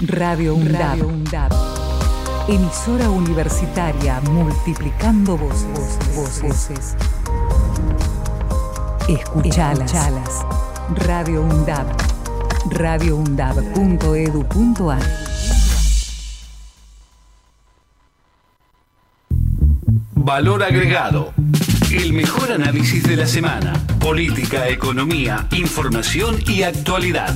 Radio UNDAB. Emisora universitaria multiplicando voces. voces. Escuchalas. Radio UNDAB. radioundab.edu.ar Valor agregado. El mejor análisis de la semana. Política, economía, información y actualidad.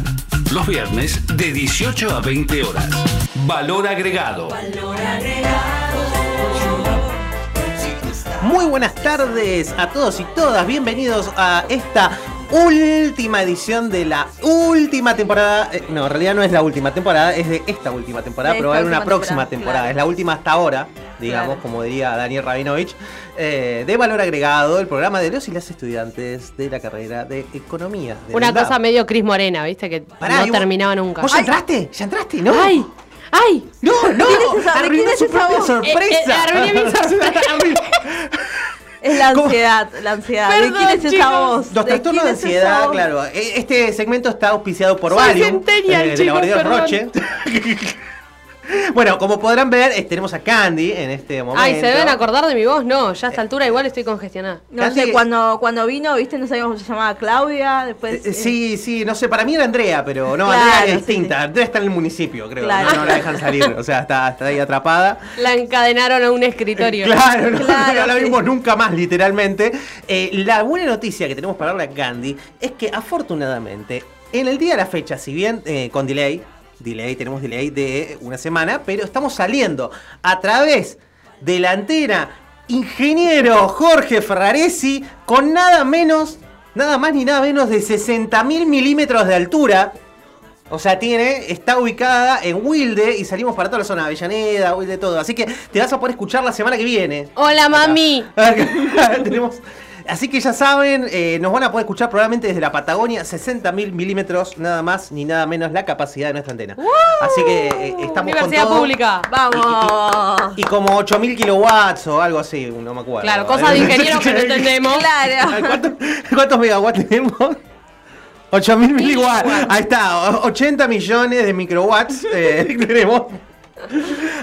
Los viernes de 18 a 20 horas. Valor agregado. Muy buenas tardes a todos y todas. Bienvenidos a esta última edición de la última temporada. eh, no, en realidad no es la última temporada, es de esta última temporada, De pero va a haber una próxima temporada, temporada. claro. Es la última hasta ahora, digamos, Claro. como diría Daniel Rabinovich, eh, de valor agregado, el programa de los y las estudiantes de la carrera de Economía. de Una la cosa medio Cris Morena, ¿viste? Que Pará, no ¿y vos- terminaba nunca. ¿Vos ya entraste? ¿Ya entraste? ¿No? ¡Ay! ¡Ay! ¡No, no! ¿Quién es esa- de Arruiné su propia sorpresa. Eh, eh, arruiné mi sorpresa. Es la ¿Cómo? ansiedad, la ansiedad. Perdón, ¿De quién es esa voz? Los ¿De trastornos de ansiedad, claro. E- Este segmento está auspiciado por Soy Valium, centennial, eh, de chicos, perdón. Roche. bueno, como podrán ver, eh, tenemos a Candy en este momento. Ay, ¿se deben acordar de mi voz? No, ya a esta altura igual estoy congestionada. No sé, cuando, cuando vino, viste, no sabíamos si se llamaba Claudia, después... Eh, eh, Sí, sí, no sé, para mí era Andrea, pero no, Claro, Andrea es distinta. sí. Andrea está en el municipio, creo. Claro. No, no la dejan salir, o sea, está, está ahí atrapada. La encadenaron a un escritorio. Claro, no, Claro, no la sí. vimos nunca más, literalmente. Eh, la buena noticia que tenemos para darle a Candy es que afortunadamente, en el día de la fecha, si bien eh, con delay, delay, tenemos delay de una semana, pero estamos saliendo a través de la antena ingeniero Jorge Ferraresi con nada menos, nada más ni nada menos de 60 mil milímetros de altura. O sea, tiene, está ubicada en Wilde y salimos para toda la zona Avellaneda, Wilde, todo. Así que te vas a poder escuchar la semana que viene. Hola, mami. Tenemos- así que ya saben, eh, nos van a poder escuchar probablemente desde la Patagonia, 60 mil milímetros, nada más ni nada menos la capacidad de nuestra antena. Así que eh, estamos Universidad con todo. pública. ¡Vamos! Y como 8000 kilowatts o algo así, no me acuerdo. Claro, cosa de ingeniero que no entendemos. Claro. ¿Cuántos, cuántos megawatts tenemos? 8000 miliwatts. Ahí está, o- 80 millones de microwatts eh, tenemos.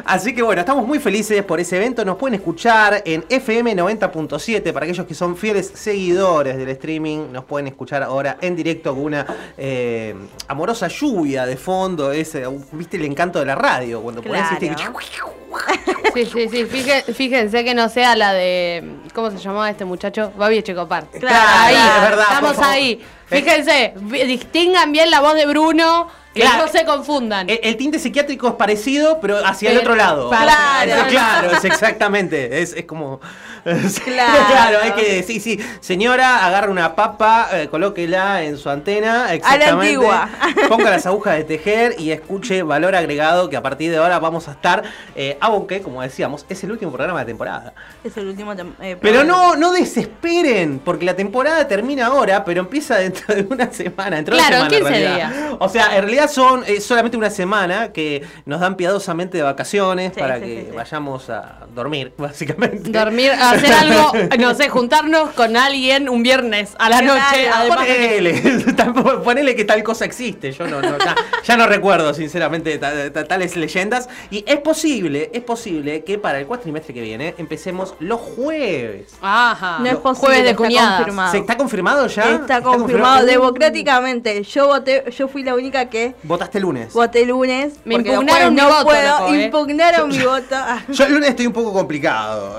Así que bueno, estamos muy felices por ese evento. Nos pueden escuchar en FM 90.7 para aquellos que son fieles seguidores del streaming. Nos pueden escuchar ahora en directo con una eh, amorosa lluvia de fondo. Ese, ¿Viste el encanto de la radio? Cuando ponés Claro. este- Sí, sí, sí. Fíjense que no sea la de. ¿Cómo se llamaba este muchacho? Babi Echecopar. Claro, ahí, es verdad, Estamos ahí. Fíjense, vi- distingan bien la voz de Bruno, que Claro. no se confundan. El, el tinte psiquiátrico es parecido, pero hacia el otro lado. Claro. Claro, es exactamente. Es, es como. Claro. hay que. Sí, sí. Señora, agarra una papa, eh, colóquela en su antena. Exactamente. antigua. Ponga las agujas de tejer y escuche valor agregado que a partir de ahora vamos a estar. eh, aunque, como decíamos, es el último programa de temporada. Es el último... eh, Pero no, no desesperen, porque la temporada termina ahora, pero empieza dentro de una semana. Dentro de Claro, una semana, 15 en realidad. días. O sea, en realidad son eh, solamente una semana que nos dan piadosamente de vacaciones Sí, para sí, que sí, vayamos a dormir, básicamente. Dormir, hacer algo, no sé, juntarnos con alguien un viernes a la noche. Además que- Ponele, tampoco- ponele que tal cosa existe. Yo no, no, ya, ya no recuerdo, sinceramente, ta- ta- tales leyendas. Y es posible, es posible que para el cuatrimestre que viene empecemos los jueves. Ajá. No es posible, Jueves de está cuñadas. confirmado. ¿Se está confirmado ya? Está confirmado Uh, democráticamente. Yo voté, yo fui la única que Votaste lunes. voté lunes. Me impugnaron mi no voto, puedo. loco, ¿eh? Impugnaron mi voto. Yo el lunes estoy un poco complicado.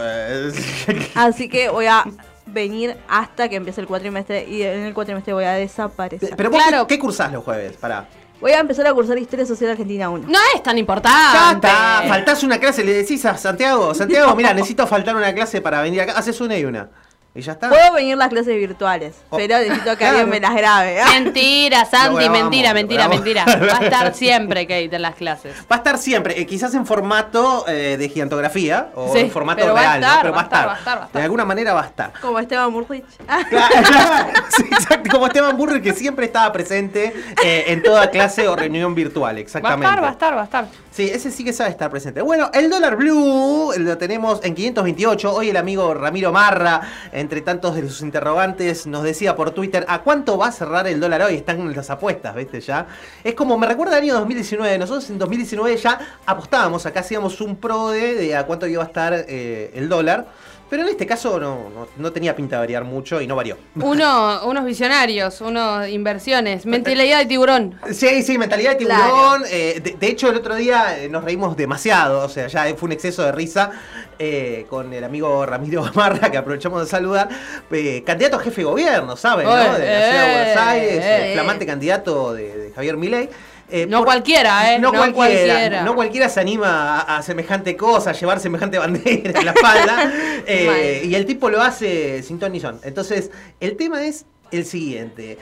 Así que voy a venir hasta que empiece el cuatrimestre y en el cuatrimestre voy a desaparecer. Pero vos, Claro. ¿qué, qué cursás los jueves? Pará. Voy a empezar a cursar Historia Social Argentina 1. No es tan importante. Ya está, faltás una clase, le decís a Santiago, Santiago, mira, necesito faltar una clase para venir acá, haces una y una. Y ya está. Puedo venir las clases virtuales, Oh, pero necesito que claro. alguien me las grabe. Mentira, Santi, bueno, vamos, mentira, mentira, vamos. mentira. Va a estar siempre Kate en las clases. Va a estar siempre, eh, quizás en formato eh, de gigantografía o Sí, en formato pero va a real, ¿no? pero va a estar. va a estar, va a estar. De alguna manera va a estar. Como Esteban Burrich. Claro, sí, exacto, como Esteban Burri que siempre estaba presente eh, en toda clase o reunión virtual, Va a exactamente. estar, va a estar, va a estar. Sí, ese sí que sabe estar presente. Bueno, el dólar blue lo tenemos en 528. Hoy el amigo Ramiro Marra entre tantos de sus interrogantes, nos decía por Twitter, ¿a cuánto va a cerrar el dólar hoy? Están las apuestas, ¿viste? Ya. Es como, me recuerda el año 2019. Nosotros en 2019 ya apostábamos, acá hacíamos un pro de, de a cuánto iba a estar eh, el dólar. Pero en este caso no, no, no tenía pinta de variar mucho y no varió. Uno, unos visionarios, unos inversiones, mentalidad de tiburón. Sí, sí, mentalidad de tiburón. eh, de, de hecho, el otro día eh, nos reímos demasiado. O sea, ya fue un exceso de risa eh, con el amigo Ramiro Gamarra, que aprovechamos de saludar. eh, candidato a jefe de gobierno, ¿saben? ¿no? De la ciudad de Buenos Aires, flamante candidato de, de Javier Milei. Eh, No cualquiera, ¿eh? No, No cualquiera, cualquiera. No cualquiera se anima a, a semejante cosa, a llevar semejante bandera en la espalda. eh, y el tipo lo hace sin ton ni son. Entonces, el tema es el siguiente.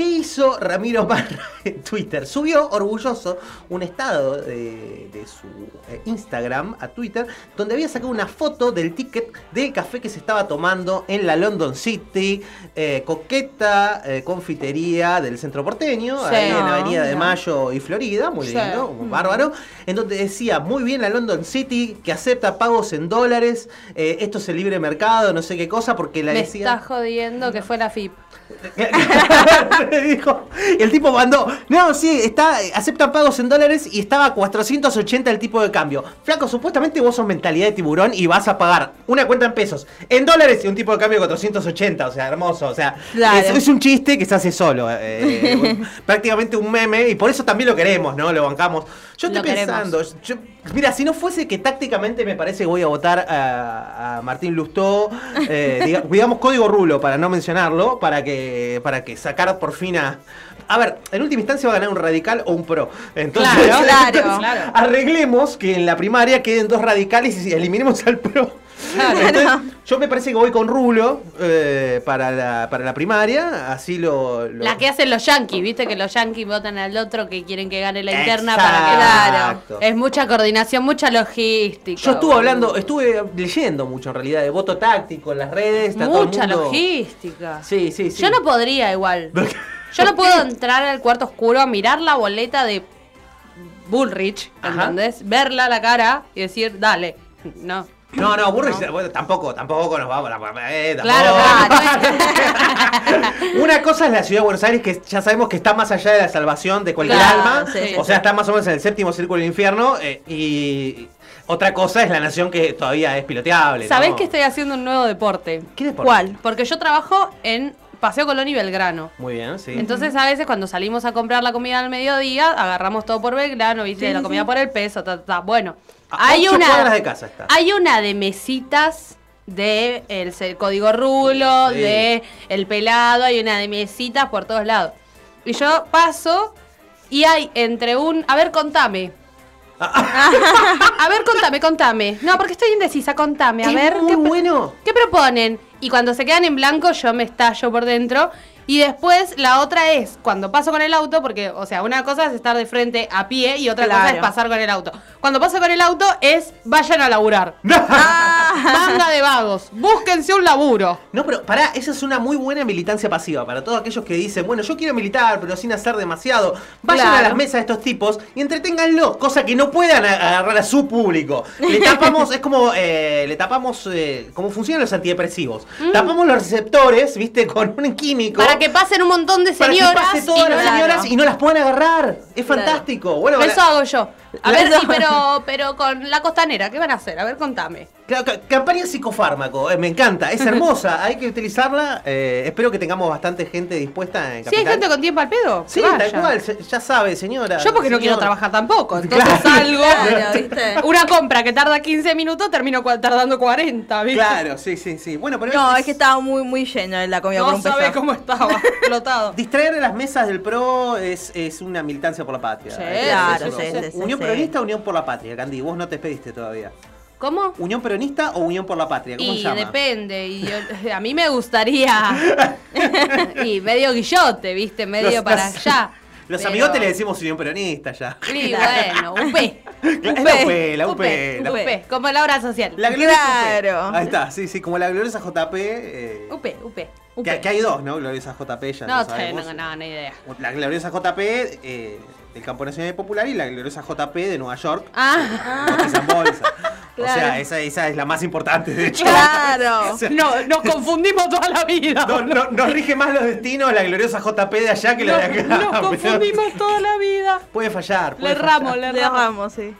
¿Qué hizo Ramiro Marra en Twitter? Subió orgulloso un estado de, de su eh, Instagram a Twitter donde había sacado una foto del ticket del café que se estaba tomando en la London City, eh, coqueta eh, confitería del centro porteño, Sí. ahí en No, Avenida de. Mayo y Florida, muy Sí. lindo, muy bárbaro, en donde decía muy bien la London City que acepta pagos en dólares, eh, esto es el libre mercado, no sé qué cosa, porque la Me decía... está jodiendo que fue la FIP. Dijo, y el tipo mandó, no, sí, está, aceptan pagos en dólares y estaba a 480 el tipo de cambio. Flaco, supuestamente vos sos mentalidad de tiburón y vas a pagar una cuenta en pesos, en dólares y un tipo de cambio de 480, o sea, hermoso, o sea, Claro. es, es un chiste que se hace solo, eh, un- prácticamente un meme y por eso también lo queremos, ¿no? Lo bancamos. Yo estoy Lo pensando, yo- mira, si no fuese que tácticamente me parece que voy a votar a, a Martín Lustó, eh, diga- digamos código rulo para no mencionarlo, para que, para que sacar por fin a... A ver, en última instancia va a ganar un radical o un pro. Entonces, Claro, claro, entonces, claro. arreglemos que en la primaria queden dos radicales y eliminemos al pro. Entonces, yo me parece que voy con Rulo eh, para, la, para la primaria, así lo... lo- La que hacen los yankees, viste que los yankees votan al otro que quieren que gane la interna para que Exacto. Es mucha coordinación, mucha logística. Yo estuve boludo. hablando, estuve leyendo mucho en realidad de voto táctico en las redes. está todo el Mucha mundo- logística. Sí, sí, sí. Yo no podría igual. Yo no puedo entrar al cuarto oscuro a mirar la boleta de Bullrich, Ajá. ¿entendés? Verla a la cara y decir, dale. No. No, no, Burris, bueno, tampoco, tampoco nos vamos a la. eh, Claro, tampoco. claro. Una cosa es la ciudad de Buenos Aires, que ya sabemos que está más allá de la salvación de cualquier Claro, alma. sí, o sí. sea, está más o menos en el séptimo círculo del infierno. eh, y otra cosa es la nación que todavía es piloteable. ¿Sabés ¿no? que estoy haciendo un nuevo deporte? ¿Qué deporte? ¿Cuál? Porque yo trabajo en Paseo Colón y Belgrano. Muy bien, sí. Entonces a veces cuando salimos a comprar la comida al mediodía, agarramos todo por Belgrano, viste, Sí, la comida sí. por el peso, ta, ta, ta. Bueno, hay ocho una cuadras de casa está. hay una de mesitas de el, código rulo, Sí. de el pelado, hay una de mesitas por todos lados. Y yo paso y hay entre un, a ver, contame. a ver, contame, contame. No, porque estoy indecisa, contame. A Es ver, muy ¿qué, bueno. ¿qué proponen? Y cuando se quedan en blanco, yo me estallo por dentro. Y después la otra es cuando paso con el auto, porque, o sea, una cosa es estar de frente a pie y otra cosa es pasar con el auto. Cuando paso con el auto es vayan a laburar. Manga de vagos, búsquense un laburo. No, pero pará, esa es una muy buena militancia pasiva para todos aquellos que dicen, bueno, yo quiero militar, pero sin hacer demasiado. Vayan Claro. a las mesas de estos tipos y entreténganlos, cosa que no puedan agarrar a su público. Le tapamos, es como, eh, le tapamos, eh, como funcionan los antidepresivos. Tapamos los receptores, viste, con un químico. Mm. Para que pasen un montón de para que señoras. pase y todas no las la- señoras y no las puedan agarrar. Es Claro. fantástico. Bueno, Eso hago yo. A ver, sí, pero, pero con la costanera, ¿qué van a hacer? A ver, contame. Ca- Campaña psicofármaco, eh, me encanta, es hermosa, hay que utilizarla. eh, espero que tengamos bastante gente dispuesta en Si hay Capital. gente con tiempo al pedo, Sí, tal cual, ya sabe, señora. Yo porque no quiero trabajar tampoco, entonces Claro. salgo. Claro, ¿viste? Una compra que tarda 15 minutos, termino tardando 40, ¿viste? Claro, sí, sí, sí. Bueno, pero No, es que estaba muy, muy lleno la comida No sabe cómo estaba, explotado. Distraer a las mesas del PRO es, es una militancia por la patria. Sí, Eh, claro, sí, sí, sí, ¿Unión sí. Peronista o Unión por la Patria, Candy? Vos no te pediste todavía. ¿Cómo? ¿Unión peronista o Unión por la Patria? ¿Cómo Y se llama? depende, y yo- a mí me gustaría. y medio guillote, ¿viste? Medio Los- para los- allá. Los Pero- amigotes le decimos Unión peronista ya. Sí, bueno, UP. Es la UP, la UP. UP, la- UP, como la obra social. La Claro. UP. Ahí está, sí, sí, como la gloriosa JP. eh, UP, UP. UP. que, que hay dos, ¿no? Gloriosa JP, ya no, sabemos. no, no, no idea. La gloriosa JP eh, del Campo Nacional Popular y la gloriosa JP de Nueva York. Ah, bolsa. O sea, Claro. esa, esa es la más importante, de hecho. Claro. O sea, no, nos confundimos toda la vida. no, no- nos rige más los destinos la gloriosa JP de allá que la de acá. Nos pero confundimos toda la vida. Puede fallar. Le puede erramos, le Le erramos. erramos, sí.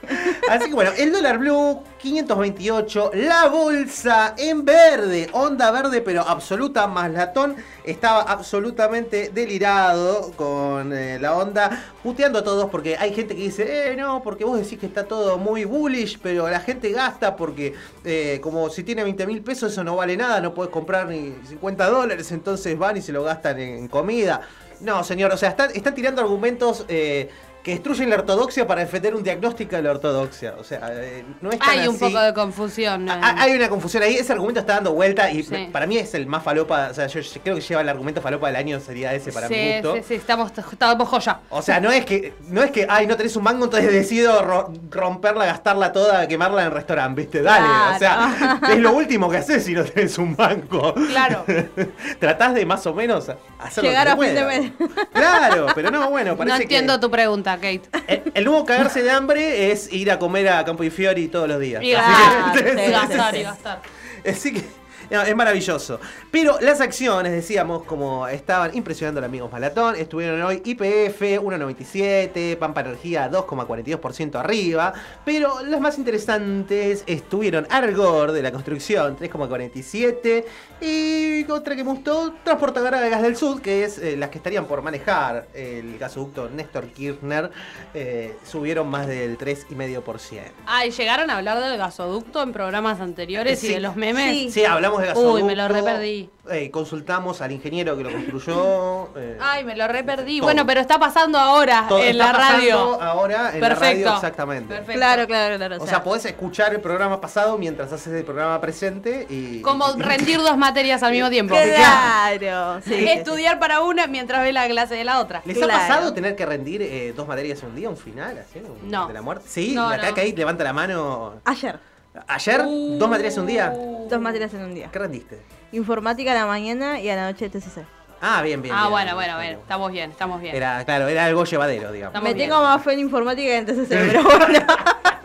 Así que bueno, el dólar blue 528, la bolsa en verde, onda verde pero absoluta más latón, estaba absolutamente delirado con eh, la onda, puteando a todos porque hay gente que dice, eh, no, porque vos decís que está todo muy bullish, pero la gente gasta porque eh, como si tiene 20 mil pesos eso no vale nada, no puedes comprar ni 50 dólares, entonces van y se lo gastan en, comida. No, señor, o sea, están tirando argumentos... eh, que destruyen la ortodoxia para defender un diagnóstico de la ortodoxia. O sea, eh, no es tan Hay un poco de confusión. eh. Ah, Hay una confusión ahí, ese argumento está dando vuelta y Sí. para mí es el más falopa, o sea, yo creo que lleva el argumento falopa del año, sería ese para sí, mi gusto. sí, sí, estamos, estamos joya. O sea, no es que, no es que, ay, no tenés un mango, entonces decido ro- romperla, gastarla toda, quemarla en el restaurante, ¿viste? Dale, o sea, es lo último que haces si no tenés un banco. Claro. Tratás de más o menos hacer Llegar a fin de mes. Claro, pero no, bueno, No parece que- entiendo tu pregunta, Kate. el, el nuevo cagarse de hambre es ir a comer a Campo y Fiori todos los días. Y gastar, y gastar. Así que no, es maravilloso. Pero las acciones, decíamos, como estaban impresionando al amigos Malatón, estuvieron hoy IPF 1.97, Pampa Energía 2,42% arriba. Pero las más interesantes estuvieron Argor de la construcción 3,47 y otra que me gustó, Transportadora de Gas del Sur, que es eh, las que estarían por manejar el gasoducto Néstor Kirchner, eh, subieron más del 3,5%. Ah, ¿y llegaron a hablar del gasoducto en programas anteriores Sí. y de los memes? Sí. Sí, hablamos de gasoducto. Uy, me lo reperdí. Eh, consultamos al ingeniero que lo construyó. eh, Ay, me lo reperdí. Todo. Bueno, pero está pasando ahora todo en está la radio. pasando Ahora en la radio, exactamente. Perfecto. Claro, claro, claro. O sea, podés escuchar el programa pasado mientras haces el programa presente y. Como y- rendir dos materias al mismo tiempo. Claro, sí. Estudiar para una mientras ve la clase de la otra. ¿Les Claro. ha pasado tener que rendir eh, dos materias en un día, un final, así? un- No. De la muerte. Sí, No, acá no. Kate levanta la mano. Ayer, ¿Ayer? Uh. ¿Dos materias en un día? dos materias en un día. ¿Qué rendiste? Informática a la mañana y a la noche TCC. Ah, bien, bien. Ah, bien, bueno, bien, bueno, bueno. Estamos bien, estamos bien. Era, claro, era algo llevadero, digamos. Estamos Me bien. tengo más fe en informática que en TCC, pero bueno.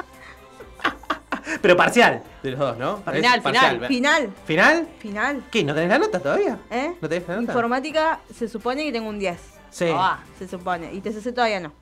Pero parcial de los dos, ¿no? Final, parcial. final. Final, ¿Final? final. ¿Qué? ¿No tenés la nota todavía? ¿Eh? ¿No tenés la nota? Informática se supone que tengo un 10. Sí. Ah. Se supone. Y TCC todavía no.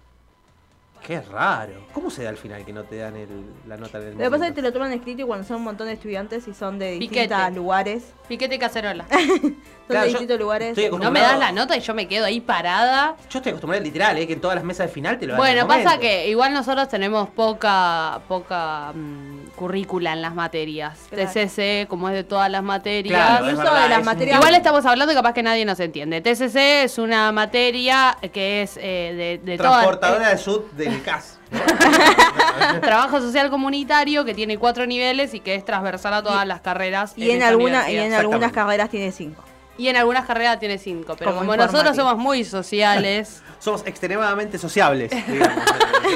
Qué raro. ¿Cómo se da al final que no te dan el- la nota del Lo que pasa es que te lo toman escrito y cuando son un montón de estudiantes y son de Piquete. distintos lugares. Piquete cacerola. Son Claro, de yo distintos lugares. estoy No me das la nota y yo me quedo ahí parada. Yo estoy acostumbrado al literal, ¿eh? que en todas las mesas de final te lo dan en Bueno, pasa momento. que igual nosotros tenemos poca poca mm, currícula en las materias. Claro. TCC, como es de todas las materias. Claro, es Incluso verdad, de las es materias. Igual estamos hablando y capaz que nadie nos entiende. TCC es una materia que es eh, de, de todas- Transportadora de sud del CAS. trabajo social comunitario que tiene cuatro niveles y que es transversal a todas las carreras. Y en, alguna, y en algunas carreras tiene 5. Y en algunas carreras tiene cinco. Pero Como como, nosotros somos muy sociales. Somos extremadamente sociables, digamos.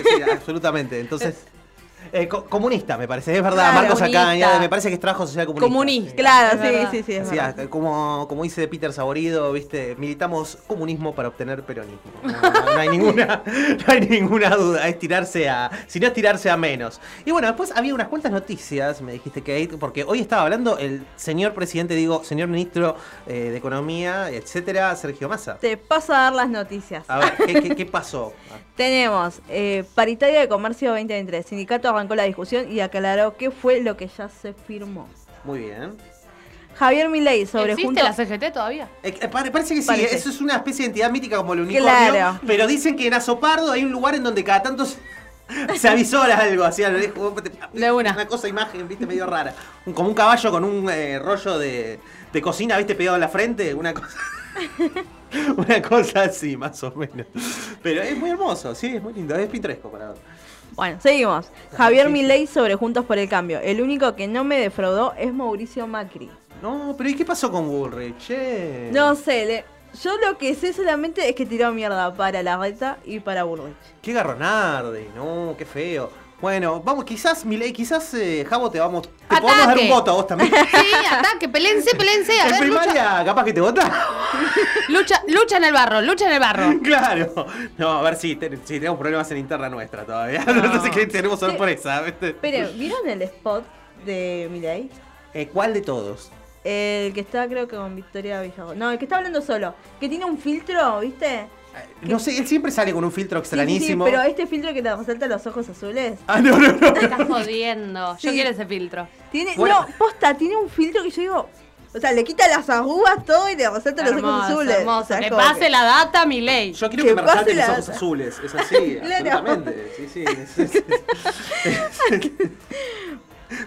Sí, absolutamente. Entonces, eh, co- comunista, me parece. Es verdad, Claro, Marcos acá comunista. añade, me parece que es trabajo social comunista. Comunista. Sí. Claro, sí, sí, sí, es Así, verdad. ah, como, como dice Peter Saborido, viste, militamos comunismo para obtener peronismo. No, hay ninguna, no hay ninguna duda, es tirarse a, si no es tirarse a menos. Y bueno, después había unas cuantas noticias, me dijiste Kate, porque hoy estaba hablando el señor presidente, digo, señor ministro eh, de Economía, etcétera, Sergio Massa. Te paso a dar las noticias. A ver, ¿qué, qué- qué pasó? Tenemos eh, paritaria de comercio 2023. Sindicato arrancó la discusión y aclaró qué fue lo que ya se firmó. Muy bien. Javier Milei sobre ¿Existe la CGT todavía? Eh, eh, pare- parece que sí, Parece. eso es una especie de entidad mítica como el unicornio. Claro. Pero dicen que en Azopardo hay un lugar en donde cada tanto se, avisora algo, así, a lo lejos, De una. cosa, imagen, viste, medio rara. Un- como un caballo con un eh, rollo de, de cocina, viste, pegado en la frente, una cosa. una cosa así, más o menos. Pero es muy hermoso, sí, es muy lindo, es pintoresco para ver. Bueno, seguimos. Javier. Milei sobre Juntos por el Cambio. El único que no me defraudó es Mauricio Macri. No, pero ¿y qué pasó con Bullrich? Che. No sé, le- yo lo que sé solamente es que tiró mierda para la reta y para Bullrich. Qué garronarde, no, qué feo. Bueno, vamos, quizás, Milei, quizás, eh, Javo, te vamos. Te Ataque. podemos dar un voto a vos también. Sí, ataque, pelense, pelense. A en ver, lucha, primaria, capaz que te vota. lucha, lucha en el barro, lucha en el barro. claro. No, a ver si, te- si tenemos problemas en interna nuestra todavía. Entonces que tenemos sorpresa, ¿viste? Pero, ¿vieron el spot de Milei? Eh, ¿Cuál de todos? El que está, creo que con Victoria Villago. No, el que está hablando solo. Que tiene un filtro, ¿viste? No sé, él siempre sale con un filtro Sí, sí, sí, extrañísimo. pero este filtro que te resalta los ojos azules. Ah, no, no, no. Me estás jodiendo. Yo quiero ese filtro. Tiene, Bueno. no, posta, tiene un filtro que yo digo. O sea, le quita las arrugas todo y te resalta los ojos azules. hermoso. O sea, que como pase que- la data, mi ley. Yo quiero Que que, me resalten pase los ojos azules. Es así, Claro. absolutamente. Sí, sí. es- es- es-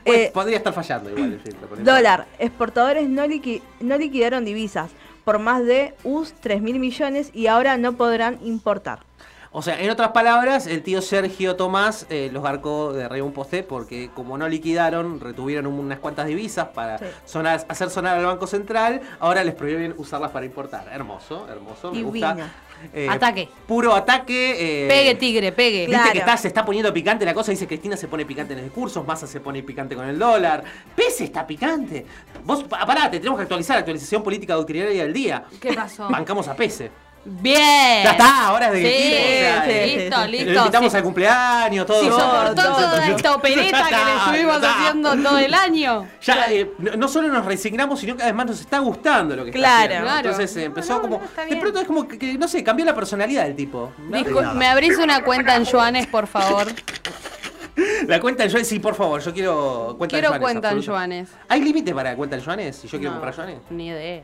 Pues, Eh, podría estar fallando igual el filtro. Dólar. Exportadores no, liqui- no liquidaron divisas por más de US 3 mil millones y ahora no podrán importar. O sea, en otras palabras, el tío Sergio Tomás eh, los garcó de arriba un poste porque como no liquidaron, retuvieron unas cuantas divisas para Sí. sonar- hacer sonar al Banco Central, ahora les prohíben usarlas para importar. Hermoso, hermoso, me gusta. Divino. Eh, Ataque. Puro ataque. eh, Pegue, tigre, pegue. Viste Claro. que está, se está poniendo picante la cosa, dice Cristina se pone picante en los discursos, Massa se pone picante con el dólar, Pese está picante. Vos, pa- pará, te tenemos que actualizar, actualización política doctrinaria del día. ¿Qué pasó? Bancamos a Pese. Bien. Ya está, ahora es de Sí, o sea, sí, eh, sí, listo, sí. listo. Le invitamos sí. al cumpleaños, todo. Todo, soportó todo. toda esta opereta que le estuvimos está. haciendo todo el año. Ya, eh, no, solo nos resignamos, sino que además nos está gustando lo que Claro. está haciendo. Claro. Entonces eh, empezó No, no, como. no, de pronto es como que, que, no sé, cambió la personalidad del tipo. Discul- ¿Me abrís una cuenta en yuanes, por favor? La cuenta en yuanes, sí, por favor, yo quiero cuenta en Quiero yuanes. cuenta en yuanes. ¿Hay límite para cuenta en yuanes? Si yo quiero No, comprar yuanes. Ni idea.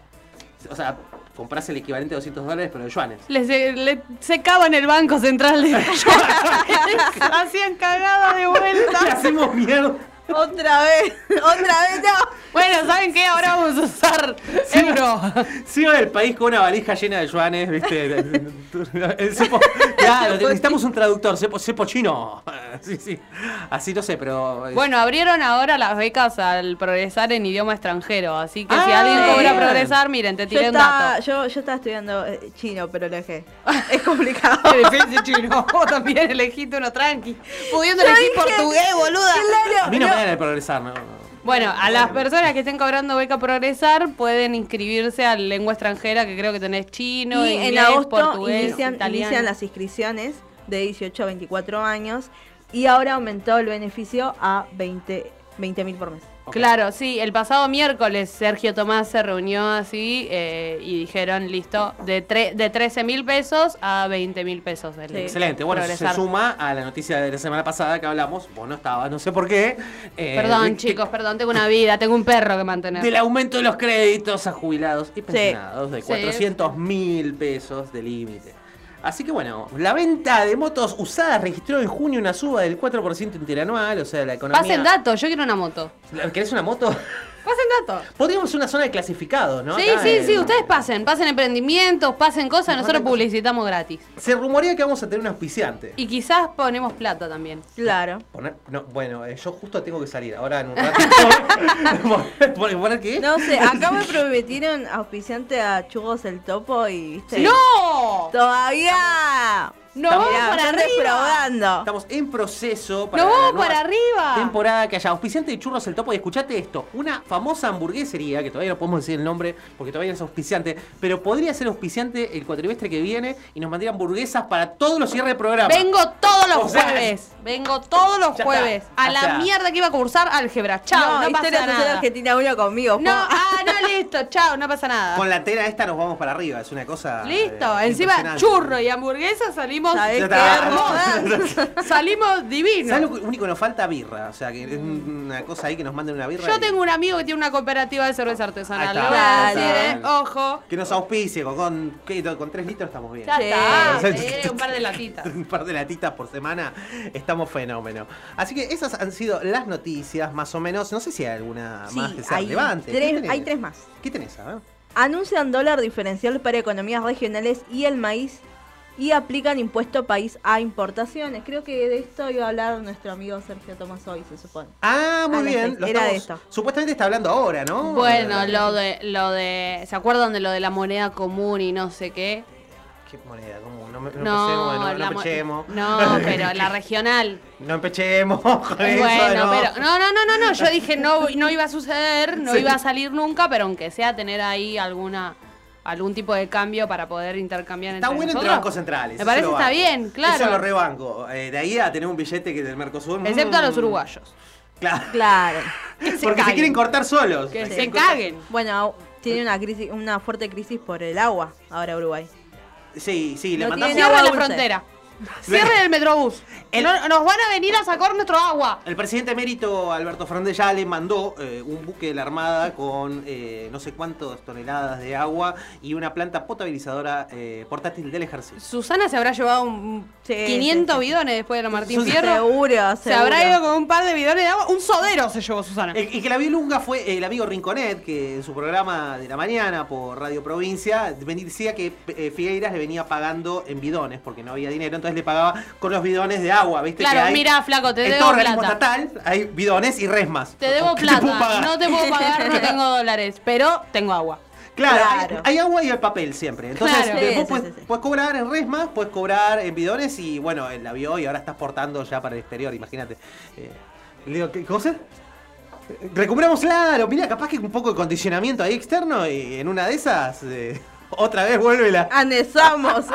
O sea, compras el equivalente a 200 dólares, pero de yuanes. Le, se- le secaban el banco central de Hacían cagada de ¿Qué vuelta. hacemos mierda? Otra vez, otra vez no. Bueno, ¿saben qué? Ahora vamos a usar euro. Sigo del país con una valija llena de yuanes, ¿viste? Cepo- claro, necesitamos un traductor, cepo, cepo chino. Sí, sí. Así no sé, pero. Bueno, abrieron ahora las becas al progresar en idioma extranjero, así que si Ah, alguien cobra bien. progresar, miren, te Yo tiré un estaba, dato. yo, yo estaba estudiando eh, chino, pero lo dejé. Es complicado. Difícil, chino. Vos también elegiste uno tranqui. Pudiendo Yo elegir dije- portugués, boluda. A no. progresar, ¿no? Bueno, a las personas que estén cobrando beca progresar pueden inscribirse a lengua extranjera, que creo que tenés chino, y inglés, en agosto portugués, inician, italiano. inician las inscripciones de 18 a 24 años y ahora aumentó el beneficio a 20 mil por mes. Claro, sí, el pasado miércoles Sergio Tomás se reunió así eh, y dijeron, listo, de, tre- de 13 mil pesos a 20 mil pesos. Sí. Excelente, bueno, eso se progresar. suma a la noticia de la semana pasada que hablamos, vos no estabas, no sé por qué. eh, Perdón, de- chicos, perdón, tengo una vida, tengo un perro que mantener. Del aumento de los créditos a jubilados y pensionados de Sí. 400 mil pesos de límite. Así que bueno, la venta de motos usadas registró en junio una suba del 4% interanual, o sea, la economía... Pasen datos, yo quiero una moto. ¿Querés una moto? Pasen datos. Podríamos una zona de clasificados, ¿no? Sí, Acá sí, en- sí, ustedes pasen, pasen emprendimientos, pasen cosas, nosotros publicitamos gratis. Se rumorea que vamos a tener un auspiciante. Y quizás ponemos plata también. Claro. Poner- no, bueno, eh, yo justo tengo que salir ahora en un ratito. ¿Poner, poner qué? No sé, acá me prometieron auspiciante a Chugos el Topo y viste. ¡No! ¡Todavía! ¡Nos Mirá, vamos para arriba! defraudando. Estamos en proceso ¡Nos la vamos nueva para arriba! Temporada que haya auspiciante de churros el topo. Y escuchate esto: una famosa hamburguesería, que todavía no podemos decir el nombre porque todavía no es auspiciante, pero podría ser auspiciante el cuatrimestre que viene y nos mandaría hamburguesas para todos los cierres de programa. Vengo todos los O sea, jueves. Vengo todos los jueves. está. A O la sea- mierda que iba a cursar álgebra. Chao, no, historia pasa nada. Argentina 1 conmigo. No, ah, no, listo, chao, no pasa nada. Con la tela esta nos vamos para arriba, es una cosa. Listo, eh, encima churro y hamburguesa salimos Salimos divinos. ¿Sabes lo único que nos falta? Birra. O sea, que es una cosa ahí que nos manden una birra. Yo y- tengo un amigo que tiene una cooperativa de cerveza Ahí artesanal. está. Eh, ojo. Que nos auspicie con, con, tres litros estamos bien. Ya Sí. está, un par de latitas. un par de latitas por semana, estamos fenómeno. Así que esas han sido las noticias, más o menos. No sé si hay alguna Sí, más que sea hay relevante. Hay tres más. ¿Qué tenés? A ver. Anuncian dólar diferencial para economías regionales y el maíz y aplican impuesto país a importaciones. Creo que de esto iba a hablar nuestro amigo Sergio Tomás hoy, se supone. Ah, muy Ah, bien. lo era de esto. Supuestamente está hablando ahora, ¿no? Bueno, lo de, lo de, ¿se acuerdan de lo de la moneda común y no sé qué? ¿Qué moneda? ¿Cómo? No, me, no, No, no, no no, pero la regional. No empechemos con eso, Bueno, no. pero no, no, no, no, no, yo dije no, no iba a suceder, no Sí. iba a salir nunca, pero aunque sea tener ahí alguna algún tipo de cambio para poder intercambiar Está entre bueno entre bancos centrales. Me parece está bien, claro. Eso lo rebanco. Eh, de ahí a tener un billete que del Mercosur. Excepto a los mm, uruguayos. Claro. Claro. Que se Porque se quieren cortar solos. Que Se se quieren cortar- caguen. Bueno, tiene una crisis, una fuerte crisis por el agua ahora Uruguay. Sí, sí, le No mandamos. agua la dulce. frontera. Cierren el metrobús. El- No- nos van a venir a sacar nuestro agua. El presidente emérito Alberto Fernández ya le mandó eh, un buque de la Armada con eh, no sé cuántas toneladas de agua y una planta potabilizadora eh, portátil del ejército. Susana se habrá llevado un Sí, 500 sí, sí. bidones después de la Martín Susana- Fierro. Seguro, Se habrá ido con un par de bidones de agua. Un sodero se llevó Susana. El, y que la vio Lunga fue el amigo Rinconet, que en su programa de la mañana por Radio Provincia decía que eh, Figueiras le venía pagando en bidones porque no había dinero, entonces le pagaba con los bidones de agua, ¿viste? Claro, que hay, mira, flaco, te debo todo organismo plata. estatal hay bidones y resmas. Te debo ¿Qué puedo plata. pagar? No te puedo pagar, no tengo dólares. Pero tengo agua. Claro, Claro. Hay, hay agua y hay papel siempre. Entonces, Claro. Sí, vos sí, puedes, sí, sí. puedes cobrar en resmas, puedes cobrar en bidones y bueno, la vio y ahora está exportando ya para el exterior, imagínate. Eh, le digo, ¿qué cosa? Eh, Recuperamos, claro, mira, capaz que un poco de condicionamiento ahí externo y en una de esas eh, otra vez vuelve la... Anezamos.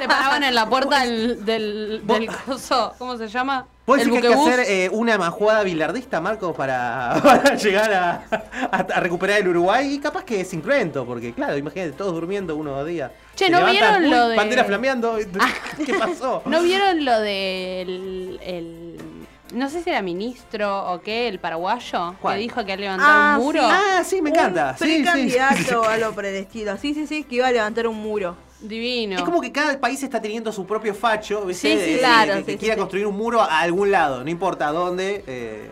Se paraban en la puerta del, del, del coso. ¿Cómo se llama? ¿Puedes decir que hay que hacer eh, una majugada bilardista, Marco, para, para llegar a, a- a recuperar el Uruguay? Y capaz que es incruento, porque claro, imagínate, todos durmiendo uno o dos días. Che, ¿no levantan, vieron uy, lo de- Bandera flameando. ¿Qué pasó? ¿No vieron lo del. el- no sé si era ministro o qué, el paraguayo, ¿Cuál? que dijo que ha levantado Ah, un muro? sí. Ah, sí, me encanta. Un Sí, sí, sí. precandidato o algo por el estilo. Sí, sí, sí, que iba a levantar un muro. Divino. Es como que cada país está teniendo su propio facho, ¿viste? Sí, sí, De- claro, de que sí, quiera sí, sí. construir un muro a algún lado, no importa dónde. eh,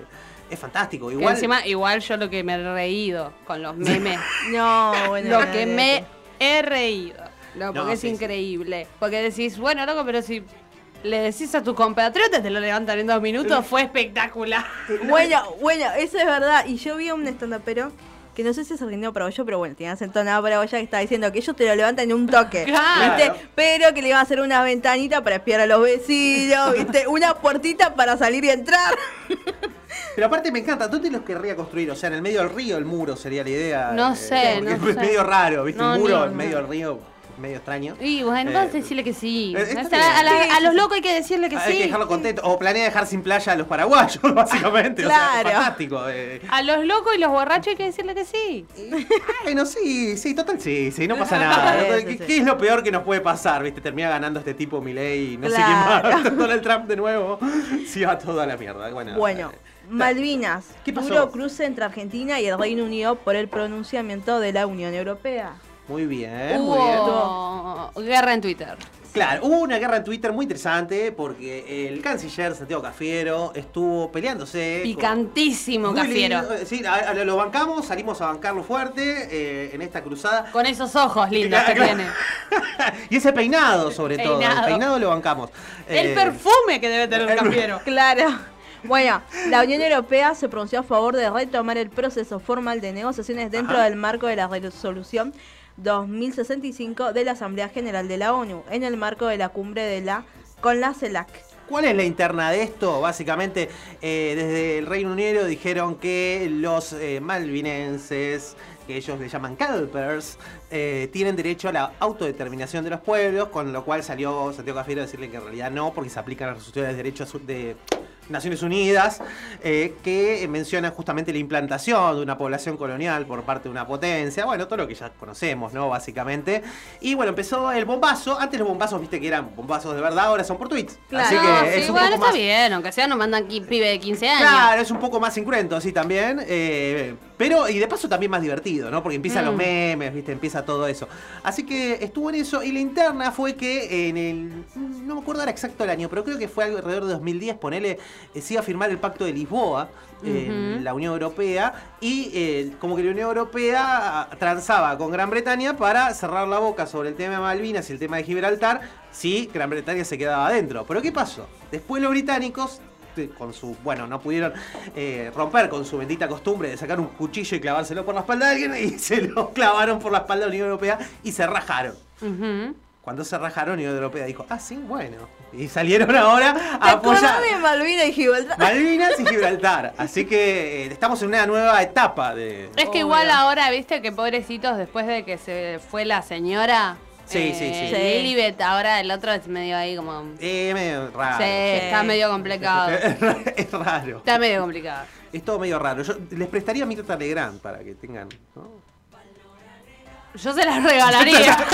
es fantástico. Igual. encima, igual yo lo que me he reído con los memes. No, bueno. lo que me he reído. No, porque No, es sí, sí. increíble. Porque decís, bueno, loco, pero si le decís a tus compatriotas, te lo levantan en dos minutos, fue espectacular. Bueno, bueno, eso es verdad. Y yo vi a un stand-upero que no sé si es argentino paraguayo, pero bueno, tenía acento nada paraguaya que estaba diciendo que ellos te lo levantan en un toque. Claro. ¿Viste? Pero que le iban a hacer una ventanita para espiar a los vecinos, ¿viste? Una puertita para salir y entrar. Pero aparte me encanta, ¿dónde los querría construir? O sea, en el medio del río el muro sería la idea. No eh, sé, no es sé. medio raro, ¿viste? No, un muro en medio del río, medio extraño. Y bueno, Eh, entonces decirle que sí. eh, O sea, a, la- los locos hay que decirle que Hay sí. que dejarlo contento. O planea dejar sin playa a los paraguayos, básicamente. O Claro. sea, fantástico. eh. A los locos y los borrachos hay que decirle que sí. Bueno, sí, sí, total, sí, sí, no pasa nada. Sí, ¿Qué, sí, sí. qué es lo peor que nos puede pasar? ¿Viste? Termina ganando este tipo Milei y no sé quién más. Donald Trump de nuevo. Sí, va toda la mierda. Bueno, Bueno, eh, Malvinas. ¿Qué pasó? Duro cruce entre Argentina y el Reino Unido por el pronunciamiento de la Unión Europea. Muy bien, muy bien. Hubo guerra en Twitter. Claro, hubo una guerra en Twitter muy interesante porque el canciller Santiago Cafiero estuvo peleándose. Picantísimo, Cafiero. lindo, eh, Sí, a- a- lo bancamos, salimos a bancarlo fuerte eh, en esta cruzada. Con esos ojos lindos que tiene. y ese peinado, sobre todo. El peinado lo bancamos. El Eh, perfume que debe tener el- Cafiero. Claro. Bueno, la Unión Europea se pronunció a favor de retomar el proceso formal de negociaciones dentro Ajá. del marco de la resolución 2065 de la Asamblea General de la ONU, en el marco de la cumbre de la con la CELAC. ¿Cuál es la interna de esto? Básicamente, eh, desde el Reino Unido dijeron que los eh, malvinenses, que ellos le llaman calpers, eh, tienen derecho a la autodeterminación de los pueblos, con lo cual salió Santiago Cafiero a decirle que en realidad no, porque se aplican las resoluciones de derechos de Naciones Unidas, eh, que mencionan justamente la implantación de una población colonial por parte de una potencia, bueno, todo lo que ya conocemos, ¿no? Básicamente. Y bueno, empezó el bombazo. Antes los bombazos, viste que eran bombazos de verdad, ahora son por tweets. Claro. Así que No, es sí, un poco está más... bien, aunque sea nos mandan pibe de 15 años. Claro, es un poco más incruento, sí, también. eh, pero, y de paso también más divertido, ¿no? Porque empiezan Mm. los memes, ¿viste? Empieza todo eso. Así que estuvo en eso. Y la interna fue que en el. No me acuerdo ahora exacto el año, pero creo que fue alrededor de 2010, ponele. eh, se iba a firmar el Pacto de Lisboa en la Unión Europea. Y eh, como que la Unión Europea transaba con Gran Bretaña para cerrar la boca sobre el tema de Malvinas y el tema de Gibraltar si Gran Bretaña se quedaba adentro. Pero ¿qué pasó? Después los británicos con su, bueno, no pudieron eh, romper con su bendita costumbre de sacar un cuchillo y clavárselo por la espalda de alguien y se lo clavaron por la espalda de la Unión Europea y se rajaron. Cuando se rajaron, Unión Europea dijo, ah, sí, bueno. Y salieron ahora ¿Te a apoyar de Malvina y Gibraltar? Malvinas y Gibraltar. Así que eh, estamos en una nueva etapa de... Es que igual ahora, viste que pobrecitos, después de que se fue la señora. Sí, sí, sí. Sí. Lilibet, ahora el otro es medio ahí como. Eh, medio raro. Sí, está medio complicado. es raro. Está medio complicado. Es todo medio raro. Yo les prestaría mi Telegram para que tengan. ¿no? Yo se las regalaría.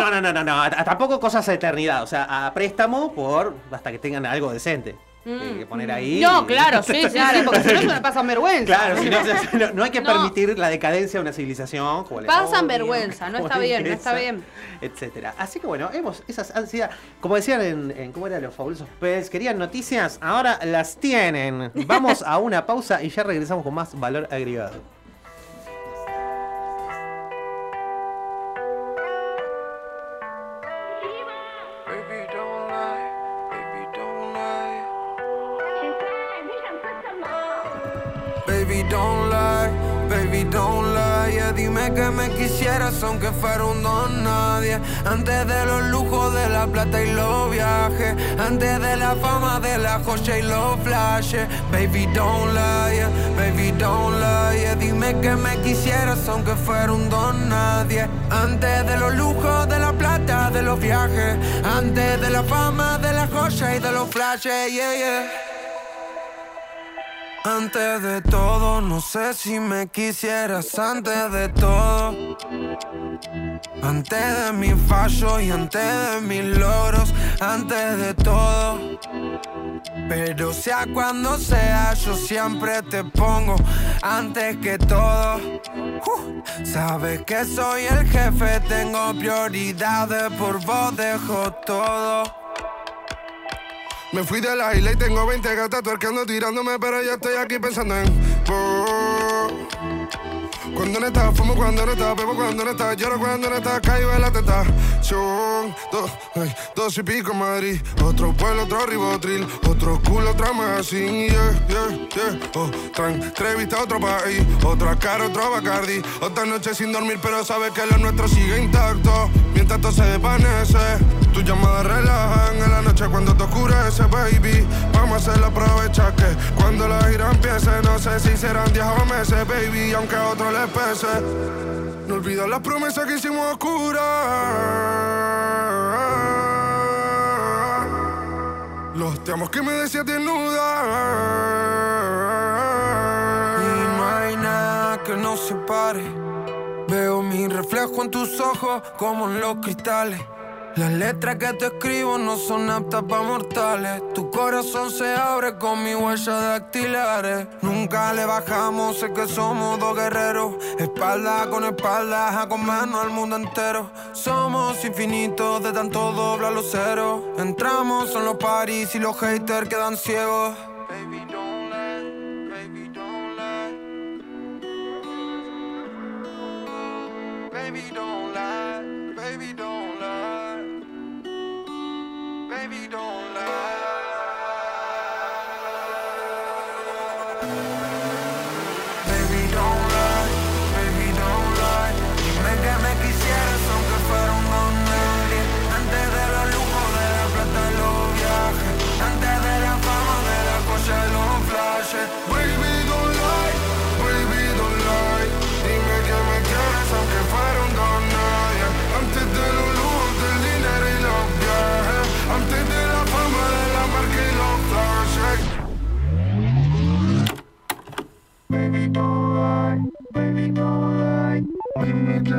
No, no, no, no, no. a- Tampoco cosas a eternidad. O sea, a préstamo por hasta que tengan algo decente. Que- que poner ahí. Mm. No, claro, sí, sí, sí, porque si no se me pasan vergüenza. Claro, si no, no, no hay que No. permitir la decadencia de una civilización. Como Pasan vergüenza, no está bien, no está bien. Etcétera. Así que bueno, hemos esas ansiedad. Como decían en, en ¿Cómo eran los fabulosos Pets? Querían noticias, ahora las tienen. Vamos a una pausa y ya regresamos con más valor agregado. Don't lie. Baby, don't lie. Dime que me quisieras aunque fuera un don nadie. Antes de los lujos de la plata y los viajes. Antes de la fama de la joya y los flashes. Baby, don't lie. Baby, don't lie. Dime que me quisieras aunque fuera un don nadie. Antes de los lujos de la plata, de los viajes. Antes de la fama de la joya y de los flashes. Yeah, yeah. Antes de todo, no sé si me quisieras antes de todo. Antes de mi fallo y antes de mis logros, antes de todo. Pero sea cuando sea, yo siempre te pongo antes que todo. Uh, Sabes que soy el jefe, tengo prioridades, por vos dejo todo. Me fui de la isla y tengo 20 gatas tuercando tirándome, pero ya estoy aquí pensando en vos. Cuando no estás, fumo cuando no estás, bebo cuando no estás, lloro cuando no estás, caigo en la tentación. Dos, ay, dos y pico en Madrid, otro pueblo, otro ribotril, otro culo, otra así, yeah, yeah, yeah. Otra entrevista, otro país, otra cara, otro Bacardi, otra noche sin dormir, pero sabes que lo nuestro sigue intacto, mientras todo se desvanece. Tu llamada relajan en la noche cuando te oscurece, baby. Vamos a hacerlo, aprovecha que cuando la gira empiece, no sé si serán días o meses, baby, aunque otro le No olvides las promesas que hicimos oscuras. Los te que me decías desnuda. Y no hay nada que nos separe. Veo mi reflejo en tus ojos como en los cristales. Las letras que te escribo no son aptas para mortales. Tu corazón se abre con mi huella dactilares. Nunca le bajamos, sé que somos dos guerreros. Espalda con espalda, a comernos al mundo entero. Somos infinitos de tanto doblar los ceros. Entramos en los paris y los haters quedan ciegos.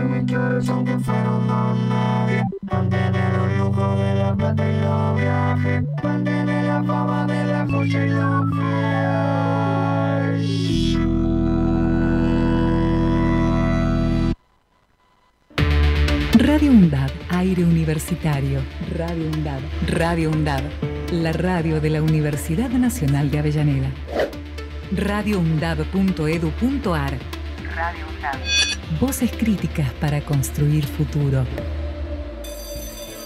Que de los lujos, de la plata y los viajes. Antes de la fama, de la joya y los Radio UNDAB, aire universitario. Radio UNDAB, Radio UNDAB, la radio de la Universidad Nacional de Avellaneda. Radio UNDAB. Voces críticas para construir futuro.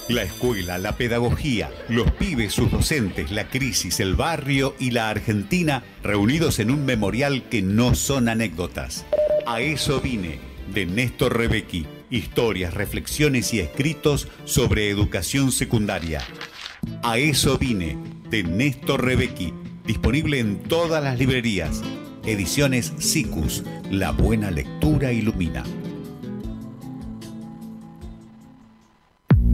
La escuela, la pedagogía, los pibes, sus docentes, la crisis, el barrio y la Argentina reunidos en un memorial que no son anécdotas. A eso vine, de Néstor Rebecki. Historias, reflexiones y escritos sobre educación secundaria. A eso vine, de Néstor Rebecki, disponible en todas las librerías. Ediciones SICUS, la buena lectura ilumina.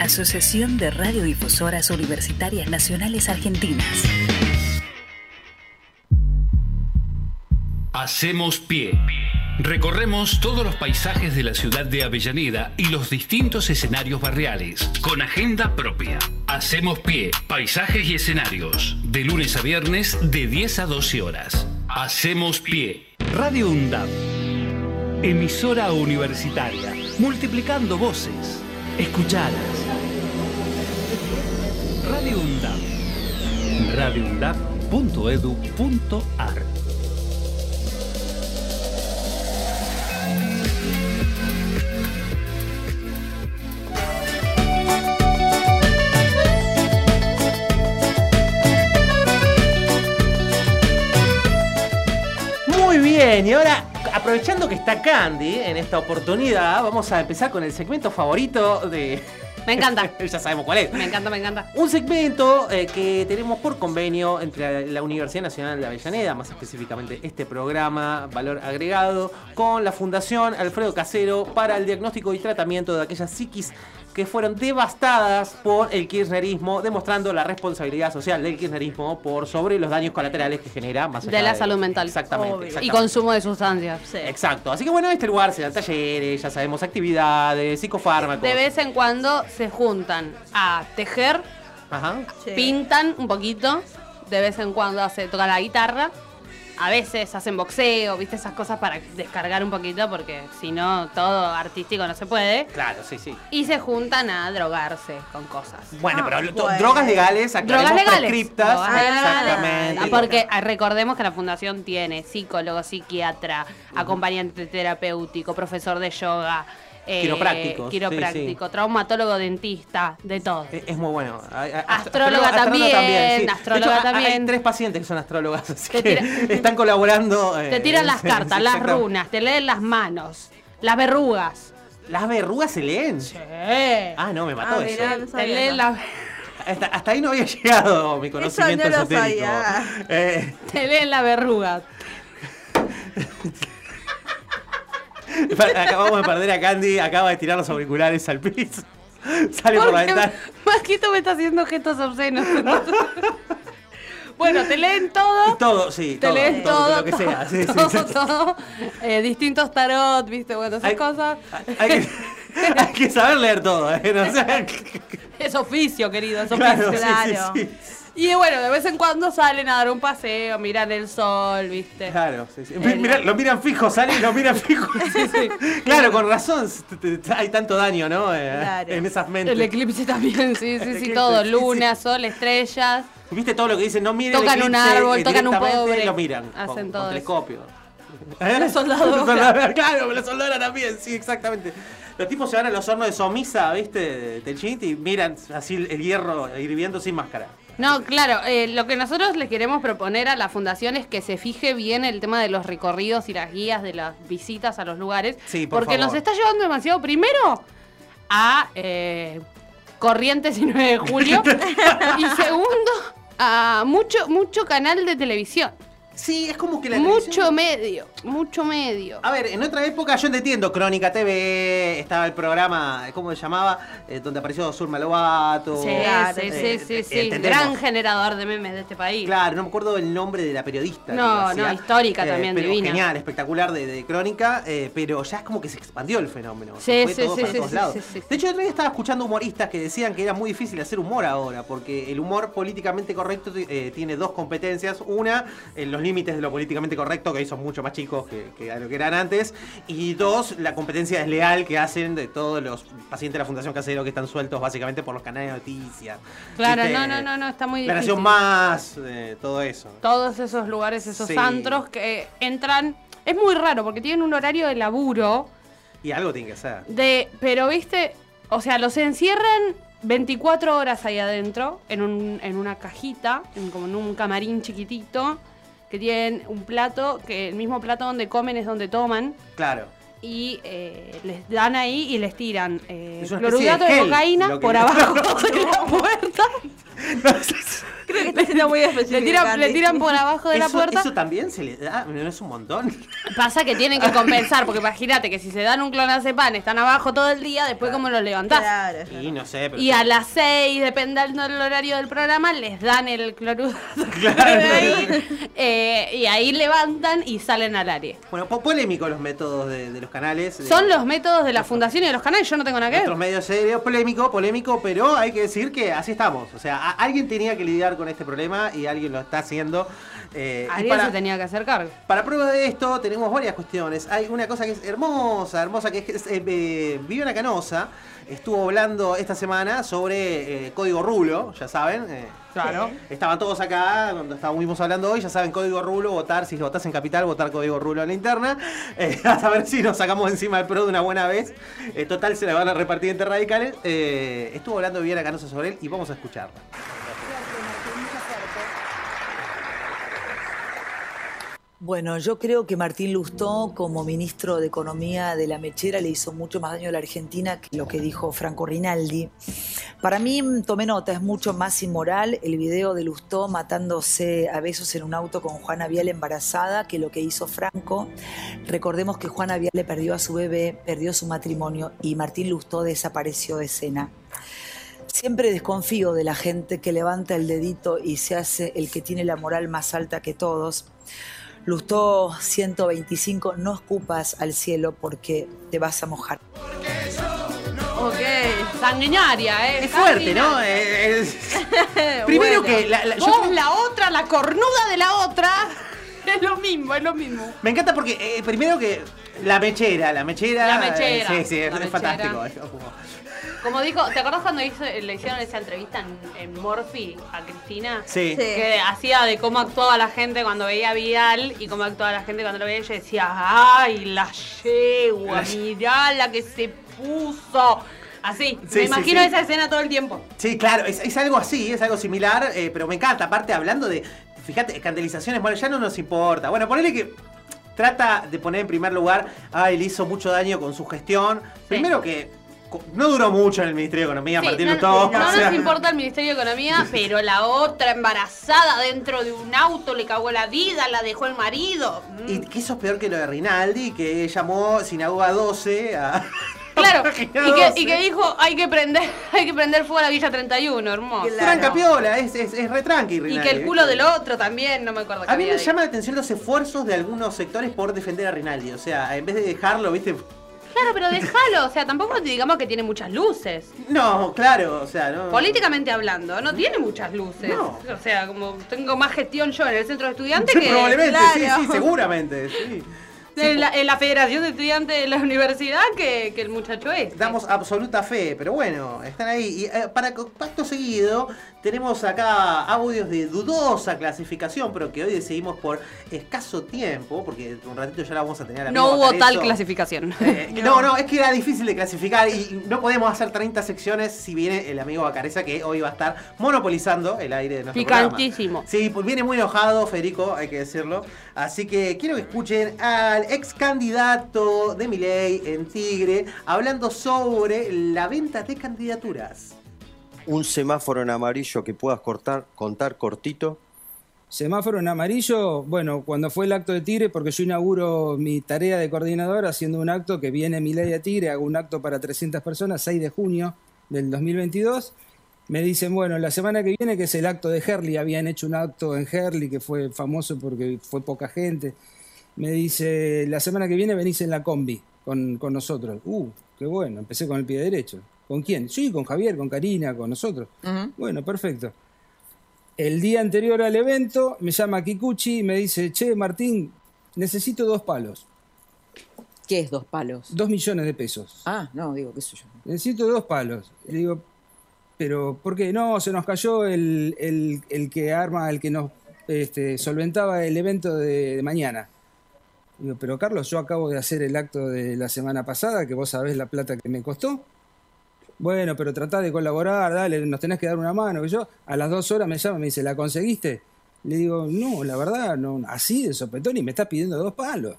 Asociación de Radiodifusoras Universitarias Nacionales Argentinas. Hacemos pie. Recorremos todos los paisajes de la ciudad de Avellaneda y los distintos escenarios barriales, con agenda propia. Hacemos pie, paisajes y escenarios, de lunes a viernes de 10 a 12 horas. Hacemos pie. Radio UNDAP, emisora universitaria, multiplicando voces. Escuchalas. Radio UNDAP. radioundap.edu.ar Muy bien, y ahora aprovechando que está Candy en esta oportunidad, vamos a empezar con el segmento favorito de. Me encanta. ya sabemos cuál es. Me encanta, me encanta. Un segmento eh, que tenemos por convenio entre la Universidad Nacional de Avellaneda, más específicamente este programa Valor Agregado, con la Fundación Alfredo Casero para el diagnóstico y tratamiento de aquellas psiquis que fueron devastadas por el kirchnerismo, demostrando la responsabilidad social del kirchnerismo por sobre los daños colaterales que genera más allá de la salud mental. Exactamente, exactamente, Y consumo de sustancias. Sí. Exacto. Así que bueno, en este lugar se dan talleres, ya sabemos, actividades, psicofármacos. De vez en cuando se juntan a tejer, Ajá. Sí. pintan un poquito, de vez en cuando se toca la guitarra. A veces hacen boxeo, viste esas cosas para descargar un poquito, porque si no, todo artístico no se puede. Claro, sí, sí. Y se juntan a drogarse con cosas. Bueno, ah, pero bueno. drogas legales, drogas legales. prescriptas. Drogas Exactamente. Porque recordemos que la fundación tiene psicólogo, psiquiatra, acompañante terapéutico, profesor de yoga. Eh, quiropráctico. Quiropráctico, sí, sí. traumatólogo, dentista, de todo. Es, es muy bueno. Astróloga, también. también sí. Astróloga hecho, también. Hay tres pacientes que son astrólogas, así te que tira, están colaborando. Te tiran las cartas, las runas, te leen las manos, las verrugas. ¿Las verrugas se leen? Sí. Ah, no, me mató ah, eso. Mirá, no te leen las hasta, hasta, ahí no había llegado mi conocimiento Eso no eh. Te leen la verruga. Acabamos de perder a Candy, acaba de tirar los auriculares al piso. Sale por, por la ventana. Masquito me está haciendo gestos obscenos. bueno, te leen todo. Todo, sí. Te todo, leen todo. todo, lo que sea. Sí, todo, sí, sí. todo. Eh, distintos tarot, viste, bueno, esas hay, cosas. Hay que, hay que, saber leer todo, ¿eh? No, o sea, es oficio, querido, es oficio. Claro. Y bueno, de vez en cuando salen a dar un paseo, miran el sol, ¿viste? Claro, sí, sí. Lo miran fijo, salen y lo miran fijo. sí, sí. Claro, con razón hay tanto daño, ¿no? Eh, Claro. En esas mentes. El eclipse también, sí, sí, sí, todo. sí, Luna, sol, estrellas. ¿Viste todo lo que dicen? No miren Tocan el un árbol, eh, tocan un directamente pobre. lo miran. Hacen con, todo con telescopio. Soldadora. La soldadora, Claro, la soldadora también, sí, exactamente. Los tipos se van a los hornos de somisa, ¿viste? Del chinito y miran así el hierro hirviendo sin máscara. No, claro, eh, lo que nosotros le queremos proponer a la fundación es que se fije bien el tema de los recorridos y las guías de las visitas a los lugares. Sí, por porque favor. nos está llevando demasiado primero a eh, Corrientes y 9 de julio y segundo a mucho, mucho canal de televisión. Sí, es como que la Mucho televisión- medio, mucho medio. A ver, en otra época yo entiendo, Crónica TV, estaba el programa, ¿cómo se llamaba? Eh, donde apareció Zulma Lobato. Sí, Eh, sí, eh, sí, sí, sí. entendemos. Gran generador de memes de este país. Claro, no me acuerdo el nombre de la periodista. No, hacía. no, histórica también, pero divina. Genial, espectacular de, de Crónica, eh, pero ya es como que se expandió el fenómeno. Sí, sí, todo sí, para sí, todos sí, lados. sí, sí, De hecho, el otro día estaba escuchando humoristas que decían que era muy difícil hacer humor ahora, porque el humor políticamente correcto eh, tiene dos competencias. Una, en los límites de lo políticamente correcto, que hoy son mucho más chicos que, que a lo que eran antes. Y dos, la competencia desleal que hacen de todos los pacientes de la Fundación Casero que están sueltos básicamente por los canales de noticias. Claro, no, no, no, no, está muy La difícil. Nación Más, eh, todo eso. Todos esos lugares, esos Sí. antros que entran. Es muy raro porque tienen un horario de laburo Y algo tiene que ser. de. Pero viste, o sea, los encierran 24 horas ahí adentro, en, un, en una cajita, en, como en un camarín chiquitito, que tienen un plato, que el mismo plato donde comen es donde toman. Claro. Y eh, les dan ahí y les tiran eh, de cocaína por abajo de la puerta. Creo que está siendo muy específico. Le tiran, le tiran por abajo de la Eso- puerta. Eso también se le da, no es un montón. Pasa que tienen que compensar, porque imagínate que si se dan un clonazepam, están abajo todo el día, después cómo los levantás. Claro. Y no sé, pero. Y a las 6, dependiendo del horario del programa, les dan el cloruro. Eh, y ahí levantan y salen al área. Bueno, po- polémicos los métodos de, de los canales. de- Son los métodos de la fundación y de los canales, yo no tengo nada que ver. medios serios, polémico, polémico, pero hay que decir que así estamos. O sea, a- alguien tenía que lidiar con este problema y alguien lo está haciendo. eh, y Alguien para, se tenía que hacer cargo. para prueba de esto tenemos varias cuestiones. Hay una cosa que es hermosa, hermosa, que es, eh, eh, Viviana Canosa estuvo hablando esta semana sobre eh, código rulo, ya saben. Claro. Estaban todos acá cuando estábamos hablando hoy, ya saben, código rulo, votar, si votás en capital, votar código rulo en la interna. Eh, a ver si nos sacamos encima el pro de una buena vez. Eh, total, se la van a repartir entre radicales. Eh, estuvo hablando Viviana Canosa sobre él y vamos a escucharla. Bueno, yo creo que Martín Lustó, como ministro de Economía de la Mechera, le hizo mucho más daño a la Argentina que lo que dijo Franco Rinaldi. Para mí, mm, tomé nota, es mucho más inmoral el video de Lustó matándose a besos en un auto con Juana Vial embarazada que lo que hizo Franco. Recordemos que Juana Vial le perdió a su bebé, perdió su matrimonio y Martín Lustó desapareció de escena. Siempre desconfío de la gente que levanta el dedito y se hace el que tiene la moral más alta que todos. Lustó 125, no escupas al cielo porque te vas a mojar. Ok, sanguinaria, ¿eh? Es fuerte, ¿no? Eh, es- Primero Bueno. que la- la- yo Vos, creo- la otra, la cornuda de la otra. Es lo mismo, es lo mismo. Me encanta porque, eh, primero que la mechera, la mechera. La mechera, eh, sí, sí, es, la es mechera. fantástico. es como- Como dijo, ¿te acordás cuando hizo- le hicieron esa entrevista en, en Morphy a Cristina? Sí. Sí. Que hacía de cómo actuaba la gente cuando veía a Vidal y cómo actuaba la gente cuando lo veía ella decía, ¡ay, la yegua! Mirá la que se puso. Así, Sí, me imagino sí. esa escena todo el tiempo. Sí, claro, es, es algo así, es algo similar, eh, pero me encanta. Aparte, hablando de, fíjate, escandalizaciones, bueno, ya no nos importa. Bueno, ponele que trata de poner en primer lugar, ay, le hizo mucho daño con su gestión. Primero que no duró mucho en el Ministerio de Economía, Sí, Martín no, Lustó, no o sea, nos importa el Ministerio de Economía, pero la otra embarazada dentro de un auto le cagó la vida, la dejó el marido. Mm. Y que eso es peor que lo de Rinaldi, que llamó Sinagoga 12 a... Claro, y que, 12. y que dijo, hay que prender, hay que prender fuego a la Villa 31, hermoso. Tranca piola, es, es, es re tranqui Y que el culo del otro también, no me acuerdo A mí me llama la atención los esfuerzos de algunos sectores por defender a Rinaldi. O sea, en vez de dejarlo, viste. Claro, pero déjalo, o sea, tampoco digamos que tiene muchas luces. No, claro, o sea, no. Políticamente hablando, no tiene muchas luces. No. O sea, como tengo más gestión yo en el centro de estudiantes Sí, que. probablemente, sí, Claro. sí, seguramente. Sí. En la, en la Federación de Estudiantes de la Universidad que, que el muchacho es. Damos absoluta fe, pero bueno, están ahí. Y eh, para compacto seguido, tenemos acá audios de dudosa clasificación, pero que hoy decidimos por escaso tiempo, porque un ratito ya la vamos a tener. No hubo tal clasificación. Eh, no, no, es que era difícil de clasificar y no podemos hacer 30 secciones si viene el amigo Bacareza que hoy va a estar monopolizando el aire de nuestro Picantísimo. programa. Sí, pues viene muy enojado Federico, hay que decirlo. Así que quiero que escuchen al ex candidato de Milei en Tigre hablando sobre la venta de candidaturas. Un semáforo en amarillo que puedas cortar, contar cortito, Semáforo en amarillo, bueno, cuando fue el acto de Tigre, porque yo inauguro mi tarea de coordinador haciendo un acto que viene mi ley a Tigre, hago un acto para 300 personas, 6 de junio del 2022. Me dicen, bueno, la semana que viene, que es el acto de Herley, habían hecho un acto en Herley que fue famoso porque fue poca gente. Me dice, la semana que viene venís en la combi con, con nosotros. Uh, qué bueno, empecé con el pie derecho. ¿Con quién? Sí, con Javier, con Karina, con nosotros. Bueno, perfecto. El día anterior al evento me llama Kikuchi y me dice, che, Martín, necesito dos palos. ¿Qué es dos palos? Dos millones de pesos. Ah, no, digo, qué sé yo. Necesito dos palos. Le digo, pero ¿por qué? No, se nos cayó el, el- el que arma, el que nos este, solventaba el evento de, de mañana. Digo, pero Carlos, yo acabo de hacer el acto de la semana pasada, que vos sabés la plata que me costó. Bueno, pero tratá de colaborar, dale, nos tenés que dar una mano. Yo, a las dos horas me llama y me dice, ¿la conseguiste? Le digo, no, la verdad, no, así de sopetón y me estás pidiendo dos palos.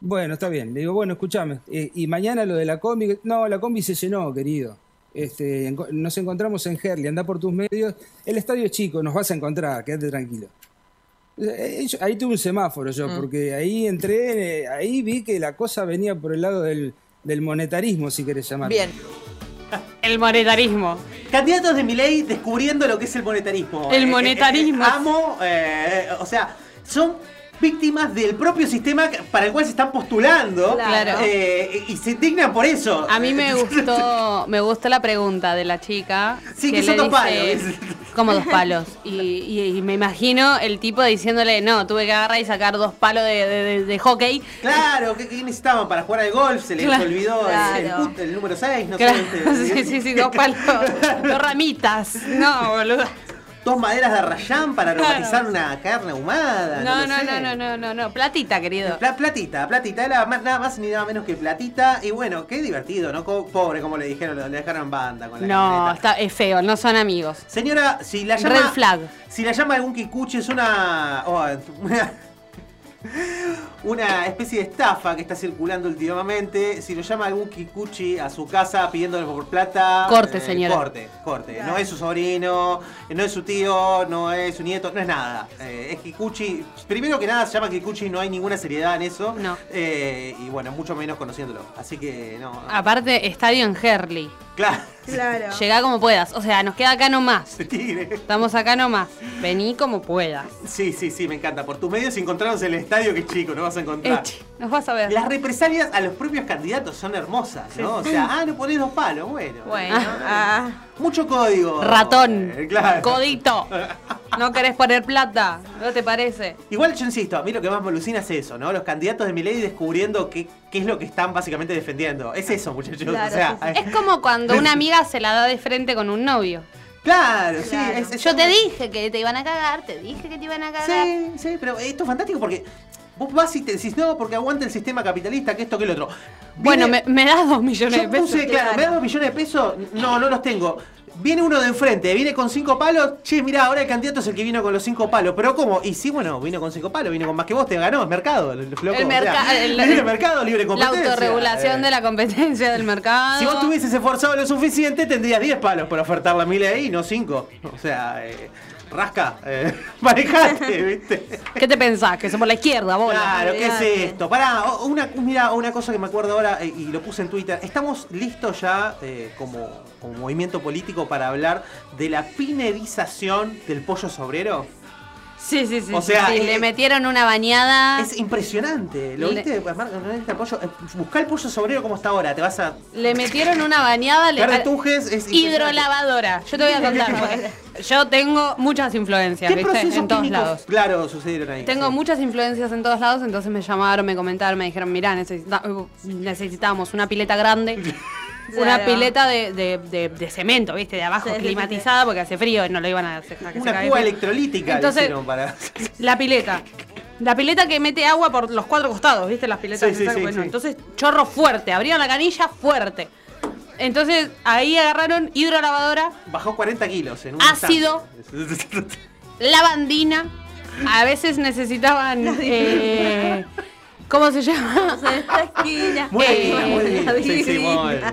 Bueno, está bien. Le digo, bueno, escúchame. eh, y mañana lo de la combi. No, la combi se llenó, querido. Este, nos encontramos en Herley, anda por tus medios. El estadio es chico, nos vas a encontrar, quédate tranquilo. Eh, Ahí tuve un semáforo yo, Mm. porque ahí entré, eh, ahí vi que la cosa venía por el lado del, del monetarismo, si querés llamarlo. Bien. El monetarismo. Candidatos de Milei descubriendo lo que es el monetarismo. El Eh, eh, monetarismo. eh, amo, eh, o sea, son víctimas del propio sistema para el cual se están postulando. Claro. eh, y se indignan por eso. A mí me gustó, me gustó la pregunta de la chica. Sí, que son dos palos. Como dos palos. Y, y- y me imagino el tipo diciéndole, no, tuve que agarrar y sacar dos palos de, de- de- de hockey. Claro, ¿qué, qué necesitaban para jugar al golf? Se les Claro. olvidó el- el, número 6, no sé. este, sí, sí, sí, dos palos, dos ramitas. No, boludo. Dos maderas de arrayán para aromatizar una carne ahumada. No, no, no, no, no, no, no. Platita, querido. Pla- platita, platita, era más- nada más ni nada menos que platita. Y bueno, qué divertido, ¿no? Pobre, como le dijeron, le dejaron banda con la No, está, es feo, no son amigos. Señora, si la llama. Red flag. Si la llama algún kikuchi es una. oh, una. Una especie de estafa que está circulando últimamente. Si lo llama algún kikuchi a su casa pidiéndole por plata. eh, Corte, señora. Corte, corte. No es su sobrino, no es su tío, no es su nieto, no es nada. Eh, es kikuchi. Primero que nada se llama kikuchi, no hay ninguna seriedad en eso. No. Eh, y bueno, mucho menos conociéndolo. Así que no. Aparte, estadio en Herley. Claro. Claro. Llegá como puedas. O sea, nos queda acá nomás. Tigre. Estamos acá nomás. Vení como puedas. Sí, sí, sí, me encanta. Por tus medios encontramos el estadio que es chico, no vas a encontrar. Eche, nos vas a ver. Las represalias a los propios candidatos son hermosas, ¿no? O sea, ah, no ponés dos palos, bueno. Bueno. Ah, Mucho código. Ratón. Eh, claro. Codito. No querés poner plata. ¿No te parece? Igual yo insisto, a mí lo que más me alucina es eso, ¿no? Los candidatos de Milei descubriendo qué, qué es lo que están básicamente defendiendo. Es eso, muchachos. o sea, eh, Es como cuando una amiga se la da de frente con un novio. Claro, sí. es- es- Yo te dije que te iban a cagar, te dije que te iban a cagar. Sí, sí, pero esto es fantástico porque vos vas y te decís, no, porque aguanta el sistema capitalista, que esto, que el otro. Bueno, me, me das dos millones Yo de pesos. puse, claro, me das dos millones de pesos, no, no los tengo. Viene uno de enfrente, viene con cinco palos. Che, mirá, ahora el candidato es el que vino con los cinco palos. Pero ¿cómo? Y sí, bueno, vino con cinco palos, vino con más que vos, te ganó, es mercado. loco, El o sea, merca- el- libre mercado, libre La competencia. autorregulación Eh, de la competencia del mercado. Si vos tuvieses esforzado lo suficiente, tendrías 10 palos por ofertar la mil ahí, no 5. O sea, eh, rasca, eh, manejate, ¿viste? ¿Qué te pensás? Que somos la izquierda, bola. Claro, ¿qué es esto? Pará, una, mira, una cosa que me acuerdo ahora eh, y lo puse en Twitter. ¿Estamos listos ya eh, como, como movimiento político para hablar de la pinedización del pollo sobrero? Sí, sí, sí. O sea, sí, eh, le metieron una bañada. Es impresionante. ¿Lo Le- viste? Marco, ¿no viste el pollo? Eh, Buscá el pollo sobrero como está ahora. Te vas a. Le metieron una bañada. Le, Verde Tujes es hidrolavadora. Yo te voy a contar. yo tengo muchas influencias, ¿Qué ¿viste? En todos lados. Claro, sucedieron ahí. Tengo sí. muchas influencias en todos lados, entonces me llamaron, me comentaron, me dijeron, mirá, necesita- necesitamos una pileta grande, una pileta de, de- de- de cemento, ¿viste? De abajo, Sí, sí, sí, climatizada, porque hace frío y no lo iban a hacer. Una cuba frío. electrolítica le Entonces, para. La pileta. La pileta que mete agua por los cuatro costados, ¿viste? Las piletas Sí, sí, bueno, sí. Entonces, chorro fuerte, abrieron la canilla fuerte. Entonces, ahí agarraron hidrolavadora, Bajó 40 kilos en un Ácido. lavandina. A veces necesitaban. eh, ¿Cómo se llama? Esta esquina. Muy Eh, bien, muy bien. Sí, sí, adivina. muy bien.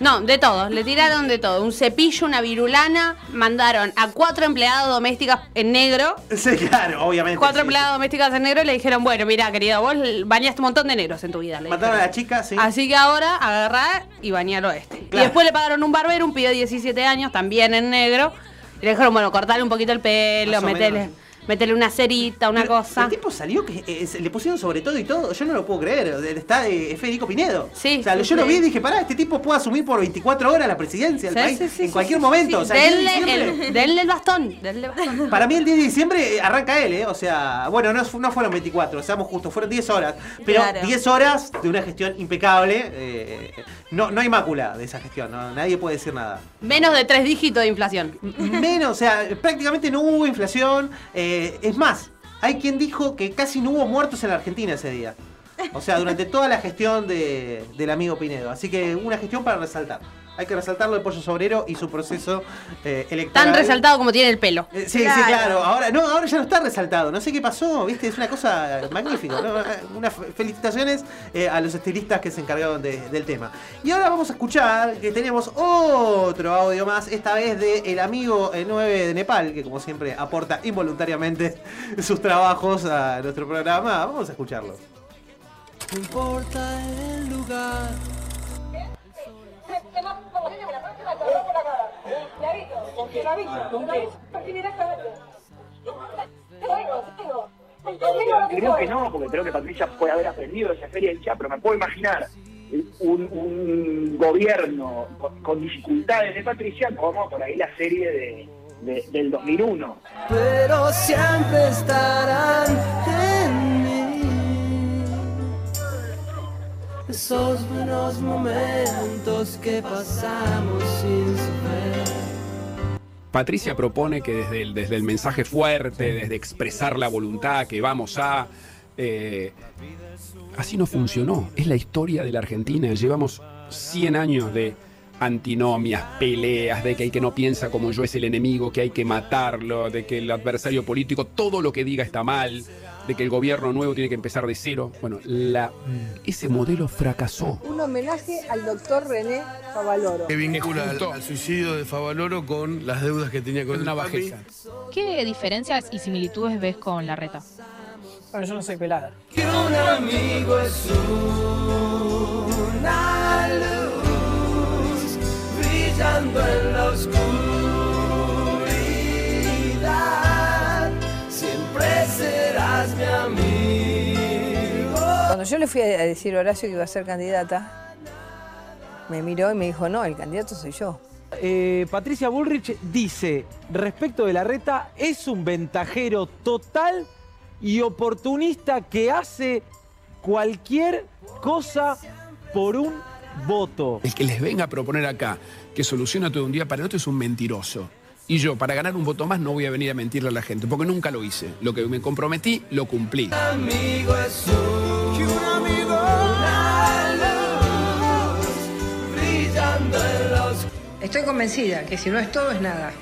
No, de todo, le tiraron de todo. Un cepillo, una virulana, mandaron a cuatro empleadas domésticas en negro. Sí, claro, obviamente. Cuatro sí, empleadas domésticas en negro y le dijeron, bueno, mira, querida, vos bañaste un montón de negros en tu vida. le Mataron a la chica, sí. Así que ahora agarrá y bañalo este. Claro. Y después le pagaron un barbero, un pibe de 17 años, también en negro. Y le dijeron, bueno, cortarle un poquito el pelo, metele, metele una cerita, una cosa. El tipo salió que eh, le pusieron sobre todo y todo. Yo no lo puedo creer. Está eh, es Federico Pinedo. Sí, O sea, sí, yo lo vi y dije, pará, este tipo puede asumir por 24 horas la presidencia del Sí, país sí, sí, en cualquier momento. O sea, el 10 de denle, diciembre- el, denle el bastón, denle el bastón. Para mí el 10 de diciembre eh, arranca él, ¿eh? O sea, bueno, no, no fueron 24, seamos justos, fueron 10 horas. Pero Claro. 10 horas de una gestión impecable. eh, no, no hay mácula de esa gestión, ¿no? nadie puede decir nada. Menos de tres dígitos de inflación. Menos, o sea, prácticamente no hubo inflación. eh, es más, hay quien dijo que casi no hubo muertos en la Argentina ese día. O sea, durante toda la gestión de- del amigo Pinedo. Así que una gestión para resaltar. Hay que resaltarlo de Pollo Sobrero y su proceso eh, electoral. Tan resaltado como tiene el pelo. Eh, Sí, sí, claro. Ahora, no, ahora ya no está resaltado. No sé qué pasó, ¿viste? Es una cosa magnífica. ¿no? Unas fe- felicitaciones eh, a los estilistas que se encargaron de- del tema. Y ahora vamos a escuchar que tenemos otro audio más, esta vez de el amigo eh, 9 de Nepal, que como siempre aporta involuntariamente sus trabajos a nuestro programa. Vamos a escucharlo. No importa el lugar. Creo que no, porque creo que Patricia puede haber aprendido esa experiencia, pero me puedo imaginar un, un gobierno con, con dificultades de Patricia como por ahí la serie de, de- del 2001. Pero siempre estarán en esos buenos momentos que pasamos sin saber. Patricia propone que desde el, desde el mensaje fuerte, desde expresar la voluntad, que vamos a... eh, así no funcionó. Es la historia de la Argentina. Llevamos 100 años de antinomias, peleas, de que el que no piensa como yo es el enemigo, que hay que matarlo, de que el adversario político, todo lo que diga está mal, de que el gobierno nuevo tiene que empezar de cero. Bueno, la, ese modelo fracasó. Un homenaje al doctor René Favaloro. Que vincula al, al suicidio de Favaloro con las deudas que tenía con Una el papi. bajeza. ¿Qué diferencias y similitudes ves con la reta? Bueno, yo no soy pelada. Que un amigo es una luz brillando en la oscuridad. Serás mi amigo. Cuando yo le fui a decir a Horacio que iba a ser candidata, me miró y me dijo, no, el candidato soy yo. Eh, Patricia Bullrich dice respecto de la reta, es un ventajero total y oportunista que hace cualquier cosa por un voto. El que les venga a proponer acá que soluciona todo un día para el otro es un mentiroso. Y yo, para ganar un voto más, no voy a venir a mentirle a la gente, porque nunca lo hice. Lo que me comprometí, lo cumplí. amigo es un, un amigo, una luz brillando en. Estoy convencida que si no es todo, es nada.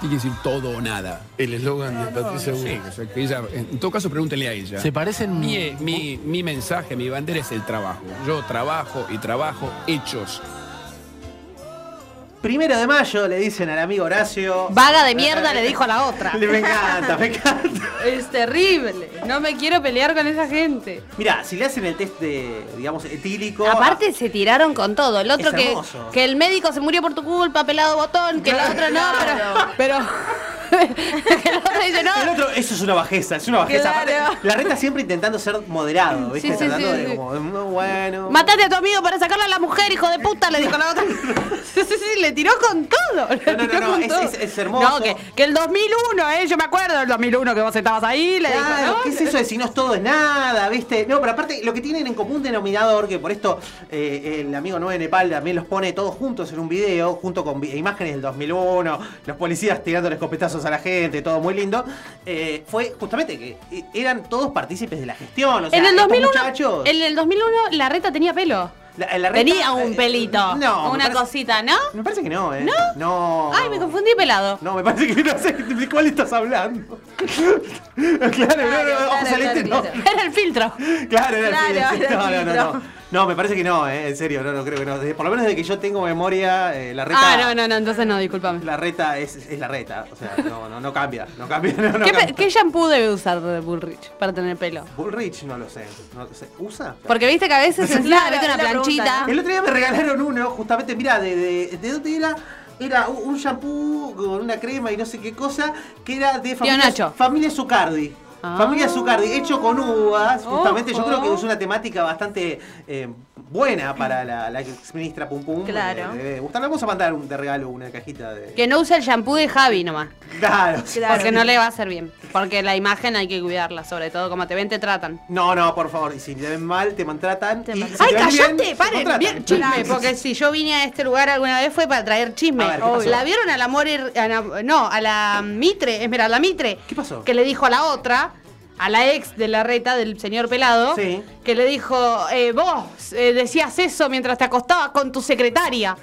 Tiene que decir todo o nada. El eslogan de Patricia Sí, Bullrich. o sea, que ella- en todo caso, pregúntenle a ella. ¿Se parecen? Mi, mi, mi mensaje, mi bandera es el trabajo. Yo trabajo y trabajo hechos. Primero de mayo le dicen al amigo Horacio. Vaga de mierda le dijo a la otra. Le- Me encanta, me encanta. Es terrible. No me quiero pelear con esa gente. Mira, si le hacen el test de, digamos, etílico. Aparte se tiraron con todo. El otro Es que, hermoso. que el médico se murió por tu culpa, pelado botón, que la otra no, pero, pero que la otra dice no. El otro, eso es una bajeza, es una bajeza. Claro. Aparte, La reta siempre intentando ser moderado, ¿viste? Sí, sí, Tratando sí, de sí. como, "No, bueno. Matate a tu amigo para sacarle a la mujer, hijo de puta, le dijo la otra. Sí, sí, sí, le tiró con todo. le No, no, tiró no, con es- todo. es- es hermoso. No, que, que el 2001, ¿eh? Yo me acuerdo del 2001 que vos estabas ahí, le Claro, ¿no? ¿qué es eso de si no es todo es nada, viste? No, pero aparte lo que tienen en común denominador, que por esto eh, el amigo 9 de Nepal también los pone todos juntos en un video, junto con imágenes del 2001, los policías tirando escopetazos a la gente, todo muy lindo, eh, fue justamente que eh, eran todos partícipes de la gestión. O sea, en el estos 2001, muchachos- en el 2001 la reta tenía pelo. La- la reta- tenía un eh, pelito, no, una parece- cosita, ¿no? Me parece que no, ¿eh? ¿No? No. Ay, me confundí pelado. No, me parece que no sé de cuál estás hablando. claro, no, no, ojos claro, celestes, no. claro. Era el filtro. Claro, era Claro, el filtro. No, no, no, no. Me parece que no, eh, en serio, no, no creo que no. Desde- por lo menos desde que yo tengo memoria, eh, la reta. Ah, no, no, no, entonces no, discúlpame. La reta es, es la reta. O sea, no, no, no cambia. No cambia. No, no ¿Qué, cambia. ¿Qué shampoo debe usar Bullrich para tener pelo? Bullrich, no lo sé. No lo sé. ¿Usa? Porque viste que a veces encima Claro, mete una la pregunta, planchita. El otro día me regalaron uno, justamente, mira, de, de, ¿de dónde era? Era un shampoo con una crema y no sé qué cosa, que era de familia, familia Zucardi. Ah. Familia Zucardi, hecho con uvas, justamente yo creo que es una temática bastante eh, buena para la, la ex ministra Pum Pum. Claro. Le vamos a mandar un, de regalo una cajita de... Que no use el shampoo de Javi nomás. Claro. Porque no le va a hacer bien. Porque la imagen hay que cuidarla, sobre todo como te ven, te tratan. No, no, por favor, y si te ven mal, te maltratan. y si ¡Ay, te ven bien, cállate! te ¡Paren! Bien, chisme. Porque si yo vine a este lugar alguna vez fue para traer chisme. Ver. ¿La vieron a la More, a la- no, a la Mitre, Esmeralda Mitre? ¿Qué pasó? Que le dijo a la otra, a la ex de la reta del señor Pelado, Sí. que le dijo, eh, vos eh, decías eso mientras te acostabas con tu secretaria.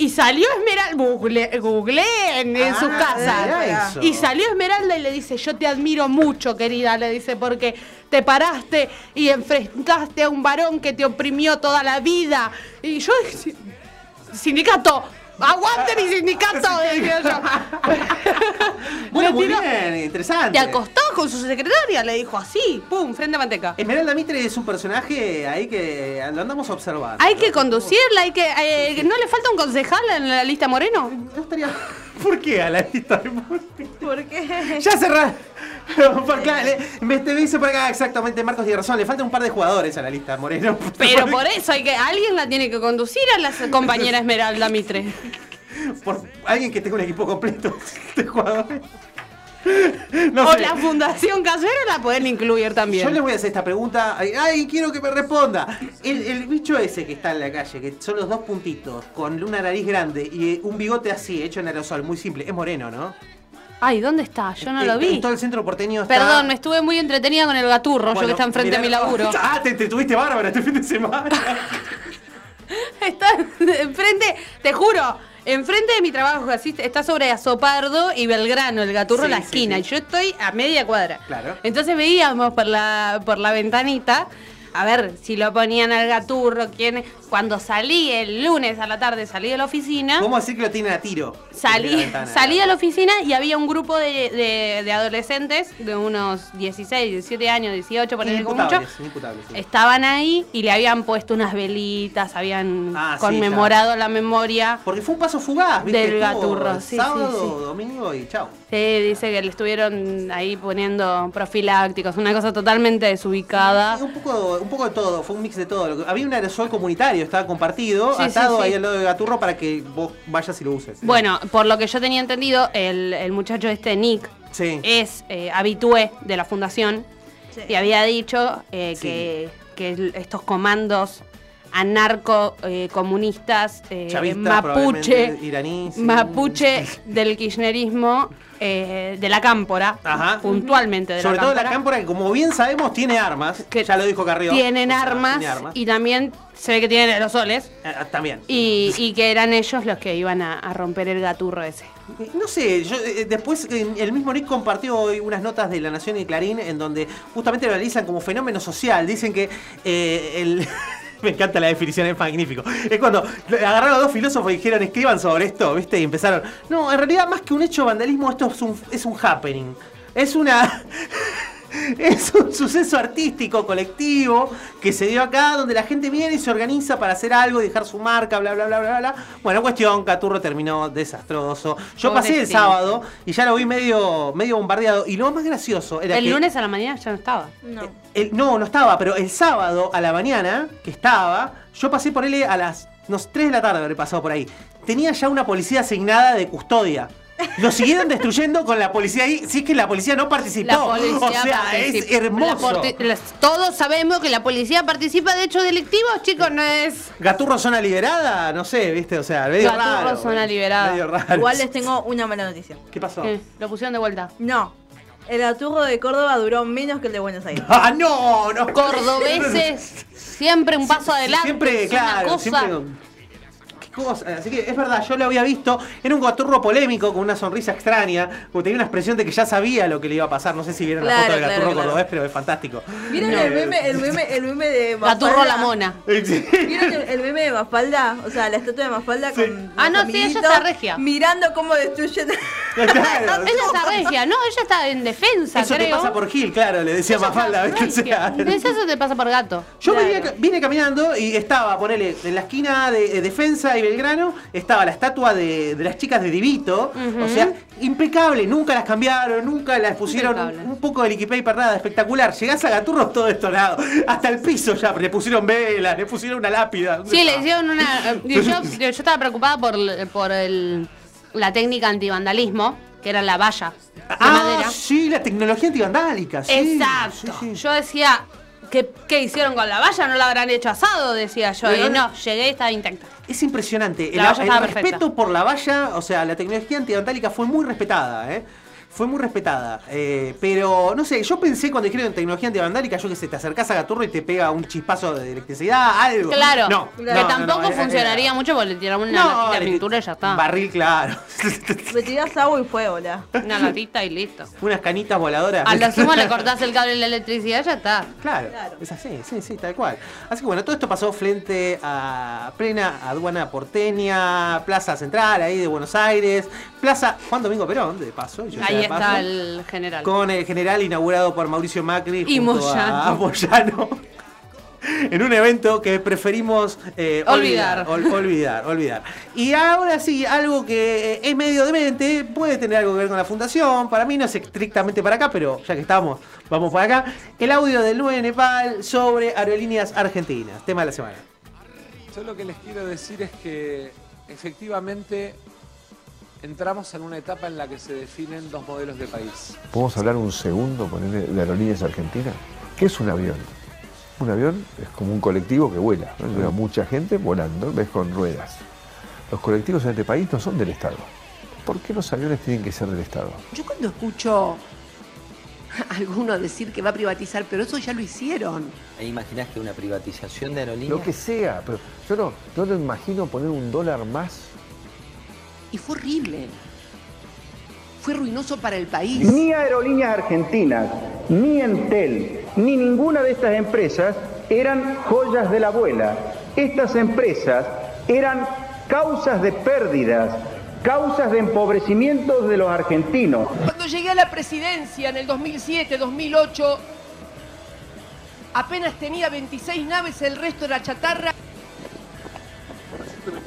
Y salió Esmeralda, google, googleen en Ah, casas. era eso. Y salió Esmeralda y le dice, yo te admiro mucho, querida, le dice, porque te paraste y enfrentaste a un varón que te oprimió toda la vida. Y yo, "Si- sindicato, aguante mi sindicato, decía yo. Bueno, muy bien, interesante. Te acostabas con su secretaria, le dijo así, pum, frente a manteca. Esmeralda Mitre es un personaje ahí que lo andamos observando. Hay que conducirla, hay que. eh, ¿No le falta un concejal en la lista Moreno? Me gustaría. ¿Por qué a la lista de ¿Por qué? Ya cerrá. Le- me, te dice por acá exactamente Marcos tiene razón. Le faltan un par de jugadores a la lista, Moreno. Pero por eso hay que. Alguien la tiene que conducir a la compañera Esmeralda Mitre. Por alguien que tenga un equipo completo de jugadores. No o sé. la Fundación Casero la pueden incluir también. Yo le voy a hacer esta pregunta. Ay, quiero que me responda. El, el bicho ese que está en la calle, que son los dos puntitos, con una nariz grande y eh, un bigote así, hecho en aerosol, muy simple. Es moreno, ¿no? Ay, ¿dónde está? Yo no Eh, lo En vi. todo el centro porteño está. Perdón, me estuve muy entretenida con el gaturro, yo que está enfrente de mi mirá- laburo. Ah, te, te tuviste bárbara este fin de semana. Está enfrente, te juro, enfrente de mi trabajo, así está sobre Azopardo y Belgrano, el gaturro en la sí, esquina, sí. y yo estoy a media cuadra. Claro. Entonces veíamos por la, por la ventanita, a ver si lo ponían al gaturro, quién. Cuando salí el lunes a la tarde, salí de la oficina. ¿Cómo decir que lo tienen a tiro? Salí, ventana. salí a la oficina y había un grupo de, de- de adolescentes de unos 16, 17 años, 18, por como mucho. Sí. Estaban ahí y le habían puesto unas velitas, habían Ah, sí, conmemorado la memoria. Porque fue un paso fugaz, ¿viste? Del gaturro, sí, Sábado, domingo y chao. Sí, dice que le estuvieron ahí poniendo profilácticos, una cosa totalmente desubicada. Un poco, un poco de todo, fue un mix de todo. Había un aerosol comunitario, estaba compartido, Sí, sí, atado sí. ahí al lado del gaturro para que vos vayas y lo uses. Bueno, por lo que yo tenía entendido, el, el muchacho este, Nick, Sí. es eh, habitué de la fundación y había dicho eh, Sí. que, que estos comandos anarco-comunistas Chavistas, mapuche, probablemente, iraní, sí. mapuche del kirchnerismo eh, de la cámpora, Ajá. puntualmente de Sobre la todo cámpora, la cámpora, que como bien sabemos, tiene armas. ya lo dijo Carrió. tienen O sea, armas, tiene armas. y también se ve que tienen aerosoles Eh, también. y, y que eran ellos los que iban a, a romper el gaturro ese. No sé, yo, eh, después eh, el mismo Nick compartió hoy unas notas de La Nación y Clarín en donde justamente lo analizan como fenómeno social. Dicen que eh, el... Me encanta la definición, es magnífico. Es cuando agarraron a dos filósofos y dijeron escriban sobre esto, ¿viste? Y empezaron. No, en realidad, más que un hecho de vandalismo, esto es un, es un happening. Es una. Es un suceso artístico colectivo que se dio acá donde la gente viene y se organiza para hacer algo y dejar su marca, bla, bla, bla, bla, bla. Bueno, cuestión, Caturro terminó desastroso. Yo pasé el sábado y ya lo vi medio, medio bombardeado. Y lo más gracioso era El que. lunes a la mañana ya no estaba. No. el- no, no estaba, pero el sábado a la mañana que estaba, yo pasé por él a las no, sé, 3 de la tarde, habré pasado por ahí. Tenía ya una policía asignada de custodia. Lo siguieron destruyendo con la policía ahí, si es que la policía no participó. La policía o sea, es hermoso. La todos sabemos que la policía participa de hechos delictivos, chicos, no es. Gaturro zona liberada, no sé, viste, o sea, medio Gaturro raro. zona liberada. Medio raro. Igual les tengo una mala noticia. ¿Qué pasó? ¿Qué? Lo pusieron de vuelta. No. El gaturro de Córdoba duró menos que el de Buenos Aires. ¡Ah, no! no Cordobeses, siempre un paso adelante. Siempre, claro, cosa- siempre. ¿Qué cosas. Así que es verdad, yo lo había visto. Era un gaturro polémico con una sonrisa extraña. Porque tenía una expresión de que ya sabía lo que le iba a pasar. No sé si vieron la foto del claro, gaturro claro. cordobés, pero es fantástico. ¿Vieron No, el meme, el meme, el meme de Gaturro Mafalda? la mona. ¿Vieron el, el meme de Mafalda? O sea, la estatua de Mafalda con. Ah, no, sí, ella está regia. Mirando cómo destruyen. Ella está regia, no, ella está en defensa, Eso te pasa por Gil, claro, le decía Mafalda. eso te pasa por gato. Yo venía ca- vine caminando y estaba, ponele, en la esquina de eh, Defensa y Belgrano, estaba la estatua de, de las chicas de Divito. O sea, impecable, nunca las cambiaron, nunca las pusieron Impecable. un, poco de liquipaper, nada, espectacular. Llegás a Gaturro todo estonado. Hasta el piso ya, le pusieron velas, le pusieron una lápida. Sí, le hicieron una. Yo, estaba preocupada por, por el, la técnica antivandalismo, que era la valla de Ah, madera. sí, la tecnología antivandálica, sí. Exacto. Yo decía, ¿qué, ¿qué hicieron con la valla? ¿No la habrán hecho asado? Decía yo. Y no- no, llegué y estaba intacta. Es impresionante. La El, respeto por la valla, o sea, la tecnología antivandálica fue muy respetada, ¿eh? Fue muy respetada. Eh, pero, no sé, yo pensé cuando dijeron tecnología antivandálica, yo que sé, te acercás a Gaturro y te pega un chispazo de electricidad, algo. Claro, No, que no, no, tampoco no, funcionaría mucho porque le tiramos una No, latita de le- pintura y ya está. Barril, claro. Me tirás agua y fuego, la. Una latita y listo. Unas canitas voladoras. A lo sumo le cortás el cable de la electricidad y ya está. Claro, es así, sí, sí, tal cual. Así que bueno, todo esto pasó frente a plena aduana porteña, Plaza Central, ahí de Buenos Aires, Plaza Juan Domingo Perón, de paso. yo Ahí está paso, el general. Con el general inaugurado por Mauricio Macri Y junto a Moyano. Moyano. En un evento que preferimos eh, olvidar. Olvidar. ol- olvidar, olvidar. Y ahora sí, algo que eh, es medio demente, puede tener algo que ver con la fundación. Para mí no es estrictamente para acá, pero ya que estamos, vamos para acá. El audio del 9 Nepal sobre aerolíneas argentinas. Tema de la semana. Yo lo que les quiero decir es que efectivamente entramos en una etapa en la que se definen dos modelos de país. ¿Podemos hablar un segundo ponele, de aerolíneas argentinas? ¿Qué es un avión? Un avión es como un colectivo que vuela, ¿no? Lleva mucha gente volando, ves con ruedas. Los colectivos en este país no son del Estado. ¿Por qué los aviones tienen que ser del Estado? Yo cuando escucho a alguno decir que va a privatizar, pero eso ya lo hicieron. ¿E imaginás que una privatización de aerolíneas? Lo que sea, pero yo no, no me imagino poner un dólar más. Y fue horrible. Fue ruinoso para el país. Ni Aerolíneas Argentinas, ni Entel, ni ninguna de estas empresas eran joyas de la abuela. Estas empresas eran causas de pérdidas, causas de empobrecimiento de los argentinos. Cuando llegué a la presidencia en el 2007, 2008, apenas tenía 26 naves, el resto era chatarra.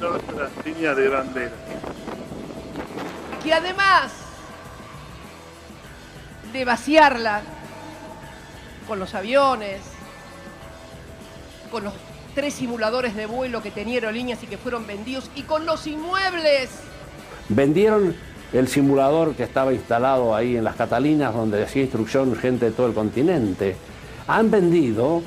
las líneas de bandera. Que además de vaciarla con los aviones, con los tres simuladores de vuelo que tenía Aerolíneas y que fueron vendidos, y con los inmuebles, Vendieron el simulador que estaba instalado ahí en las Catalinas, donde hacía instrucción gente de todo el continente. Han vendido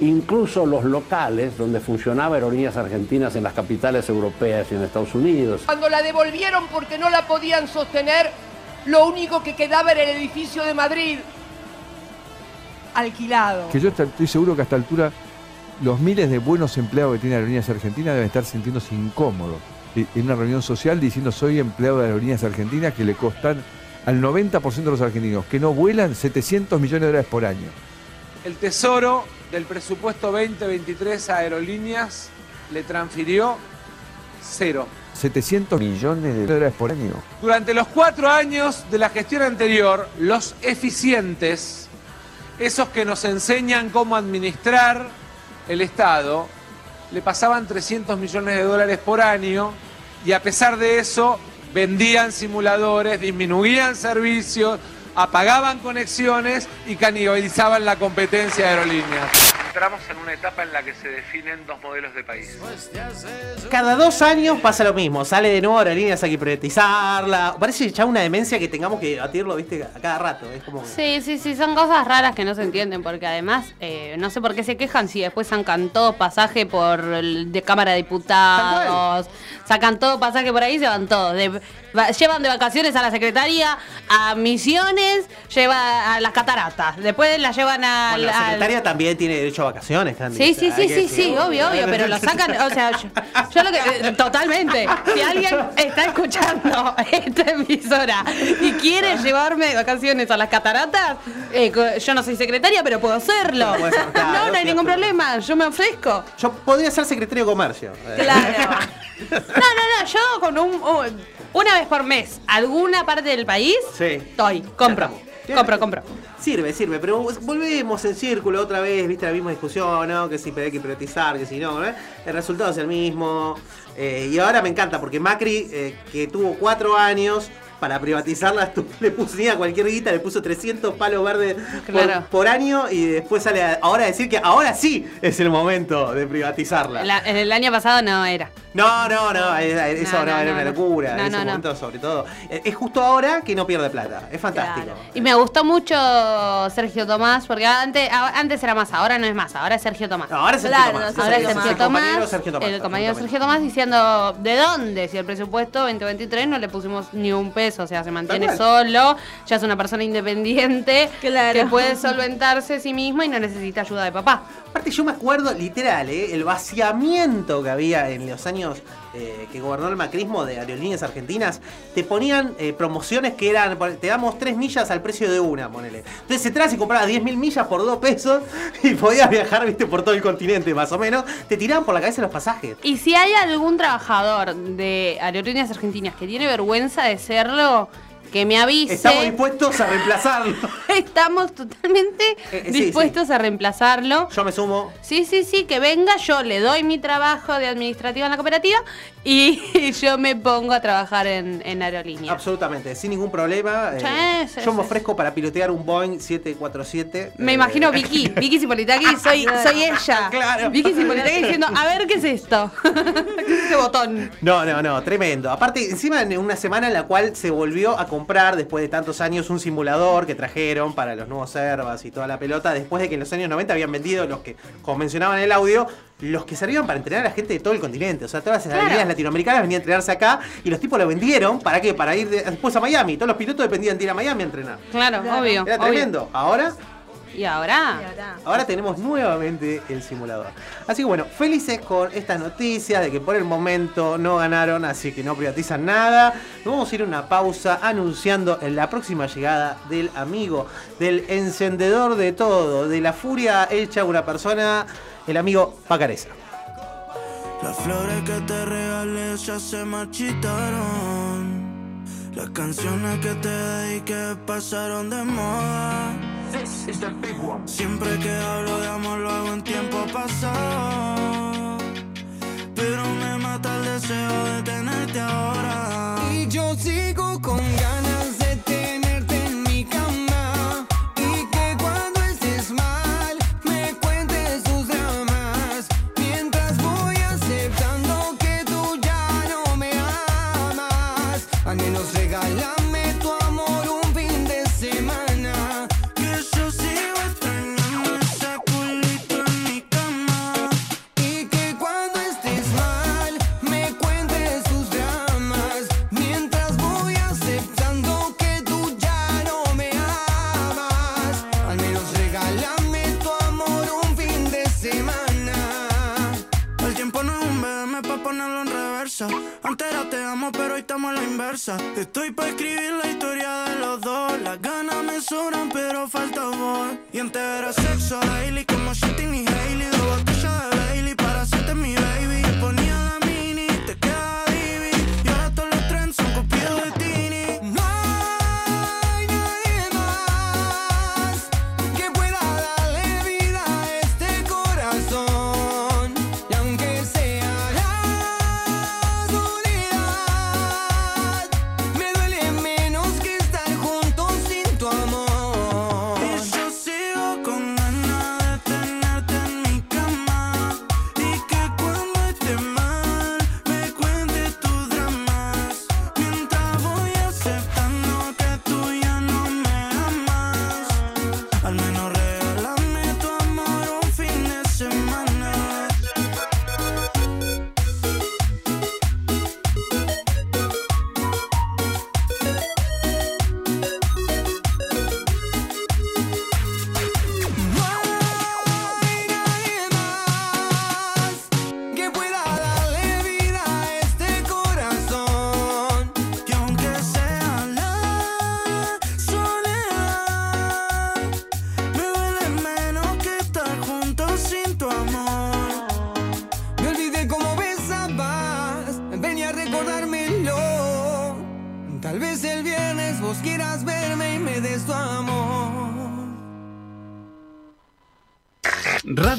incluso los locales donde funcionaba Aerolíneas Argentinas en las capitales europeas y en Estados Unidos. cuando la devolvieron porque no la podían sostener, lo único que quedaba era el edificio de Madrid alquilado. Que yo est- estoy seguro que a esta altura los miles de buenos empleados que tiene Aerolíneas Argentinas deben estar sintiéndose incómodos y- en una reunión social diciendo soy empleado de Aerolíneas Argentinas que le costan al 90% de los argentinos que no vuelan 700 millones de dólares por año. El Tesoro del presupuesto 2023 a aerolíneas le transfirió cero. 700 millones de dólares por año. Durante los cuatro años de la gestión anterior, los eficientes, esos que nos enseñan cómo administrar el Estado, le pasaban 300 millones de dólares por año y a pesar de eso vendían simuladores, disminuían servicios, apagaban conexiones y canibalizaban la competencia de aerolíneas. Entramos en una etapa en la que se definen dos modelos de país. Cada dos años pasa lo mismo. Sale de nuevo aerolíneas, hay que privatizarla. Parece ya una demencia que tengamos que debatirlo, viste, a cada rato. Es como. Sí, sí, sí, son cosas raras que no se entienden, porque además eh, no sé por qué se quejan si después sacan todo pasaje por el, de Cámara de Diputados, sacan todo pasaje por ahí se van todos. De- Va- llevan de vacaciones a la secretaría, a misiones, lleva a las cataratas. Después las llevan a Bueno, la secretaria también tiene derecho a vacaciones, Candy. Sí, sí, sí, sí, sí, obvio, obvio, pero lo sacan, o sea, yo, yo lo que, eh, totalmente, si alguien está escuchando esta emisora y quiere llevarme de vacaciones a las cataratas, eh, yo no soy secretaria, pero puedo hacerlo. Claro, No, no hay ningún problema, yo me ofrezco. Yo podría ser secretario de comercio. Eh, No, no, no, yo con un, un- una vez por mes, alguna parte del país, Sí. estoy, compro, compro, compro. Sirve, sirve, pero volvemos en círculo otra vez, viste la misma discusión, ¿no? Que si hay que privatizar, que si no, ¿no? El resultado es el mismo. eh, y ahora me encanta porque Macri, eh, que tuvo cuatro años para privatizarla, tu- le puso ni a cualquier guita, le puso 300 palos verdes por, Claro. por año y después sale a- ahora a decir que ahora sí es el momento de privatizarla. La- el año pasado no era. No, no, no, eso No, no, no, era no, una locura. En ese momento, sobre todo. Eh, Es justo ahora que no pierde plata. Es fantástico. Y me gustó mucho Sergio Tomás, porque antes, antes era más, ahora no es más, ahora es Sergio Tomás. ahora es Sergio Claro, Tomás. Ahora es Sergio Sergio Tomás. El compañero Sergio Tomás, el compañero. Sergio Tomás diciendo, ¿de dónde? Si el presupuesto 2023 no le pusimos ni un peso, o sea, se mantiene solo, ya es una persona independiente Claro. que puede solventarse a sí misma y no necesita ayuda de papá. Aparte, yo me acuerdo literal, ¿eh? el vaciamiento que había en los años eh, que gobernó el macrismo de aerolíneas argentinas. Te ponían eh, promociones que eran, te damos tres millas al precio de una, ponele. Entonces entras y comprabas 10.000 millas por dos pesos y podías viajar, viste, por todo el continente, más o menos. Te tiraban por la cabeza los pasajes. Y si hay algún trabajador de Aerolíneas Argentinas que tiene vergüenza de serlo, que me avise. Estamos dispuestos a reemplazarlo. Estamos totalmente Eh, sí, dispuestos a reemplazarlo. Yo me sumo. Sí, sí, sí, que venga, yo le doy mi trabajo de administrativa en la cooperativa y yo me pongo a trabajar en, en aerolínea. Absolutamente, sin ningún problema. Sí, Eh, yo me ofrezco para pilotear un Boeing 747. Me eh, imagino Vicky, Vicky Cipolitaki, soy, soy ella. Claro. Vicky Cipolitaki diciendo, a ver qué es esto. ¿Qué es este botón? No, no, no, tremendo. Aparte, encima en una semana en la cual se volvió a comprar, después de tantos años, un simulador que trajeron para los nuevos servas y toda la pelota, después de que en los años 90 habían vendido los que, como mencionaban en el audio, los que servían para entrenar a la gente de todo el continente. O sea, todas las Claro. aerolíneas latinoamericanas venían a entrenarse acá y los tipos lo vendieron, ¿para qué? Para ir de- después a Miami. Todos los pilotos dependían de ir a Miami a entrenar. Claro, obvio. Era obvio. Ahora ¿Y ahora? Ahora tenemos nuevamente el simulador. Así que bueno, felices con estas noticias de que por el momento no ganaron, así que no privatizan nada. Nos vamos a ir a una pausa anunciando la próxima llegada del amigo, del encendedor de todo, de la furia hecha una persona, el amigo Pacareza. Las flores que te regalé ya se marchitaron. Las canciones que te dediqué pasaron de moda. Siempre que hablo de amor lo hago en tiempo pasado. Pero me mata el deseo de tenerte ahora. Y yo sigo con ganas de tenerte Antes era te amo, pero hoy estamos a la inversa. Estoy pa' escribir la historia de los dos. Las ganas me sobran, pero falta voz. Y antes era sexo daily, como Shitting y Hailey. Dos botellas de Bailey para hacerte mi baby.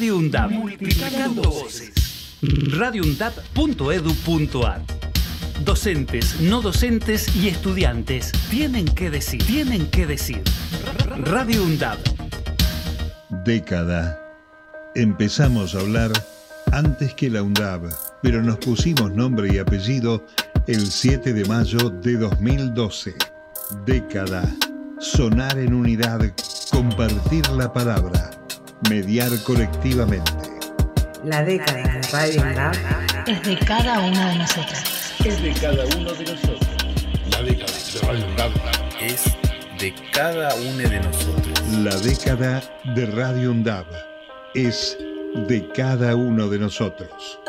Radio UNDAP. Multiplicando voces. radioundap.edu.ar Docentes, no docentes y estudiantes tienen que decir, tienen que decir. Radio UNDAP. Década. Empezamos a hablar antes que la UNDAB, pero nos pusimos nombre y apellido el 7 de mayo de 2012. Década. Sonar en unidad, compartir la palabra, mediar colectivamente. La década de Radio UNDAB Es de cada uno de nosotros. Es de cada uno de nosotros. La década de Radio UNDAB es de cada uno de nosotros. La década de Radio UNDAB es de cada uno de nosotros.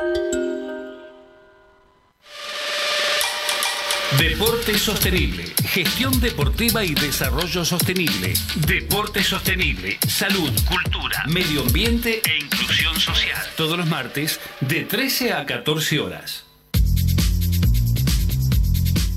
Deporte sostenible, gestión deportiva y desarrollo sostenible. Deporte sostenible, salud, cultura, medio ambiente e inclusión social. Todos los martes de 13 a 14 horas.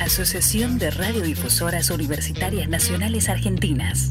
Asociación de Radiodifusoras Universitarias Nacionales Argentinas.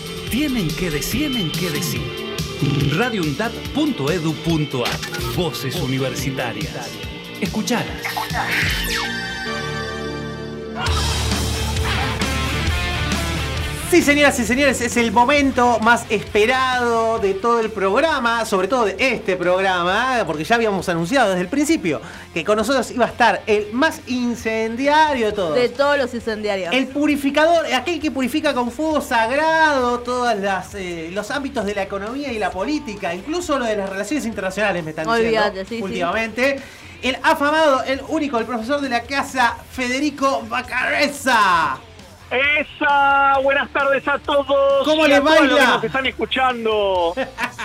tienen que decir, tienen que decir. radioundap.edu.ar Voces universitarias. Escuchalas. Sí, señoras y señores, es el momento más esperado de todo el programa, sobre todo de este programa, porque ya habíamos anunciado desde el principio que con nosotros iba a estar el más incendiario de todos. De todos los incendiarios. El purificador, aquel que purifica con fuego sagrado todos los ámbitos de la economía y la política, incluso lo de las relaciones internacionales, me están Olvídate, diciendo sí, sí. últimamente. El afamado, el único, el profesor de la casa, Federico Bacareza. ¡Esa! Buenas tardes a todos. ¿Cómo todos baila? los que nos están escuchando.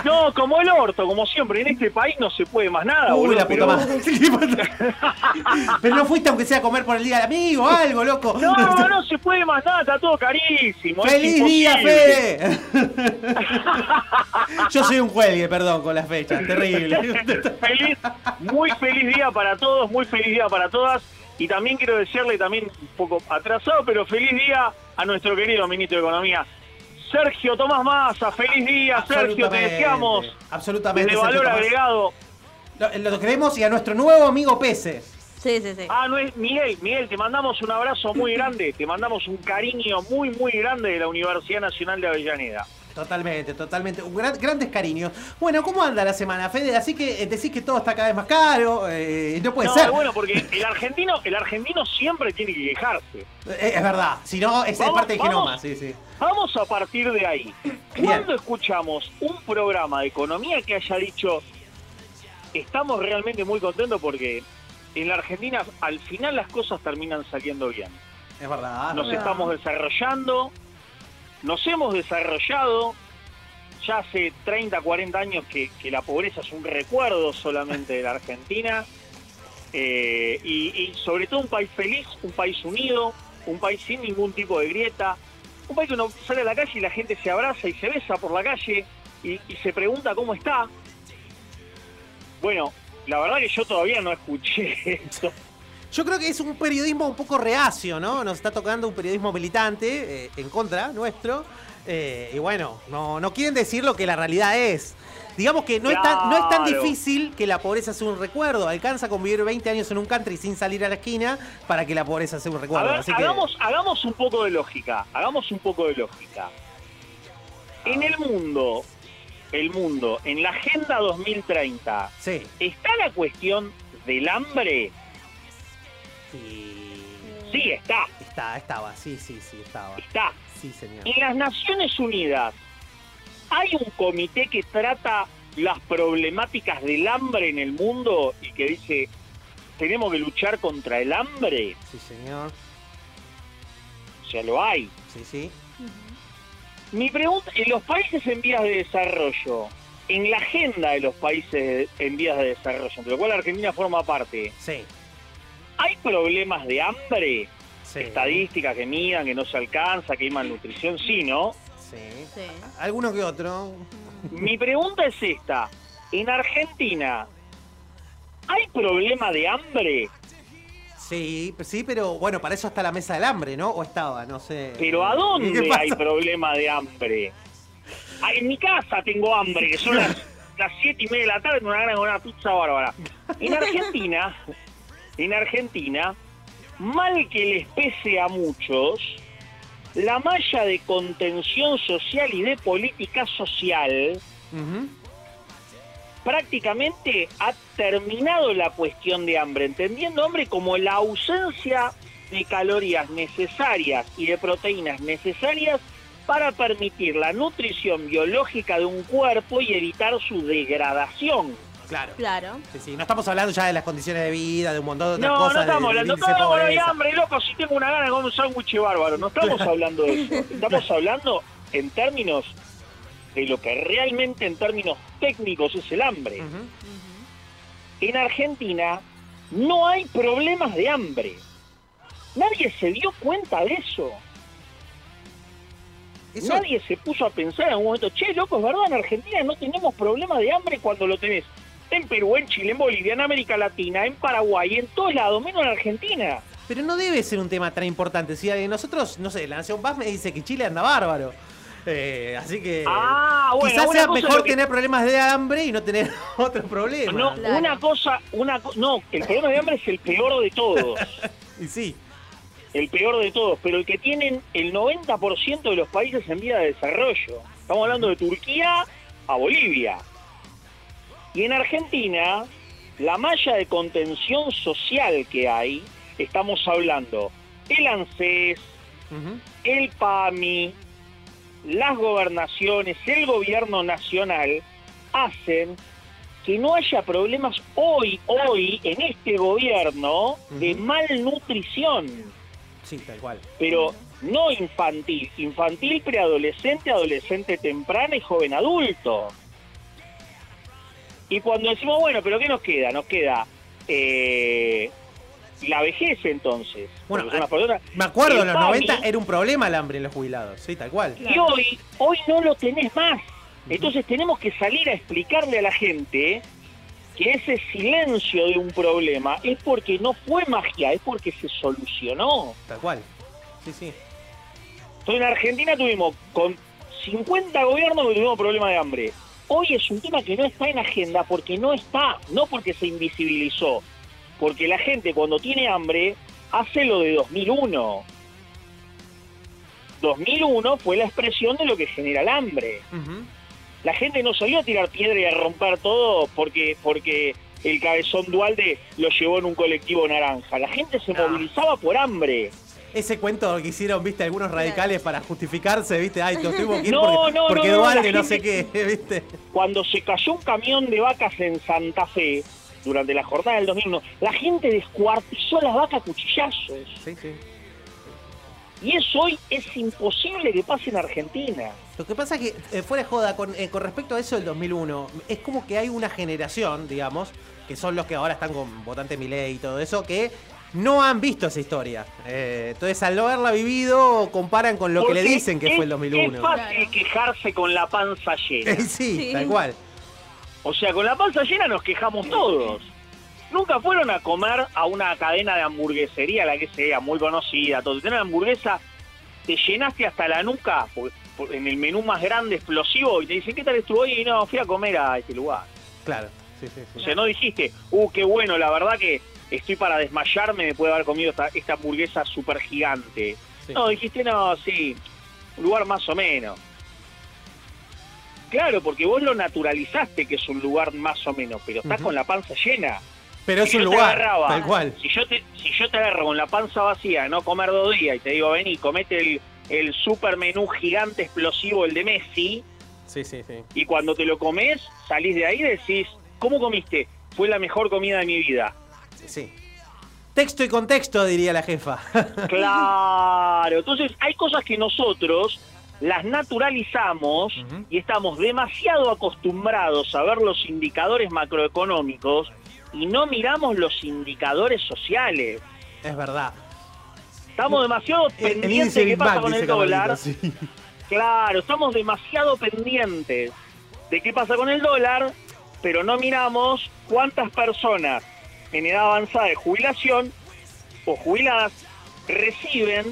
No, como el orto, como siempre. En este país no se puede más nada, Uy, boludo, la puta pero- madre. Pero no fuiste aunque sea a comer por el día del amigo, algo, loco. No, no se puede más nada, está todo carísimo. ¡Feliz día. Fede! Yo soy un cuelgue, perdón, con las fechas, terrible. feliz, muy feliz día para todos, muy feliz día para todas. Y también quiero desearle, también un poco atrasado, pero feliz día a nuestro querido ministro de Economía, Sergio Tomás Massa. Feliz día, Sergio, te deseamos Absolutamente. Sergio valor Tomás. agregado. Lo, lo queremos y a nuestro nuevo amigo Pese. Sí, sí, sí. Ah, no es Miguel, Miguel, te mandamos un abrazo muy grande, te mandamos un cariño muy, muy grande de la Universidad Nacional de Avellaneda. Totalmente, totalmente. Un gran- grandes cariños. Bueno, ¿cómo anda la semana, Fede? Así que eh, decís que todo está cada vez más caro. eh, no puede no, ser. bueno, porque el argentino, el argentino siempre tiene que quejarse. Eh, es verdad. Si no, es, Vamos, parte del vamos. genoma. Sí, sí. Vamos a partir de ahí. ¿Cuándo escuchamos un programa de economía que haya dicho estamos realmente muy contentos porque en la Argentina al final las cosas terminan saliendo bien? Es verdad. Nos verdad. estamos desarrollando, nos hemos desarrollado. Ya hace 30, 40 años que, la pobreza es un recuerdo solamente de la Argentina. Eh, y, sobre todo un país feliz, un país unido, un país sin ningún tipo de grieta, un país que uno sale a la calle y la gente se abraza y se besa por la calle y, y se pregunta cómo está. Bueno, la verdad que yo todavía no escuché esto. Yo creo que es un periodismo un poco reacio, ¿no? Nos está tocando un periodismo militante eh, en contra nuestro. eh, y bueno, no, no quieren decir lo que la realidad es. digamos que no, es tan, no es tan difícil que la pobreza sea un recuerdo. Alcanza con vivir 20 años en un country sin salir a la esquina para que la pobreza sea un recuerdo. ver, Así que, hagamos, hagamos un poco de lógica. Hagamos un poco de lógica. En el mundo, el mundo, en la Agenda 2030, sí. ¿está la cuestión del hambre? Sí, está. Está, estaba, sí, sí, sí, estaba. Está. Sí, señor. En las Naciones Unidas, ¿hay un comité que trata las problemáticas del hambre en el mundo y que dice, tenemos que luchar contra el hambre? Sí, señor. Sea, lo hay. Sí, sí. Mi pregunta, en los países en vías de desarrollo, en la agenda de los países en vías de desarrollo, entre lo cual Argentina forma parte, Sí. ¿Hay problemas de hambre? Estadísticas que midan, que no se alcanza, que hay malnutrición, sí, ¿no? Sí. Alguno que otro. Mi pregunta es esta. En Argentina, ¿hay problema de hambre? Sí, sí, pero bueno, para eso está la mesa del hambre, ¿no? O estaba, no sé. ¿Pero a ¿Qué dónde hay problema de hambre? Ah, en mi casa tengo hambre, que son las, las siete y media de la tarde, tengo una gana de comer una pizza bárbara. En Argentina, en Argentina, mal que les pese a muchos, la malla de contención social y de política social prácticamente ha terminado la cuestión de hambre, entendiendo hambre como la ausencia de calorías necesarias y de proteínas necesarias para permitir la nutrición biológica de un cuerpo y evitar su degradación. Claro. Claro. Sí, sí. No estamos hablando ya de las condiciones de vida, de un montón de otras No, cosas. no de- estamos del hablando, de no, no hay hambre, loco, si tengo una gana de comer un sándwich bárbaro. No estamos hablando de eso. Estamos hablando en términos de lo que realmente en términos técnicos es el hambre. En Argentina no hay problemas de hambre. Nadie se dio cuenta de eso. Eso- Nadie se puso a pensar en algún momento, che, loco, es verdad, en Argentina no tenemos problemas de hambre cuando lo tenés en Perú, en Chile, en Bolivia, en América Latina, en Paraguay, en todos lados, menos en Argentina. Pero no debe ser un tema tan importante. Si eh, nosotros, no sé, la Nación Paz me dice que Chile anda bárbaro. Eh, así que Ah, bueno, quizás sea mejor que- tener problemas de hambre y no tener otros problemas. No, una cosa, una co- no, el problema de hambre es el peor de todos. y sí. El peor de todos, pero el que tienen el 90% de los países en vía de desarrollo. Estamos hablando de Turquía a Bolivia. Y en Argentina, la malla de contención social que hay, estamos hablando el ANSES, el PAMI, las gobernaciones, el gobierno nacional, hacen que no haya problemas hoy, hoy, en este gobierno, de malnutrición Sí, tal cual. pero no infantil, infantil, preadolescente, adolescente temprana y joven adulto. Y cuando decimos, bueno, pero ¿qué nos queda? Nos queda eh, la vejez entonces. Bueno, personas- Me acuerdo, en los PAMI, 90 era un problema el hambre en los jubilados. Sí, tal cual. Y hoy, hoy no lo tenés más. Entonces tenemos que salir a explicarle a la gente que ese silencio de un problema es porque no fue magia, es porque se solucionó. Tal cual. Sí, sí. Entonces en Argentina tuvimos con 50 gobiernos que tuvimos problema de hambre. Hoy es un tema que no está en agenda porque no está, no porque se invisibilizó, porque la gente cuando tiene hambre hace lo de 2001. 2001 fue la expresión de lo que genera el hambre. La gente no salió a tirar piedra y a romper todo porque, porque el cabezón Dualde lo llevó en un colectivo naranja. La gente se movilizaba por hambre. Ese cuento que hicieron, viste, algunos radicales para justificarse, viste, ay, nos tuvimos que ir No, porque, no, porque no, sé qué, viste. Cuando se cayó un camión de vacas en Santa Fe durante la jornada del 2001, la gente descuartizó las vacas a cuchillazos. Sí, sí. Y eso hoy es imposible que pase en Argentina. Lo que pasa es que, eh, fuera de joda, con, eh, con respecto a eso del 2001, es como que hay una generación, digamos, que son los que ahora están con votante Milei y todo eso, que no han visto esa historia. Eh, entonces, al no haberla vivido, comparan con lo que le dicen que es- fue el 2001. Es fácil quejarse con la panza llena. Eh, sí, tal cual. O sea, con la panza llena nos quejamos todos. Nunca fueron a comer a una cadena de hamburguesería, la que sea, muy conocida, todo. Tienen hamburguesa te llenaste hasta la nuca en el menú más grande, explosivo, y te dicen, ¿qué tal estuvo hoy? Y no, fui a comer a este lugar. Claro, sí, sí, sí. O sea, no dijiste, uh, qué bueno, la verdad que estoy para desmayarme después de haber comido esta, esta hamburguesa súper gigante. Sí. No, dijiste, no, sí, un lugar más o menos. Claro, porque vos lo naturalizaste que es un lugar más o menos, pero estás con la panza llena. Pero es un lugar, agarraba- tal cual. Si yo, te, si yo te agarro con la panza vacía, no comer dos días, y te digo, vení, comete el, el super menú gigante explosivo, el de Messi, Sí, sí, sí. y cuando te lo comes, salís de ahí y decís, ¿cómo comiste? Fue la mejor comida de mi vida. Sí. Texto y contexto, diría la jefa. Claro, entonces hay cosas que nosotros las naturalizamos y estamos demasiado acostumbrados a ver los indicadores macroeconómicos y no miramos los indicadores sociales. es verdad. Estamos demasiado El, pendientes de qué pasa con el dólar. Sí. Claro, estamos demasiado pendientes de qué pasa con el dólar, pero no miramos cuántas personas en edad avanzada de jubilación o jubiladas reciben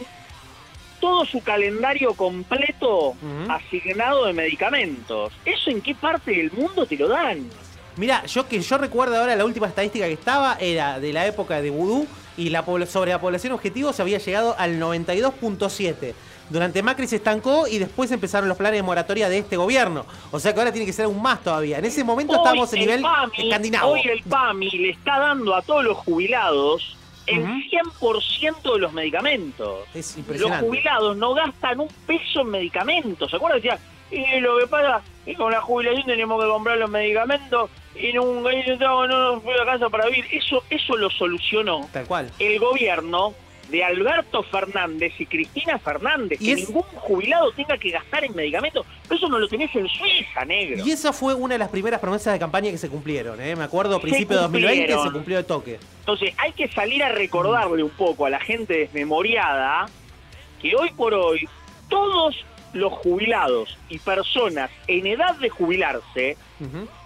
todo su calendario completo asignado de medicamentos. ¿Eso en qué parte del mundo te lo dan? Mira, yo que yo recuerdo ahora la última estadística que estaba era de la época de Vudú y la sobre la población objetivo se había llegado al 92.7. Durante Macri se estancó y después empezaron los planes de moratoria de este gobierno. O sea que ahora tiene que ser aún más todavía. En ese momento estábamos en el nivel PAMI, escandinavo. Hoy el PAMI le está dando a todos los jubilados el 100% de los medicamentos. Es Los impresionante. jubilados no gastan un peso en medicamentos. ¿Se acuerdan? Decía, y lo que pasa es que con la jubilación tenemos que comprar los medicamentos y no, y no, no nos fue a casa para vivir. Eso, eso lo solucionó Tal cual. el gobierno de Alberto Fernández y Cristina Fernández. Y que es- ningún jubilado tenga que gastar en medicamentos. Pero eso no lo tenés en Suiza, negro. Y esa fue una de las primeras promesas de campaña que se cumplieron. ¿eh? Me acuerdo, a Se principio de 2020 cumplieron. se cumplió el toque. Entonces hay que salir a recordarle un poco a la gente desmemoriada que hoy por hoy todos los jubilados y personas en edad de jubilarse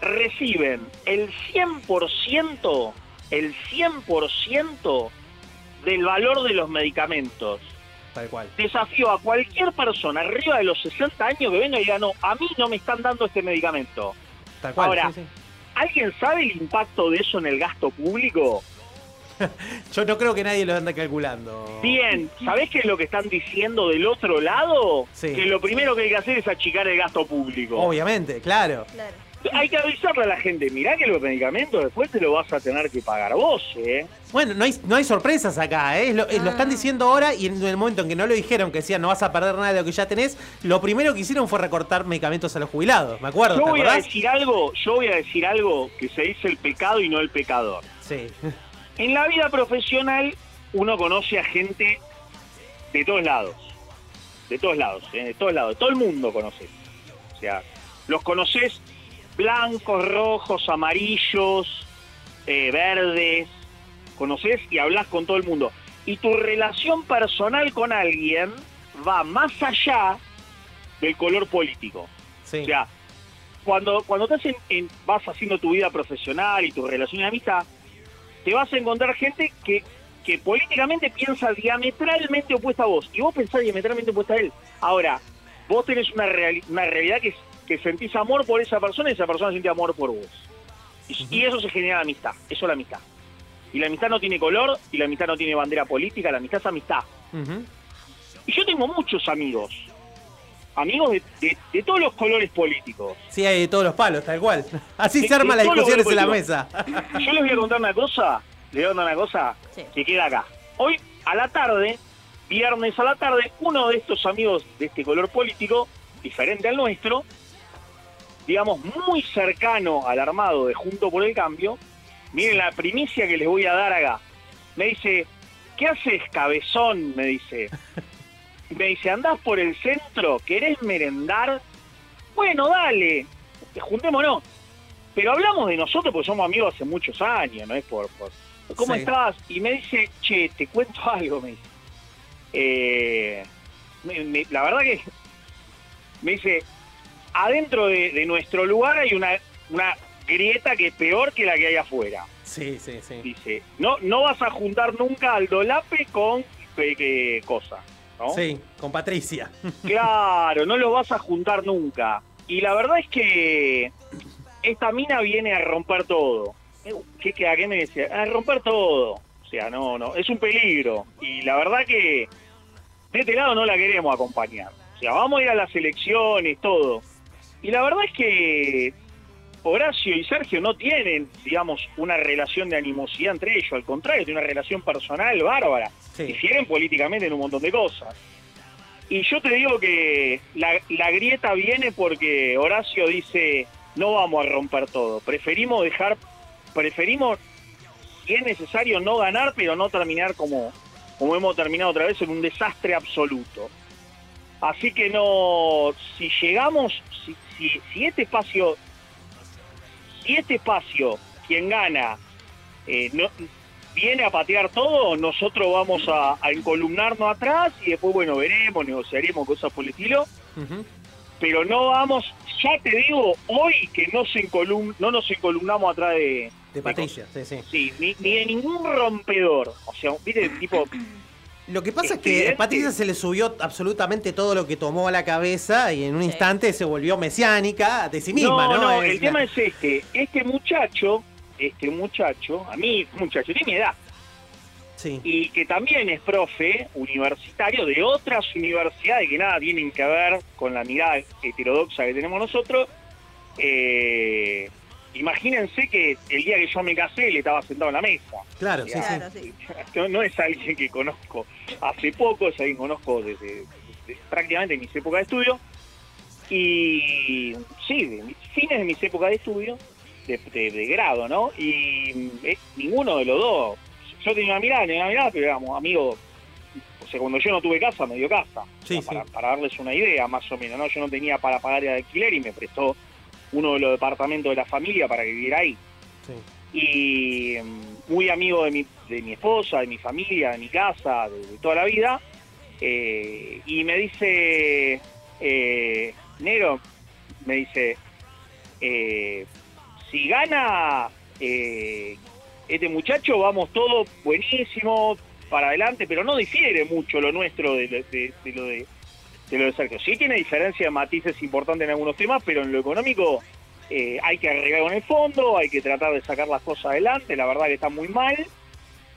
reciben el 100%, el 100% del valor de los medicamentos. Tal cual. Desafío a cualquier persona arriba de los 60 años que venga y diga, no, a mí no me están dando este medicamento. Tal cual. Ahora, sí, sí. ¿alguien sabe el impacto de eso en el gasto público? Yo no creo que nadie lo ande calculando. Bien, ¿sabés qué es lo que están diciendo del otro lado? Sí. Que lo primero que hay que hacer es achicar el gasto público. Obviamente, claro. Hay que avisarle a la gente, mirá que los medicamentos después te lo vas a tener que pagar vos, ¿eh? Bueno, no hay, no hay sorpresas acá, ¿eh? Lo, lo Ah. están diciendo ahora y en el momento en que no lo dijeron, que decían no vas a perder nada de lo que ya tenés, lo primero que hicieron fue recortar medicamentos a los jubilados, ¿me acuerdo? Yo ¿Te voy a decir algo, yo voy a decir algo que se dice el pecado y no el pecador. Sí. En la vida profesional uno conoce a gente de todos lados, de todos lados, ¿eh? de todos lados, todo el mundo conoces. O sea, los conoces blancos, rojos, amarillos, eh, verdes, conoces y hablas con todo el mundo. Y tu relación personal con alguien va más allá del color político. Sí. O sea, cuando, cuando estás en- en- vas haciendo tu vida profesional y tu relación de amistad, te vas a encontrar gente que, que políticamente piensa diametralmente opuesta a vos y vos pensás diametralmente opuesta a él. Ahora, vos tenés una, reali- una realidad que, es- que sentís amor por esa persona y esa persona siente amor por vos. Y, y eso se genera amistad, eso es la amistad. Y la amistad no tiene color y la amistad no tiene bandera política, la amistad es amistad. Y yo tengo muchos amigos, amigos de, de- de todos los colores políticos. Sí, hay de todos los palos, tal cual. Así De- se arman las discusiones en la mesa. Yo les voy a contar una cosa, les voy a contar una cosa que queda acá. Hoy a la tarde, viernes a la tarde, uno de estos amigos de este color político, diferente al nuestro, digamos muy cercano al armado de Junto por el Cambio, miren la primicia que les voy a dar acá. Me dice, ¿qué haces cabezón? Me dice. Me dice, andás por el centro, ¿querés merendar? Bueno, dale, juntémonos. Pero hablamos de nosotros porque somos amigos hace muchos años, no es por... por ¿Cómo Sí. estás? Y me dice, che, te cuento algo, me dice. Eh, me- me- la verdad que me dice, adentro de, de nuestro lugar hay una, una grieta que es peor que la que hay afuera. Sí, sí, sí. Dice, no, no vas a juntar nunca al dolape con eh, eh, cosa. ¿no? Sí, con Patricia. Claro, no los vas a juntar nunca. Y la verdad es que esta mina viene a romper todo. ¿Qué, qué, ¿A qué me decía? A romper todo. O sea, no, no, es un peligro. Y la verdad que de este lado no la queremos acompañar. O sea, vamos a ir a las elecciones, todo. Y la verdad es que Horacio y Sergio no tienen, digamos, una relación de animosidad entre ellos. Al contrario, tienen una relación personal bárbara. Difieren políticamente en un montón de cosas. Y yo te digo que la, la grieta viene porque Horacio dice, no vamos a romper todo. Preferimos dejar, preferimos, si es necesario, no ganar, pero no terminar como, como hemos terminado otra vez en un desastre absoluto. Así que no, si llegamos, si, si, si este espacio, si este espacio, quien gana, eh, no, viene a patear todo, nosotros vamos a, a encolumnarnos atrás y después, bueno, veremos, negociaremos cosas por el estilo. Pero no vamos, ya te digo, hoy que no, se encolum, no nos encolumnamos atrás de... De Patricia, sí, sí. Sí, ni, ni de ningún rompedor. O sea, viste, tipo... Lo que pasa es que a Patricia se le subió absolutamente todo lo que tomó a la cabeza y en un instante se volvió mesiánica de sí misma, ¿no? No, Es el la- tema es este. Este muchacho, este muchacho, a mí, muchacho, tiene mi edad. Sí. Y que también es profe universitario de otras universidades que nada tienen que ver con la mirada heterodoxa que tenemos nosotros. Eh, imagínense que el día que yo me casé, él estaba sentado en la mesa. Claro, sí, sí. No, no es alguien que conozco hace poco, es alguien que conozco desde, desde prácticamente mis épocas de estudio. Y sí, de mis- fines de mis épocas de estudio, de, de- de grado, ¿no? Y eh, ninguno de los dos. Yo tenía una mirada, tenía una mirada, pero éramos amigos. O sea, cuando yo no tuve casa, me dio casa. Sí, O sea, para, para darles una idea, más o menos, ¿no? Yo no tenía para pagar el alquiler y me prestó uno de los departamentos de la familia para que viviera ahí y mm, muy amigo de mi, de mi esposa, de mi familia, de mi casa, de, de toda la vida. eh, y me dice, eh, Nero, me dice, eh, si gana eh, este muchacho, vamos todos buenísimo para adelante, pero no difiere mucho lo nuestro de- de lo de, de lo de Sergio. Sí tiene diferencia de matices importantes en algunos temas, pero en lo económico eh, hay que arreglar con el fondo, hay que tratar de sacar las cosas adelante, la verdad que está muy mal,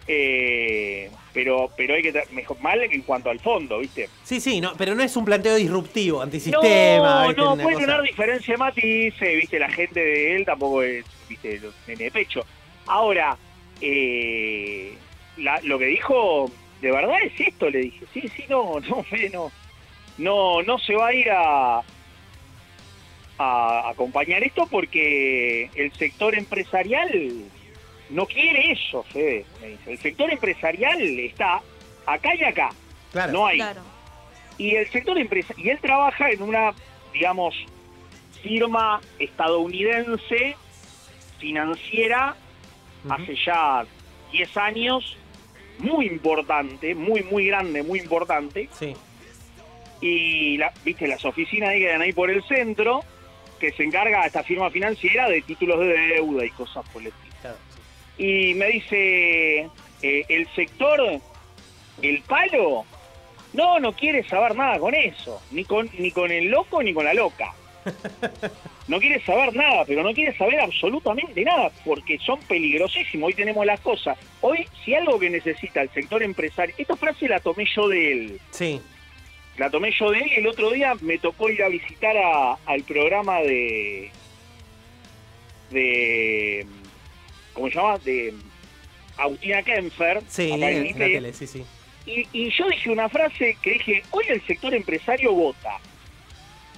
eh, pero pero hay que mejor mal en cuanto al fondo, ¿viste? Sí, sí, no, pero no es un planteo disruptivo, antisistema. no, no, puede tener diferencia de matices, ¿viste? La gente de él tampoco es, ¿viste? Nene de pecho. Ahora, eh, la- lo que dijo, de verdad es esto, le dije, sí, sí, no, no, no, no, no se va a ir a a acompañar esto porque el sector empresarial no quiere eso, Fede. El sector empresarial está acá y acá. No hay. Y el sector empresa y él trabaja en una, digamos, firma estadounidense financiera hace ya 10 años, muy importante, muy, muy grande, muy importante. Sí. Y, la, viste, las oficinas ahí quedan ahí por el centro, que se encarga esta firma financiera de títulos de deuda y cosas por el estilo. Y me dice, eh, el sector, el palo, no, no quiere saber nada con eso, ni con, ni con el loco ni con la loca. No quiere saber nada, pero no quiere saber absolutamente nada, porque son peligrosísimos. Hoy tenemos las cosas. Hoy, si algo que necesita el sector empresario, esta frase la tomé yo de él. Sí. La tomé yo de él y el otro día me tocó ir a visitar a- al programa de. de. ¿Cómo se llama? De Agustina Kempfer. Sí, acá en en la tele, sí, sí. Y, y yo dije una frase que dije, hoy el sector empresario vota.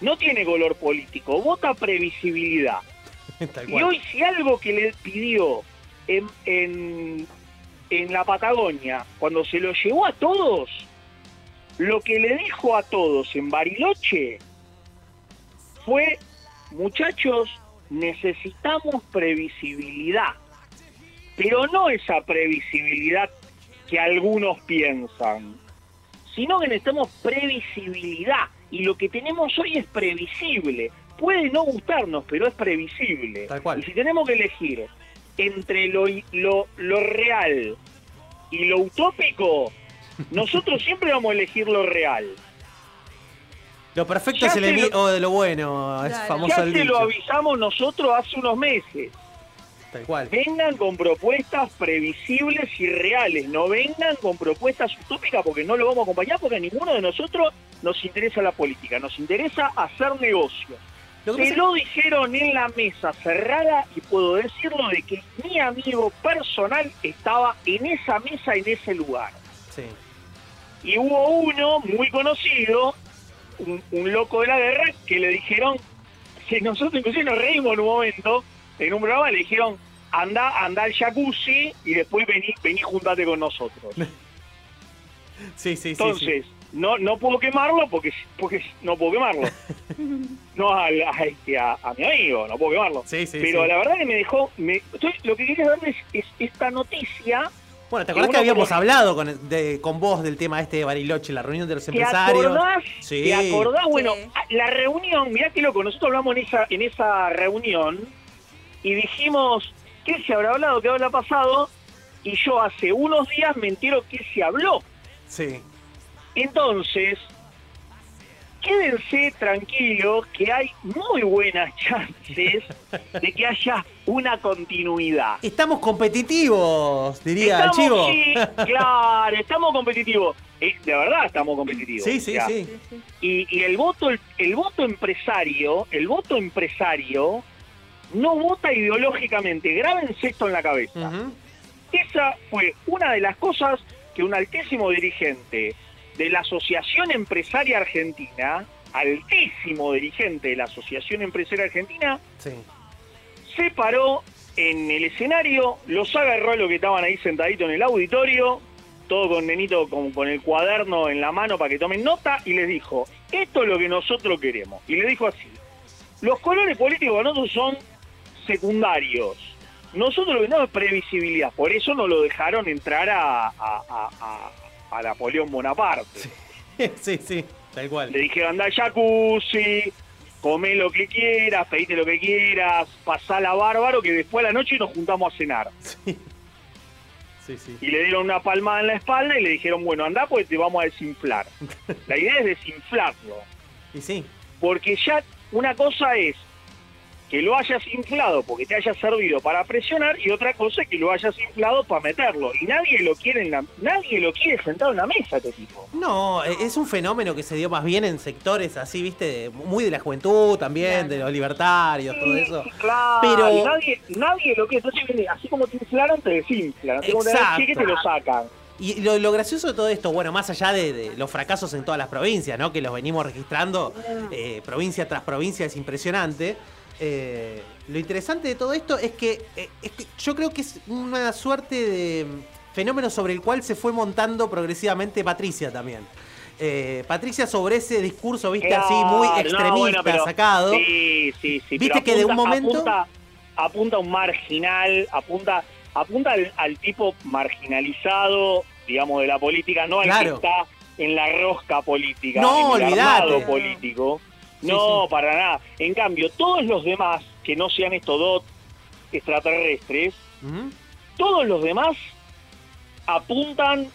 No tiene color político, vota previsibilidad. Y hoy si algo que le pidió en, en, en la Patagonia, cuando se lo llevó a todos, lo que le dijo a todos en Bariloche fue, muchachos, necesitamos previsibilidad. Pero no esa previsibilidad que algunos piensan, sino que necesitamos previsibilidad. Y lo que tenemos hoy es previsible. Puede no gustarnos, pero es previsible. Y si tenemos que elegir entre lo, lo, lo real y lo utópico, Nosotros siempre vamos a elegir lo real. Lo perfecto Ya es el enemigo lo- de lo bueno, es famoso ya el se lo dicho. avisamos nosotros hace unos meses. Tal cual. Vengan con propuestas previsibles y reales, no vengan con propuestas utópicas porque no lo vamos a acompañar porque a ninguno de nosotros nos interesa la política, nos interesa hacer negocio. Lo que Se pasa- lo dijeron en la mesa cerrada y puedo decirlo de que mi amigo personal estaba en esa mesa, en ese lugar. Sí. Y hubo uno muy conocido, un, un loco de la guerra, que le dijeron, si nosotros inclusive nos reímos en un momento, en un programa le dijeron, anda, anda al jacuzzi y después vení, vení juntate con nosotros. Sí, sí, sí. Entonces, no no puedo quemarlo porque porque no puedo quemarlo. no a, este, a- a mi amigo, no puedo quemarlo. Sí, sí, Pero sí. la verdad que me dejó... Me, lo que quería darles es esta noticia Bueno, ¿te acordás que habíamos hablado con, de- con vos del tema este de Bariloche, la reunión de los ¿Te empresarios? acordás? Sí. ¿Te acordás? Bueno, la reunión, mirá que loco, nosotros hablamos en esa, en esa reunión y dijimos, ¿qué se habrá hablado? ¿Qué habrá pasado? Y yo hace unos días me entero que se habló. Sí. Entonces, quédense tranquilos que hay muy buenas chances de que haya una continuidad. Estamos competitivos, diría Estamos, el chivo. sí, claro, estamos competitivos. Eh, de verdad estamos competitivos. Sí, sí, O sea, sí. Y, y el voto el, el voto empresario, el voto empresario no vota ideológicamente. Grábense esto en la cabeza. Esa fue una de las cosas que un altísimo dirigente de la Asociación Empresaria Argentina, altísimo dirigente de la Asociación Empresaria Argentina, Sí. se paró en el escenario, los agarró a los que estaban ahí sentaditos en el auditorio, todo con nenito con, con el cuaderno en la mano para que tomen nota, y les dijo, esto es lo que nosotros queremos. Y le dijo así, los colores políticos para nosotros son secundarios. Nosotros lo que tenemos es previsibilidad, por eso no lo dejaron entrar a, a- a- a- a Napoleón Bonaparte. sí, sí, tal cual. Le dije, anda al jacuzzi, come lo que quieras, pedite lo que quieras, pasala bárbaro, que después a la noche nos juntamos a cenar. Sí, sí. Y le dieron una palmada en la espalda y le dijeron, bueno, anda pues te vamos a desinflar. La idea es desinflarlo. Y sí. Porque ya una cosa es que lo hayas inflado porque te haya servido para presionar y otra cosa es que lo hayas inflado para meterlo. Y nadie lo quiere en la, nadie lo quiere sentado en la mesa este tipo. No, eh, es un fenómeno que se dio más bien en sectores así, viste, de- muy de la juventud también, de los libertarios, todo eso. Claro, Pero- nadie, nadie lo quiere. Entonces viene, así como te inflaron, te desinflan. Exacto. que te lo sacan. Y lo, lo gracioso de todo esto, bueno, más allá de, de los fracasos en todas las provincias, ¿no? Que los venimos registrando eh, provincia tras provincia, es impresionante. Eh, lo interesante de todo esto es que, eh, es que yo creo que es una suerte de fenómeno sobre el cual se fue montando progresivamente Patricia también. Eh, Patricia sobre ese discurso, viste, así muy no, extremista, bueno, pero- sacado. Sí, sí, sí. Viste pero que de un apunta- momento- Apunta, apunta a un marginal, apunta, apunta al, al tipo marginalizado, digamos, de la política, no al Claro. que está en la rosca política, No, en el olvidate. armado político. No, para nada. En cambio, todos los demás que no sean estos dos extraterrestres, todos los demás apuntan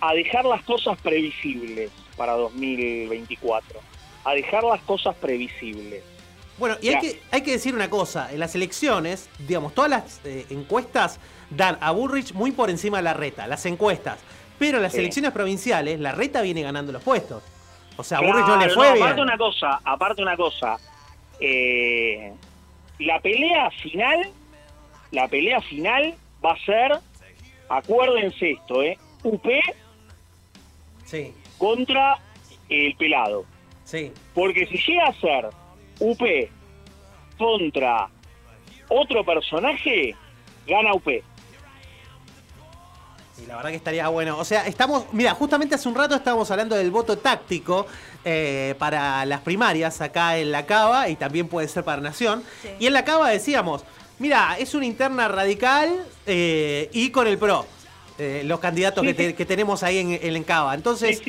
a dejar las cosas previsibles para 2024. A dejar las cosas previsibles. Bueno, y hay que, hay que decir una cosa, en las elecciones, digamos, todas las eh, encuestas dan a Bullrich muy por encima de la reta, las encuestas. Pero en las Sí. elecciones provinciales, la reta viene ganando los puestos. O sea, a Claro, Bullrich no le no, fue aparte bien. una cosa, aparte una cosa. eh, la pelea final, la pelea final va a ser, acuérdense esto, eh, UP Sí, contra el pelado. sí. Porque si llega a ser UP contra otro personaje, gana UP. Y la verdad que estaría bueno. O sea, estamos. Mira, justamente hace un rato estábamos hablando del voto táctico eh, para las primarias acá en la Cava y también puede ser para Nación. Y en la Cava decíamos: mira, es una interna radical eh, y con el PRO. eh, los candidatos que, te- que tenemos ahí en, en Cava. Entonces,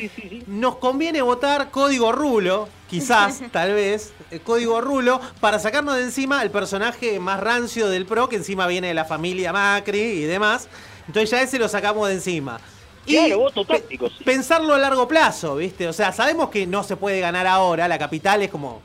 nos conviene votar código rulo, quizás, tal vez, eh, código rulo, para sacarnos de encima el personaje más rancio del PRO, que encima viene de la familia Macri y demás. Entonces ya ese lo sacamos de encima. Y Claro, voto táctico, sí. Pensarlo a largo plazo, ¿viste? O sea, sabemos que no se puede ganar ahora, la capital es como,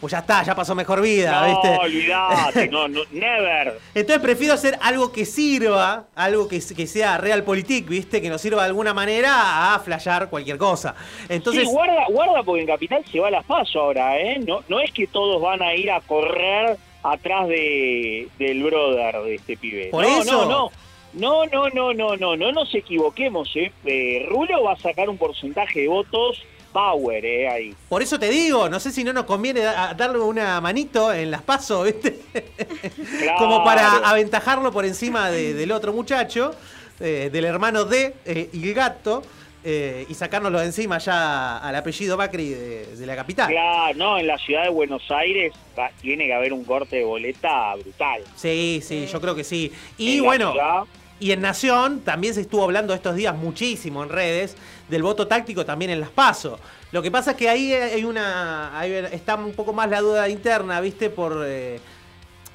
pues ya está, ya pasó mejor vida, No, ¿viste? olvidate, no, no, never. Entonces prefiero hacer algo que sirva, algo que, que sea realpolitik, ¿viste? Que nos sirva de alguna manera a flashear cualquier cosa. Entonces, sí, guarda, guarda porque en Capital se va a las paso ahora, ¿eh? No, no es que todos van a ir a correr atrás de, del brother de este pibe. Por no, eso. no, no. No, no, no, no, no, no nos equivoquemos, ¿eh? Eh, Rulo va a sacar un porcentaje de votos power, ¿eh? Ahí. por eso te digo, no sé si no nos conviene da- darle una manito en las pasos, ¿viste? Como para aventajarlo por encima de- del otro muchacho, eh, del hermano de eh, y el gato, eh, y sacárnoslo de encima ya al apellido Macri de, de la capital. Claro, no, en la ciudad de Buenos Aires va- tiene que haber un corte de boleta brutal. Sí, sí, yo creo que sí. Y bueno, ciudad- y en Nación también se estuvo hablando estos días muchísimo en redes del voto táctico también en las PASO. Lo que pasa es que ahí hay una. hay- está un poco más la duda interna, ¿viste? Por. eh,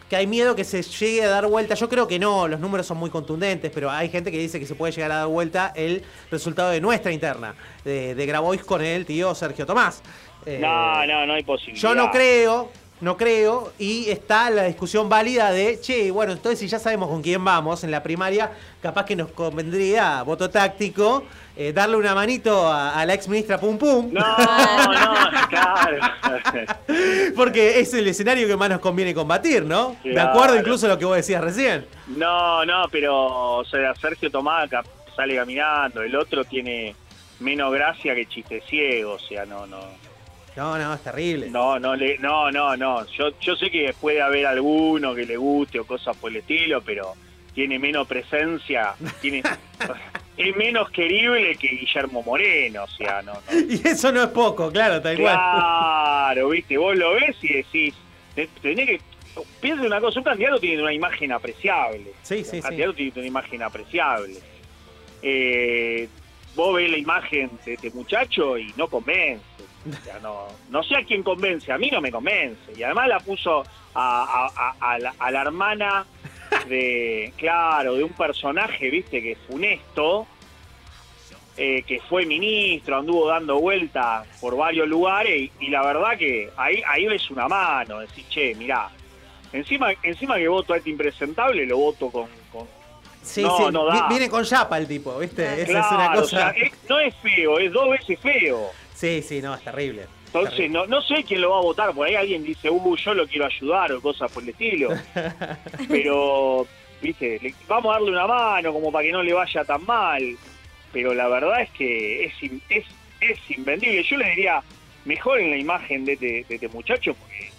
que hay miedo que se llegue a dar vuelta. Yo creo que no, los números son muy contundentes, pero hay gente que dice que se puede llegar a dar vuelta el resultado de nuestra interna, de, de Grabois con el tío Sergio Tomás. Eh, No, no, no hay posibilidad. yo no creo, no creo, y está la discusión válida de, che, bueno, entonces si ya sabemos con quién vamos en la primaria, capaz que nos convendría, voto táctico, eh, darle una manito a, a la ex ministra Pum Pum. No, no, claro. Porque es el escenario que más nos conviene combatir, ¿no? De Claro. acuerdo incluso a lo que vos decías recién. No, no, pero o sea, Sergio Tomás cap- sale caminando, el otro tiene menos gracia que chiste ciego, o sea, no, no. No, no, es terrible. No, no, le, no, no, no. Yo, yo sé que puede haber alguno que le guste o cosas por el estilo, pero tiene menos presencia, tiene es menos querible que Guillermo Moreno, o sea, no, no. Y eso no es poco, claro, tal cual. Claro, viste, vos lo ves y decís, te- tenés que piensa una cosa, un candidato tiene una imagen apreciable. Sí, sí, un sí. candidato tiene una imagen apreciable. Eh, vos ves la imagen de este muchacho y no convence. O sea, no, no sé a quién convence, a mí no me convence. Y además la puso a, a- la, a la hermana de, claro, de un personaje, viste, que es funesto, eh, que fue ministro, anduvo dando vueltas por varios lugares y, y la verdad que ahí, ahí ves una mano, decís, che, mirá, encima, encima que voto a este impresentable, lo voto con... con- Sí, no, sí, no da. viene con chapa el tipo, ¿viste? Esa es una o cosa. sea, es- no es feo, es dos veces feo. Sí, sí, no, es terrible. Entonces, no, no sé quién lo va a votar. Por ahí alguien dice, uh, yo lo quiero ayudar o cosas por el estilo. Pero, viste, le- vamos a darle una mano como para que no le vaya tan mal. Pero la verdad es que es, es, es invendible. Yo le diría, mejor en la imagen de este, de este muchacho, porque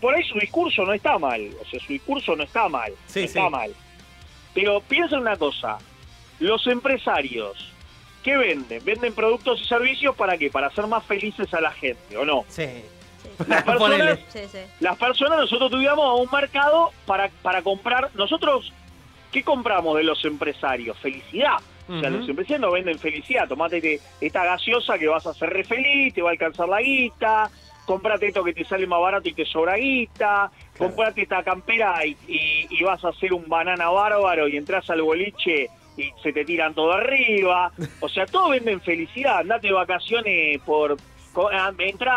por- ahí su discurso no está mal. O sea, su discurso no está mal. Sí, no está sí. mal. Pero piensa en una cosa. Los empresarios, ¿qué venden? Venden productos y servicios para qué? Para hacer más felices a la gente, ¿o no? Sí. Las personas, Ponele. Sí, sí. las personas nosotros tuvimos a un mercado para, para comprar. Nosotros, ¿qué compramos de los empresarios? Felicidad. O sea, los empresarios nos venden felicidad. Tomate esta gaseosa que vas a ser re feliz, te va a alcanzar la guita. Comprate esto que te sale más barato y te sobra guita. Comprate esta campera y, y- y vas a hacer un banana bárbaro y entras al boliche y se te tiran todo arriba. O sea, todos venden felicidad. Andate de vacaciones por... ah, Entrá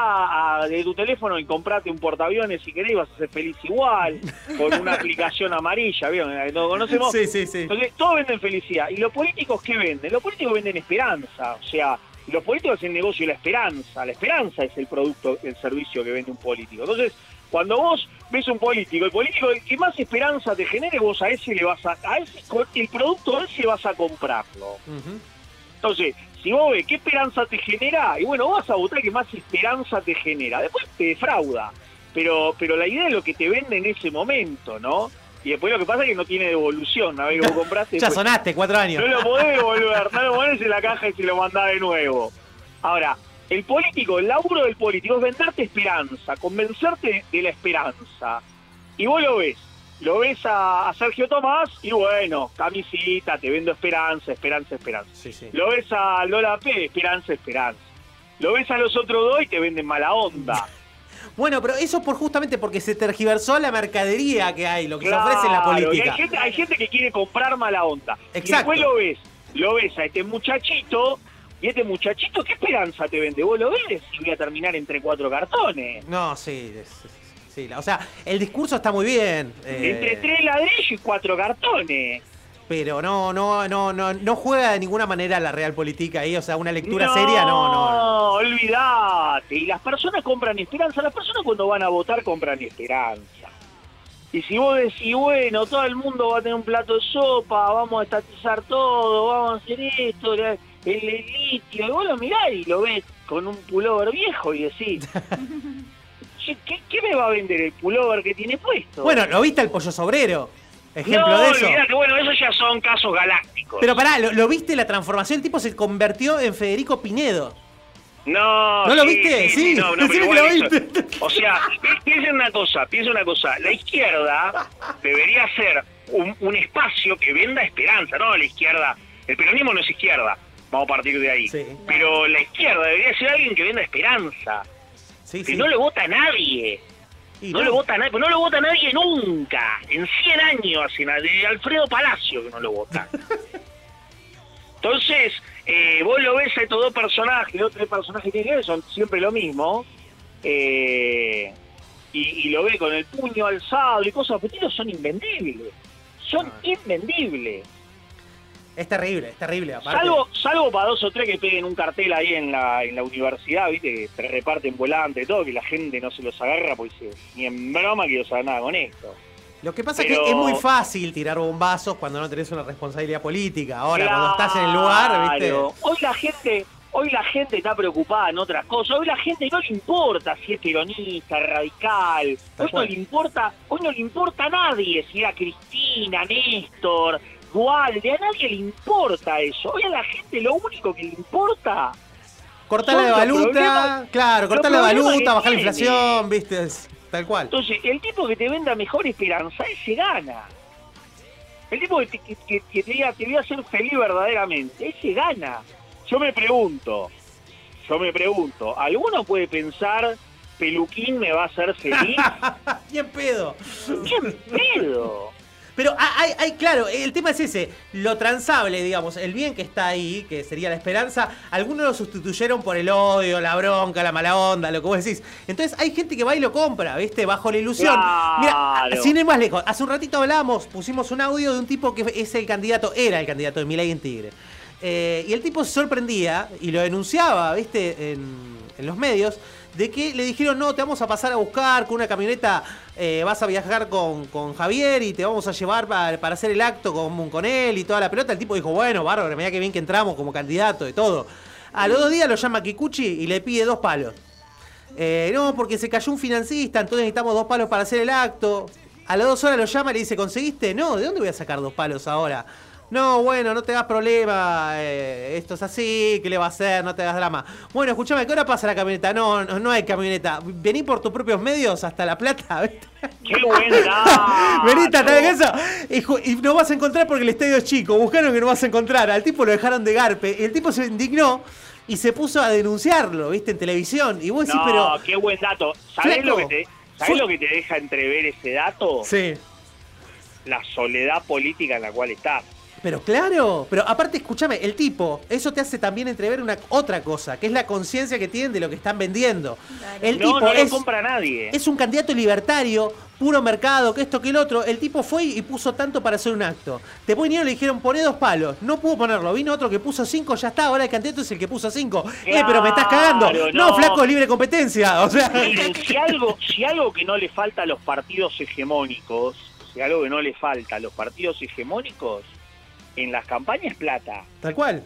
a- de tu teléfono y comprate un portaaviones si querés, vas a ser feliz igual, con una aplicación amarilla, ¿vieron? Eh, ¿No conocemos? Sí, sí, sí. Entonces, todos venden felicidad. ¿Y los políticos qué venden? Los políticos venden esperanza. O sea, los políticos hacen negocio de la esperanza. La esperanza es el producto, el servicio que vende un político. Entonces, cuando vos ves un político, el político el que más esperanza te genere, vos a ese le vas a, a ese, el producto a ese vas a comprarlo. Entonces, si vos ves qué esperanza te genera, y bueno, vos vas a votar que más esperanza te genera. Después te defrauda. Pero, pero la idea es lo que te vende en ese momento, ¿no? Y después lo que pasa es que no tiene devolución. Vez que vos compraste. Ya después- sonaste, cuatro años. no lo podés devolver, no lo pones en la caja y se lo mandás de nuevo. Ahora, el político, el laburo del político es venderte esperanza, convencerte de la esperanza. Y vos lo ves, lo ves a, a Sergio Tomás y bueno, camisita, te vendo esperanza, esperanza, esperanza. Sí, sí. Lo ves a Lola P, esperanza, esperanza. Lo ves a los otros dos y te venden mala onda. Bueno, pero eso por justamente porque se tergiversó la mercadería que hay, lo que Claro, se ofrece en la y política. Hay gente, hay gente que quiere comprar mala onda. Y Exacto. después lo ves lo ves a este muchachito, y este muchachito, ¿qué esperanza te vende? Vos lo ves y voy a terminar entre cuatro cartones. No, sí, sí, o sea, el discurso está muy bien. eh, Entre tres ladrillos y cuatro cartones. pero no, no, no, no, no juega de ninguna manera la realpolitik ahí, o sea, una lectura no, seria, no, no. No, olvidate. Y las personas compran esperanza. Las personas cuando van a votar compran esperanza. Y si vos decís, bueno, todo el mundo va a tener un plato de sopa, vamos a estatizar todo, vamos a hacer esto, el, litio, y vos lo mirás y lo ves con un pullover viejo y decís, "Che, ¿qué, qué me va a vender el pullover que tiene puesto? Bueno, ¿lo viste el pollo sobrero? Ejemplo no, de eso. olvidate, bueno, esos ya son casos galácticos. Pero pará, ¿lo, lo viste la transformación? El tipo se convirtió en Federico Pinedo. No, ¿No lo sí, viste? Sí, no, no, pero que lo eso- viste. O sea, pi- piensa en una cosa, piensa una cosa. La izquierda debería ser un, un espacio que venda esperanza, ¿no? La izquierda, el peronismo no es izquierda, vamos a partir de ahí. Pero la izquierda debería ser alguien que venda esperanza. que no le vota nadie. No, no. le vota nadie, no lo vota nadie nunca. En 100 años, así, de Alfredo Palacio que no lo vota. Entonces, eh, vos lo ves a estos dos personajes, los tres personajes que son siempre lo mismo, eh, y, y lo ve con el puño alzado y cosas, pero son invendibles. Son invendibles. Es terrible, es terrible. Aparte. Salvo, salvo para dos o tres que peguen un cartel ahí en la, en la universidad, viste, que te reparten volante y todo, que la gente no se los agarra, pues dice, ni en broma quiero saber nada con esto. Lo que pasa es que es muy fácil tirar bombazos cuando no tenés una responsabilidad política. Ahora, cuando estás en el lugar, ¿viste? Hoy la gente, hoy la gente está preocupada en otras cosas. Hoy la gente no le importa si es peronista, radical. Hoy no le importa, hoy no le importa a nadie si era Cristina, Néstor, A nadie le importa eso. Hoy a la gente lo único que le importa Cortar la valuta, claro, cortar la valuta, bajar la inflación, ¿viste? Es tal cual. Entonces, el tipo que te venda mejor esperanza, ese gana. El tipo que te, que- que- te diga, te voy a hacer feliz verdaderamente, ese gana. Yo me pregunto, yo me pregunto, ¿alguno puede pensar, Peluquín me va a hacer feliz? Bien pedo. Bien pedo. Pero ha- hay, hay, claro, el tema es ese, lo transable, digamos, el bien que está ahí, que sería la esperanza, algunos lo sustituyeron por el odio, la bronca, la mala onda, lo que vos decís. Entonces hay gente que va y lo compra, ¿viste? Bajo la ilusión. Mira, sin ir más lejos, hace un ratito hablamos, pusimos un audio de un tipo que es el candidato, era el candidato de Milei en Tigre. Eh, y el tipo se sorprendía y lo denunciaba, ¿viste? En, en los medios, de que le dijeron, no, te vamos a pasar a buscar con una camioneta, eh, vas a viajar con, con Javier y te vamos a llevar para, para hacer el acto con, con él y toda la pelota. El tipo dijo, bueno, bárbaro, mira que bien que entramos como candidato y todo. A los dos días lo llama Kikuchi y le pide dos palos. Eh, no, porque se cayó un financista, entonces necesitamos dos palos para hacer el acto. A las dos horas lo llama y le dice, ¿conseguiste? No, ¿de dónde voy a sacar dos palos ahora? No, bueno, no te hagas problema, eh, esto es así, ¿qué le va a hacer? No te hagas drama. Bueno, escúchame, ¿qué hora pasa la camioneta? No, no, no hay camioneta. Vení por tus propios medios hasta La Plata, ¿viste? ¡Qué buen dato! Vení, hasta tal eso. Y, y no vas a encontrar porque el estadio es chico. Buscaron que no vas a encontrar. Al tipo lo dejaron de garpe. Y el tipo se indignó y se puso a denunciarlo, ¿viste? En televisión. Y vos decís, no, pero. qué buen dato. ¿Sabés, Flaco, lo que, te, ¿sabés fue- lo que te deja entrever ese dato? Sí. La soledad política en la cual estás. Pero claro, pero aparte, escúchame, el tipo, eso te hace también entrever una otra cosa, que es la conciencia que tienen de lo que están vendiendo. El no, tipo no lo es, compra nadie. es un candidato libertario, puro mercado, que esto, que el otro. El tipo fue y puso tanto para hacer un acto. Después vinieron y le dijeron, poné dos palos. No pudo ponerlo. Vino otro que puso cinco, ya está. Ahora el candidato es el que puso cinco. eh, pero me estás cagando. No, no. flaco, libre competencia. O sea. Miren, si algo, si algo que no le falta a los partidos hegemónicos, si algo que no le falta a los partidos hegemónicos, en las campañas es plata. Tal cual.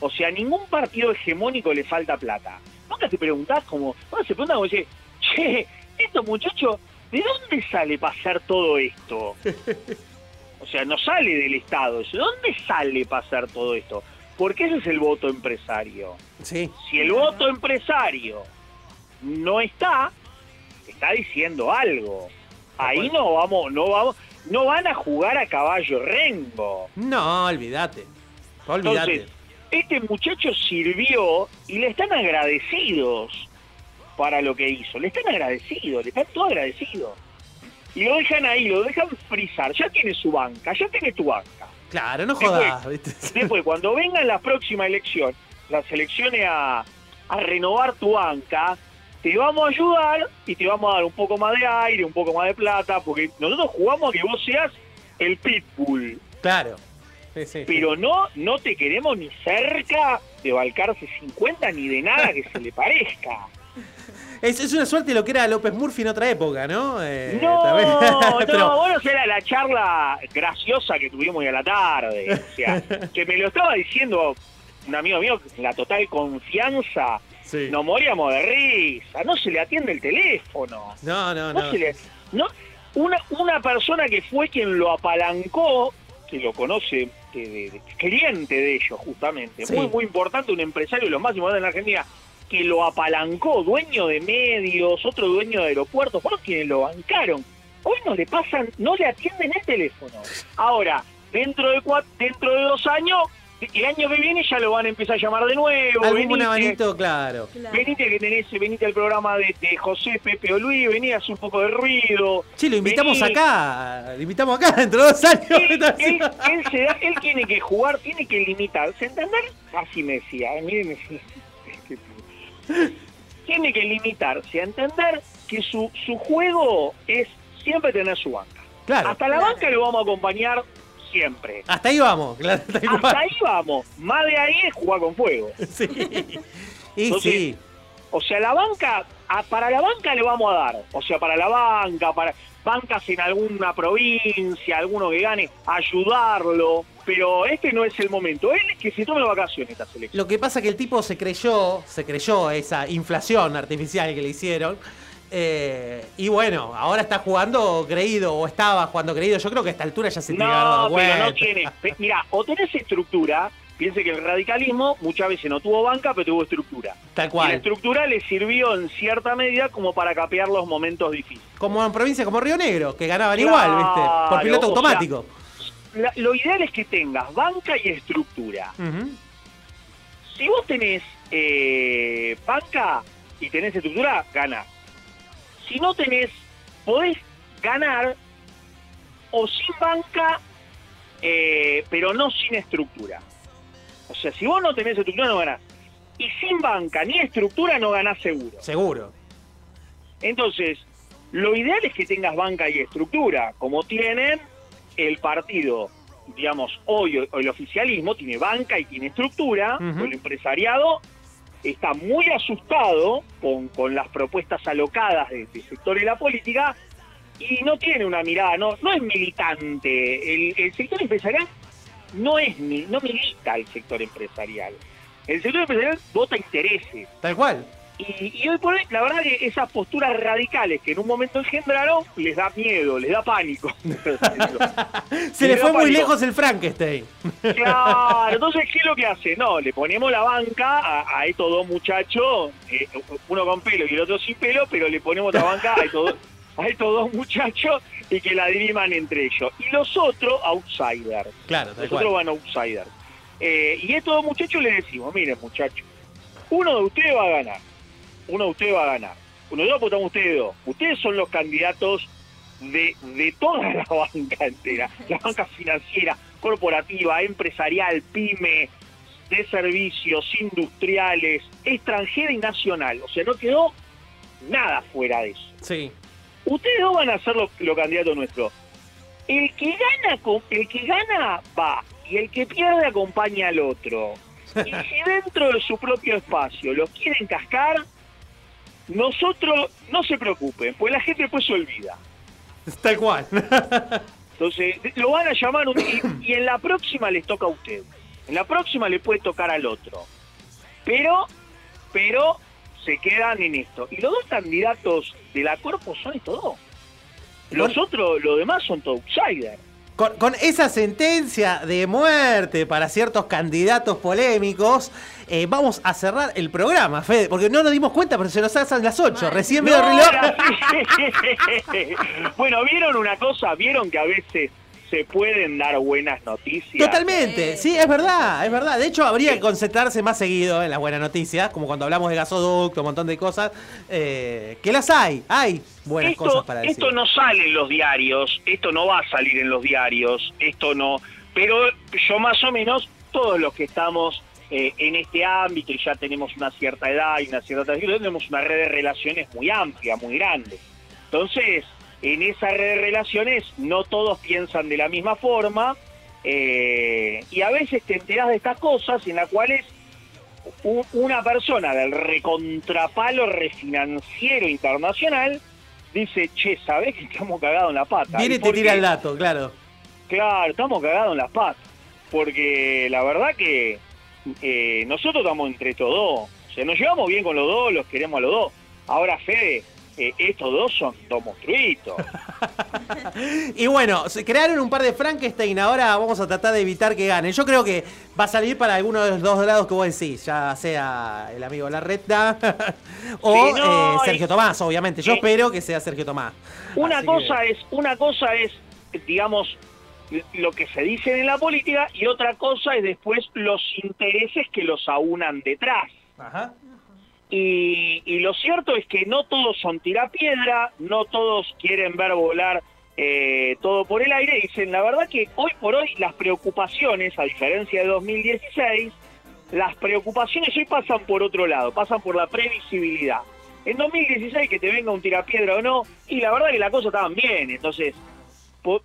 O sea, a ningún partido hegemónico le falta plata. Nunca te preguntás como, nunca se preguntan como che, estos muchachos, ¿de dónde sale para hacer todo esto? O sea, no sale del Estado. ¿De dónde sale para hacer todo esto? Porque ese es el voto empresario. Sí. Si el voto empresario no está, está diciendo algo. Ahí no vamos, no vamos, no van a jugar a caballo rengo. No, olvídate. Olvídate. Entonces, este muchacho sirvió y le están agradecidos para lo que hizo. Le están agradecidos, le están todos agradecidos. Y lo dejan ahí, lo dejan frizar. Ya tiene su banca, ya tiene tu banca. Claro, no Después- jodas, ¿viste? Después, cuando vengan la próxima elección, las elecciones a, a renovar tu banca, te vamos a ayudar y te vamos a dar un poco más de aire, un poco más de plata, porque nosotros jugamos a que vos seas el pitbull. Claro. Sí, sí, sí. Pero no, no te queremos ni cerca de Balcarce 50 ni de nada que se le parezca. Es, es una suerte lo que era López Murphy en otra época, ¿no? Eh, No, también. no, Pero- bueno, era la charla graciosa que tuvimos hoy a la tarde. O sea, que me lo estaba diciendo un amigo mío, la total confianza. Sí. Nos moríamos de risa. No se le atiende el teléfono. No, no, No no. se le- no, una, una persona que fue quien lo apalancó, que lo conoce, que de- de- cliente de ellos justamente, Sí. muy muy importante, un empresario de los más importantes en la Argentina, que lo apalancó, dueño de medios, otro dueño de aeropuertos, fueron quienes lo bancaron. Hoy no le pasan, no le atienden el teléfono. Ahora, dentro de cua- dentro de dos años, el año que viene ya lo van a empezar a llamar de nuevo. Algún venite. abanico, claro. Venite que tenés, venite al programa de, de José Pepe o Luis, vení a hacer un poco de ruido. Sí, lo invitamos Vení. acá. Lo invitamos acá dentro de dos años. Él, él- él se da- él tiene que jugar, tiene que limitarse, ¿entender? Así me decía, miren, tiene que limitarse a entender que su, su juego es siempre tener su banca. Claro. Hasta la banca lo vamos a acompañar siempre. Hasta ahí vamos. claro. Hasta ahí vamos. Más de ahí es jugar con fuego. Sí. Y Entonces, sí. O sea, la banca, para la banca le vamos a dar. O sea, para la banca, para bancas en alguna provincia, alguno que gane, ayudarlo. Pero este no es el momento. Él es que se tome vacaciones esta selección. Lo que pasa es que el tipo se creyó, se creyó esa inflación artificial que le hicieron. Eh, y bueno, ahora está jugando creído o estaba jugando creído. Yo creo que a esta altura ya se tiene que haber dado No, pero no tiene. Mira, o tenés estructura. Piense que el radicalismo muchas veces no tuvo banca, pero tuvo estructura. Tal Y la cual. estructura le sirvió en cierta medida como para capear los momentos difíciles. Como en provincias como Río Negro, que ganaban Claro, igual, ¿viste? Por piloto automático. La- lo ideal es que tengas banca y estructura. Si vos tenés eh, banca y tenés estructura, ganás. Si no tenés, podés ganar o sin banca, eh, pero no sin estructura. O sea, si vos no tenés estructura, no ganás. Y sin banca ni estructura, no ganás seguro. Seguro. Entonces, lo ideal es que tengas banca y estructura, como tienen el partido, digamos, hoy el oficialismo tiene banca y tiene estructura, Ujú. el empresariado está muy asustado con, con las propuestas alocadas de, de sectores de la política y no tiene una mirada, no, no es militante. El, sector empresarial no es no milita el sector empresarial. El sector empresarial vota intereses. Tal cual. Y, y hoy por hoy, la verdad que esas posturas radicales que en un momento engendraron, les da miedo, les da pánico. Se le fue muy lejos el Frankenstein. Claro, entonces, ¿qué es lo que hace? No, le ponemos la banca a, a estos dos muchachos, eh, uno con pelo y el otro sin pelo, pero le ponemos la banca a estos, a estos dos muchachos y que la diriman entre ellos. Y los otros, outsiders. Claro, Los cual. otros van outsiders. Eh, y a estos dos muchachos les decimos, miren muchachos, uno de ustedes va a ganar, uno de ustedes va a ganar. Nosotros votamos ustedes dos. Ustedes son los candidatos de, de toda la banca entera, la banca financiera, corporativa, empresarial, pyme, de servicios, industriales, extranjera y nacional. O sea, no quedó nada fuera de eso. Sí. Ustedes dos van a ser los los candidatos nuestros. El que gana, el que gana va y el que pierde acompaña al otro. Y si dentro de su propio espacio los quieren cascar, nosotros no se preocupen, pues la gente después se olvida. Tal cual. Entonces, lo van a llamar un- y, y en la próxima les toca a usted. En la próxima le puede tocar al otro. Pero, pero se quedan en esto. Y los dos candidatos de la Corpo son estos dos. Los otros, los demás son todos outsiders. Con, con esa sentencia de muerte para ciertos candidatos polémicos, eh, vamos a cerrar el programa, Fede, porque no nos dimos cuenta, pero se nos hacen las 8. Recién veo el No, reloj. la- bueno, ¿vieron una cosa? ¿Vieron que a veces se pueden dar buenas noticias? Totalmente, sí, es verdad, es verdad. De hecho, habría que concentrarse más seguido en las buenas noticias, como cuando hablamos de gasoducto, un montón de cosas, eh, que las hay, hay buenas esto, cosas para decir. esto no sale en los diarios, esto no va a salir en los diarios, esto no, pero yo más o menos, todos los que estamos eh, en este ámbito y ya tenemos una cierta edad y una cierta trayectoria, tenemos una red de relaciones muy amplia, muy grande. Entonces, en esa red de relaciones no todos piensan de la misma forma eh, y a veces te enteras de estas cosas en las cuales una persona del recontrapalo refinanciero internacional dice, che, ¿sabés que estamos cagados en la pata? Viene y te tira el dato, claro. Claro, estamos cagados en las patas. Porque la verdad que eh, nosotros estamos entre estos dos. O sea, nos llevamos bien con los dos, los queremos a los dos. Ahora, Fede, eh, estos dos son dos monstruitos. Y bueno, se crearon un par de Frankenstein. Ahora vamos a tratar de evitar que ganen. Yo creo que va a salir para alguno de los dos lados que vos decís, ya sea el amigo Larreta o Sí, no, eh, Sergio y- Tomás, obviamente. Yo eh, espero que sea Sergio Tomás. Una Así cosa es, una cosa es, digamos, lo que se dice en la política y otra cosa es después los intereses que los aunan detrás. Ajá. Y, y lo cierto es que no todos son tirapiedra, no todos quieren ver volar eh, todo por el aire. Dicen, la verdad que hoy por hoy las preocupaciones, a diferencia de 2016, las preocupaciones hoy pasan por otro lado, pasan por la previsibilidad. En 2016 que te venga un tirapiedra o no, y la verdad que las cosas estaban bien, entonces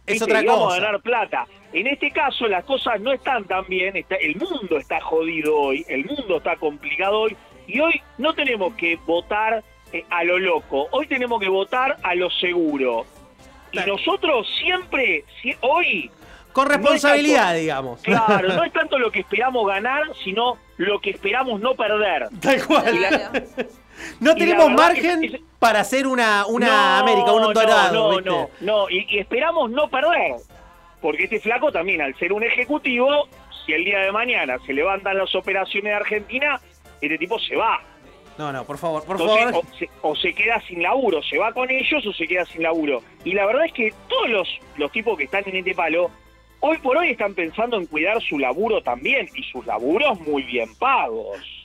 Es otra cosa. a ganar plata. En este caso las cosas no están tan bien, está, el mundo está jodido hoy, el mundo está complicado hoy, y hoy no tenemos que votar eh, a lo loco, hoy tenemos que votar a lo seguro. Y nosotros siempre, si- hoy... Con no responsabilidad, tanto- digamos. Claro, no es tanto lo que esperamos ganar, sino lo que esperamos no perder. Tal cual. La- No tenemos margen para hacer una, una No, América, un dorado. No, no, ¿viste? no, no, y, y esperamos no perder. Porque este flaco también, al ser un ejecutivo, si el día de mañana se levantan las operaciones de Argentina, este tipo se va. No, no, por favor, por Entonces, favor. o, se, o se queda sin laburo, se va con ellos o se queda sin laburo. Y la verdad es que todos los, los tipos que están en este palo, hoy por hoy están pensando en cuidar su laburo también, y sus laburos muy bien pagos.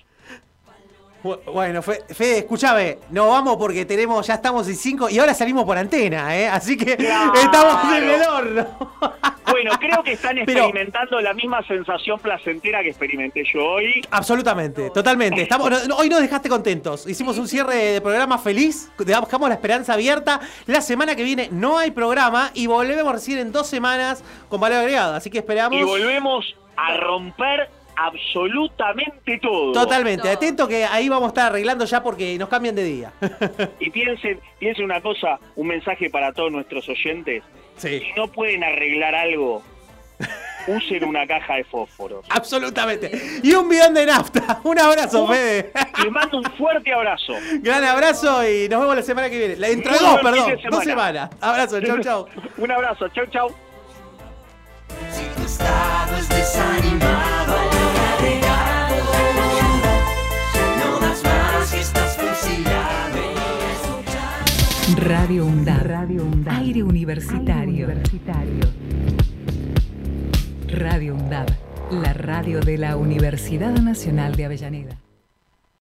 Bu- Bueno, Fe- Fede, escúchame, nos vamos porque tenemos, ya estamos en 5 y ahora salimos por antena, ¿eh? Así que Claro. estamos en el horno. Bueno, creo que están Pero- experimentando la misma sensación placentera que experimenté yo hoy. Absolutamente, totalmente. Estamos, hoy nos dejaste contentos. Hicimos un cierre de programa feliz, dejamos la esperanza abierta. La semana que viene no hay programa y volvemos recién en dos semanas con valor agregado. Así que esperamos. Y volvemos a romper absolutamente todo. Totalmente, atento que ahí vamos a estar arreglando ya porque nos cambian de día. Y piensen, piensen una cosa, un mensaje para todos nuestros oyentes. Sí. Si no pueden arreglar algo, usen una caja de fósforos. Absolutamente. Y un bidón de nafta. Un abrazo, Fede. Les mando un fuerte abrazo. Gran abrazo y nos vemos la semana que viene. La- Dentro de Muy dos, perdón. de Dos semana. semanas. Abrazo, chau, chau. un abrazo, chau, chau. Estás desanimado, Radio UNDAB. Aire universitario. Radio UNDAB. La radio de la Universidad Nacional de Avellaneda.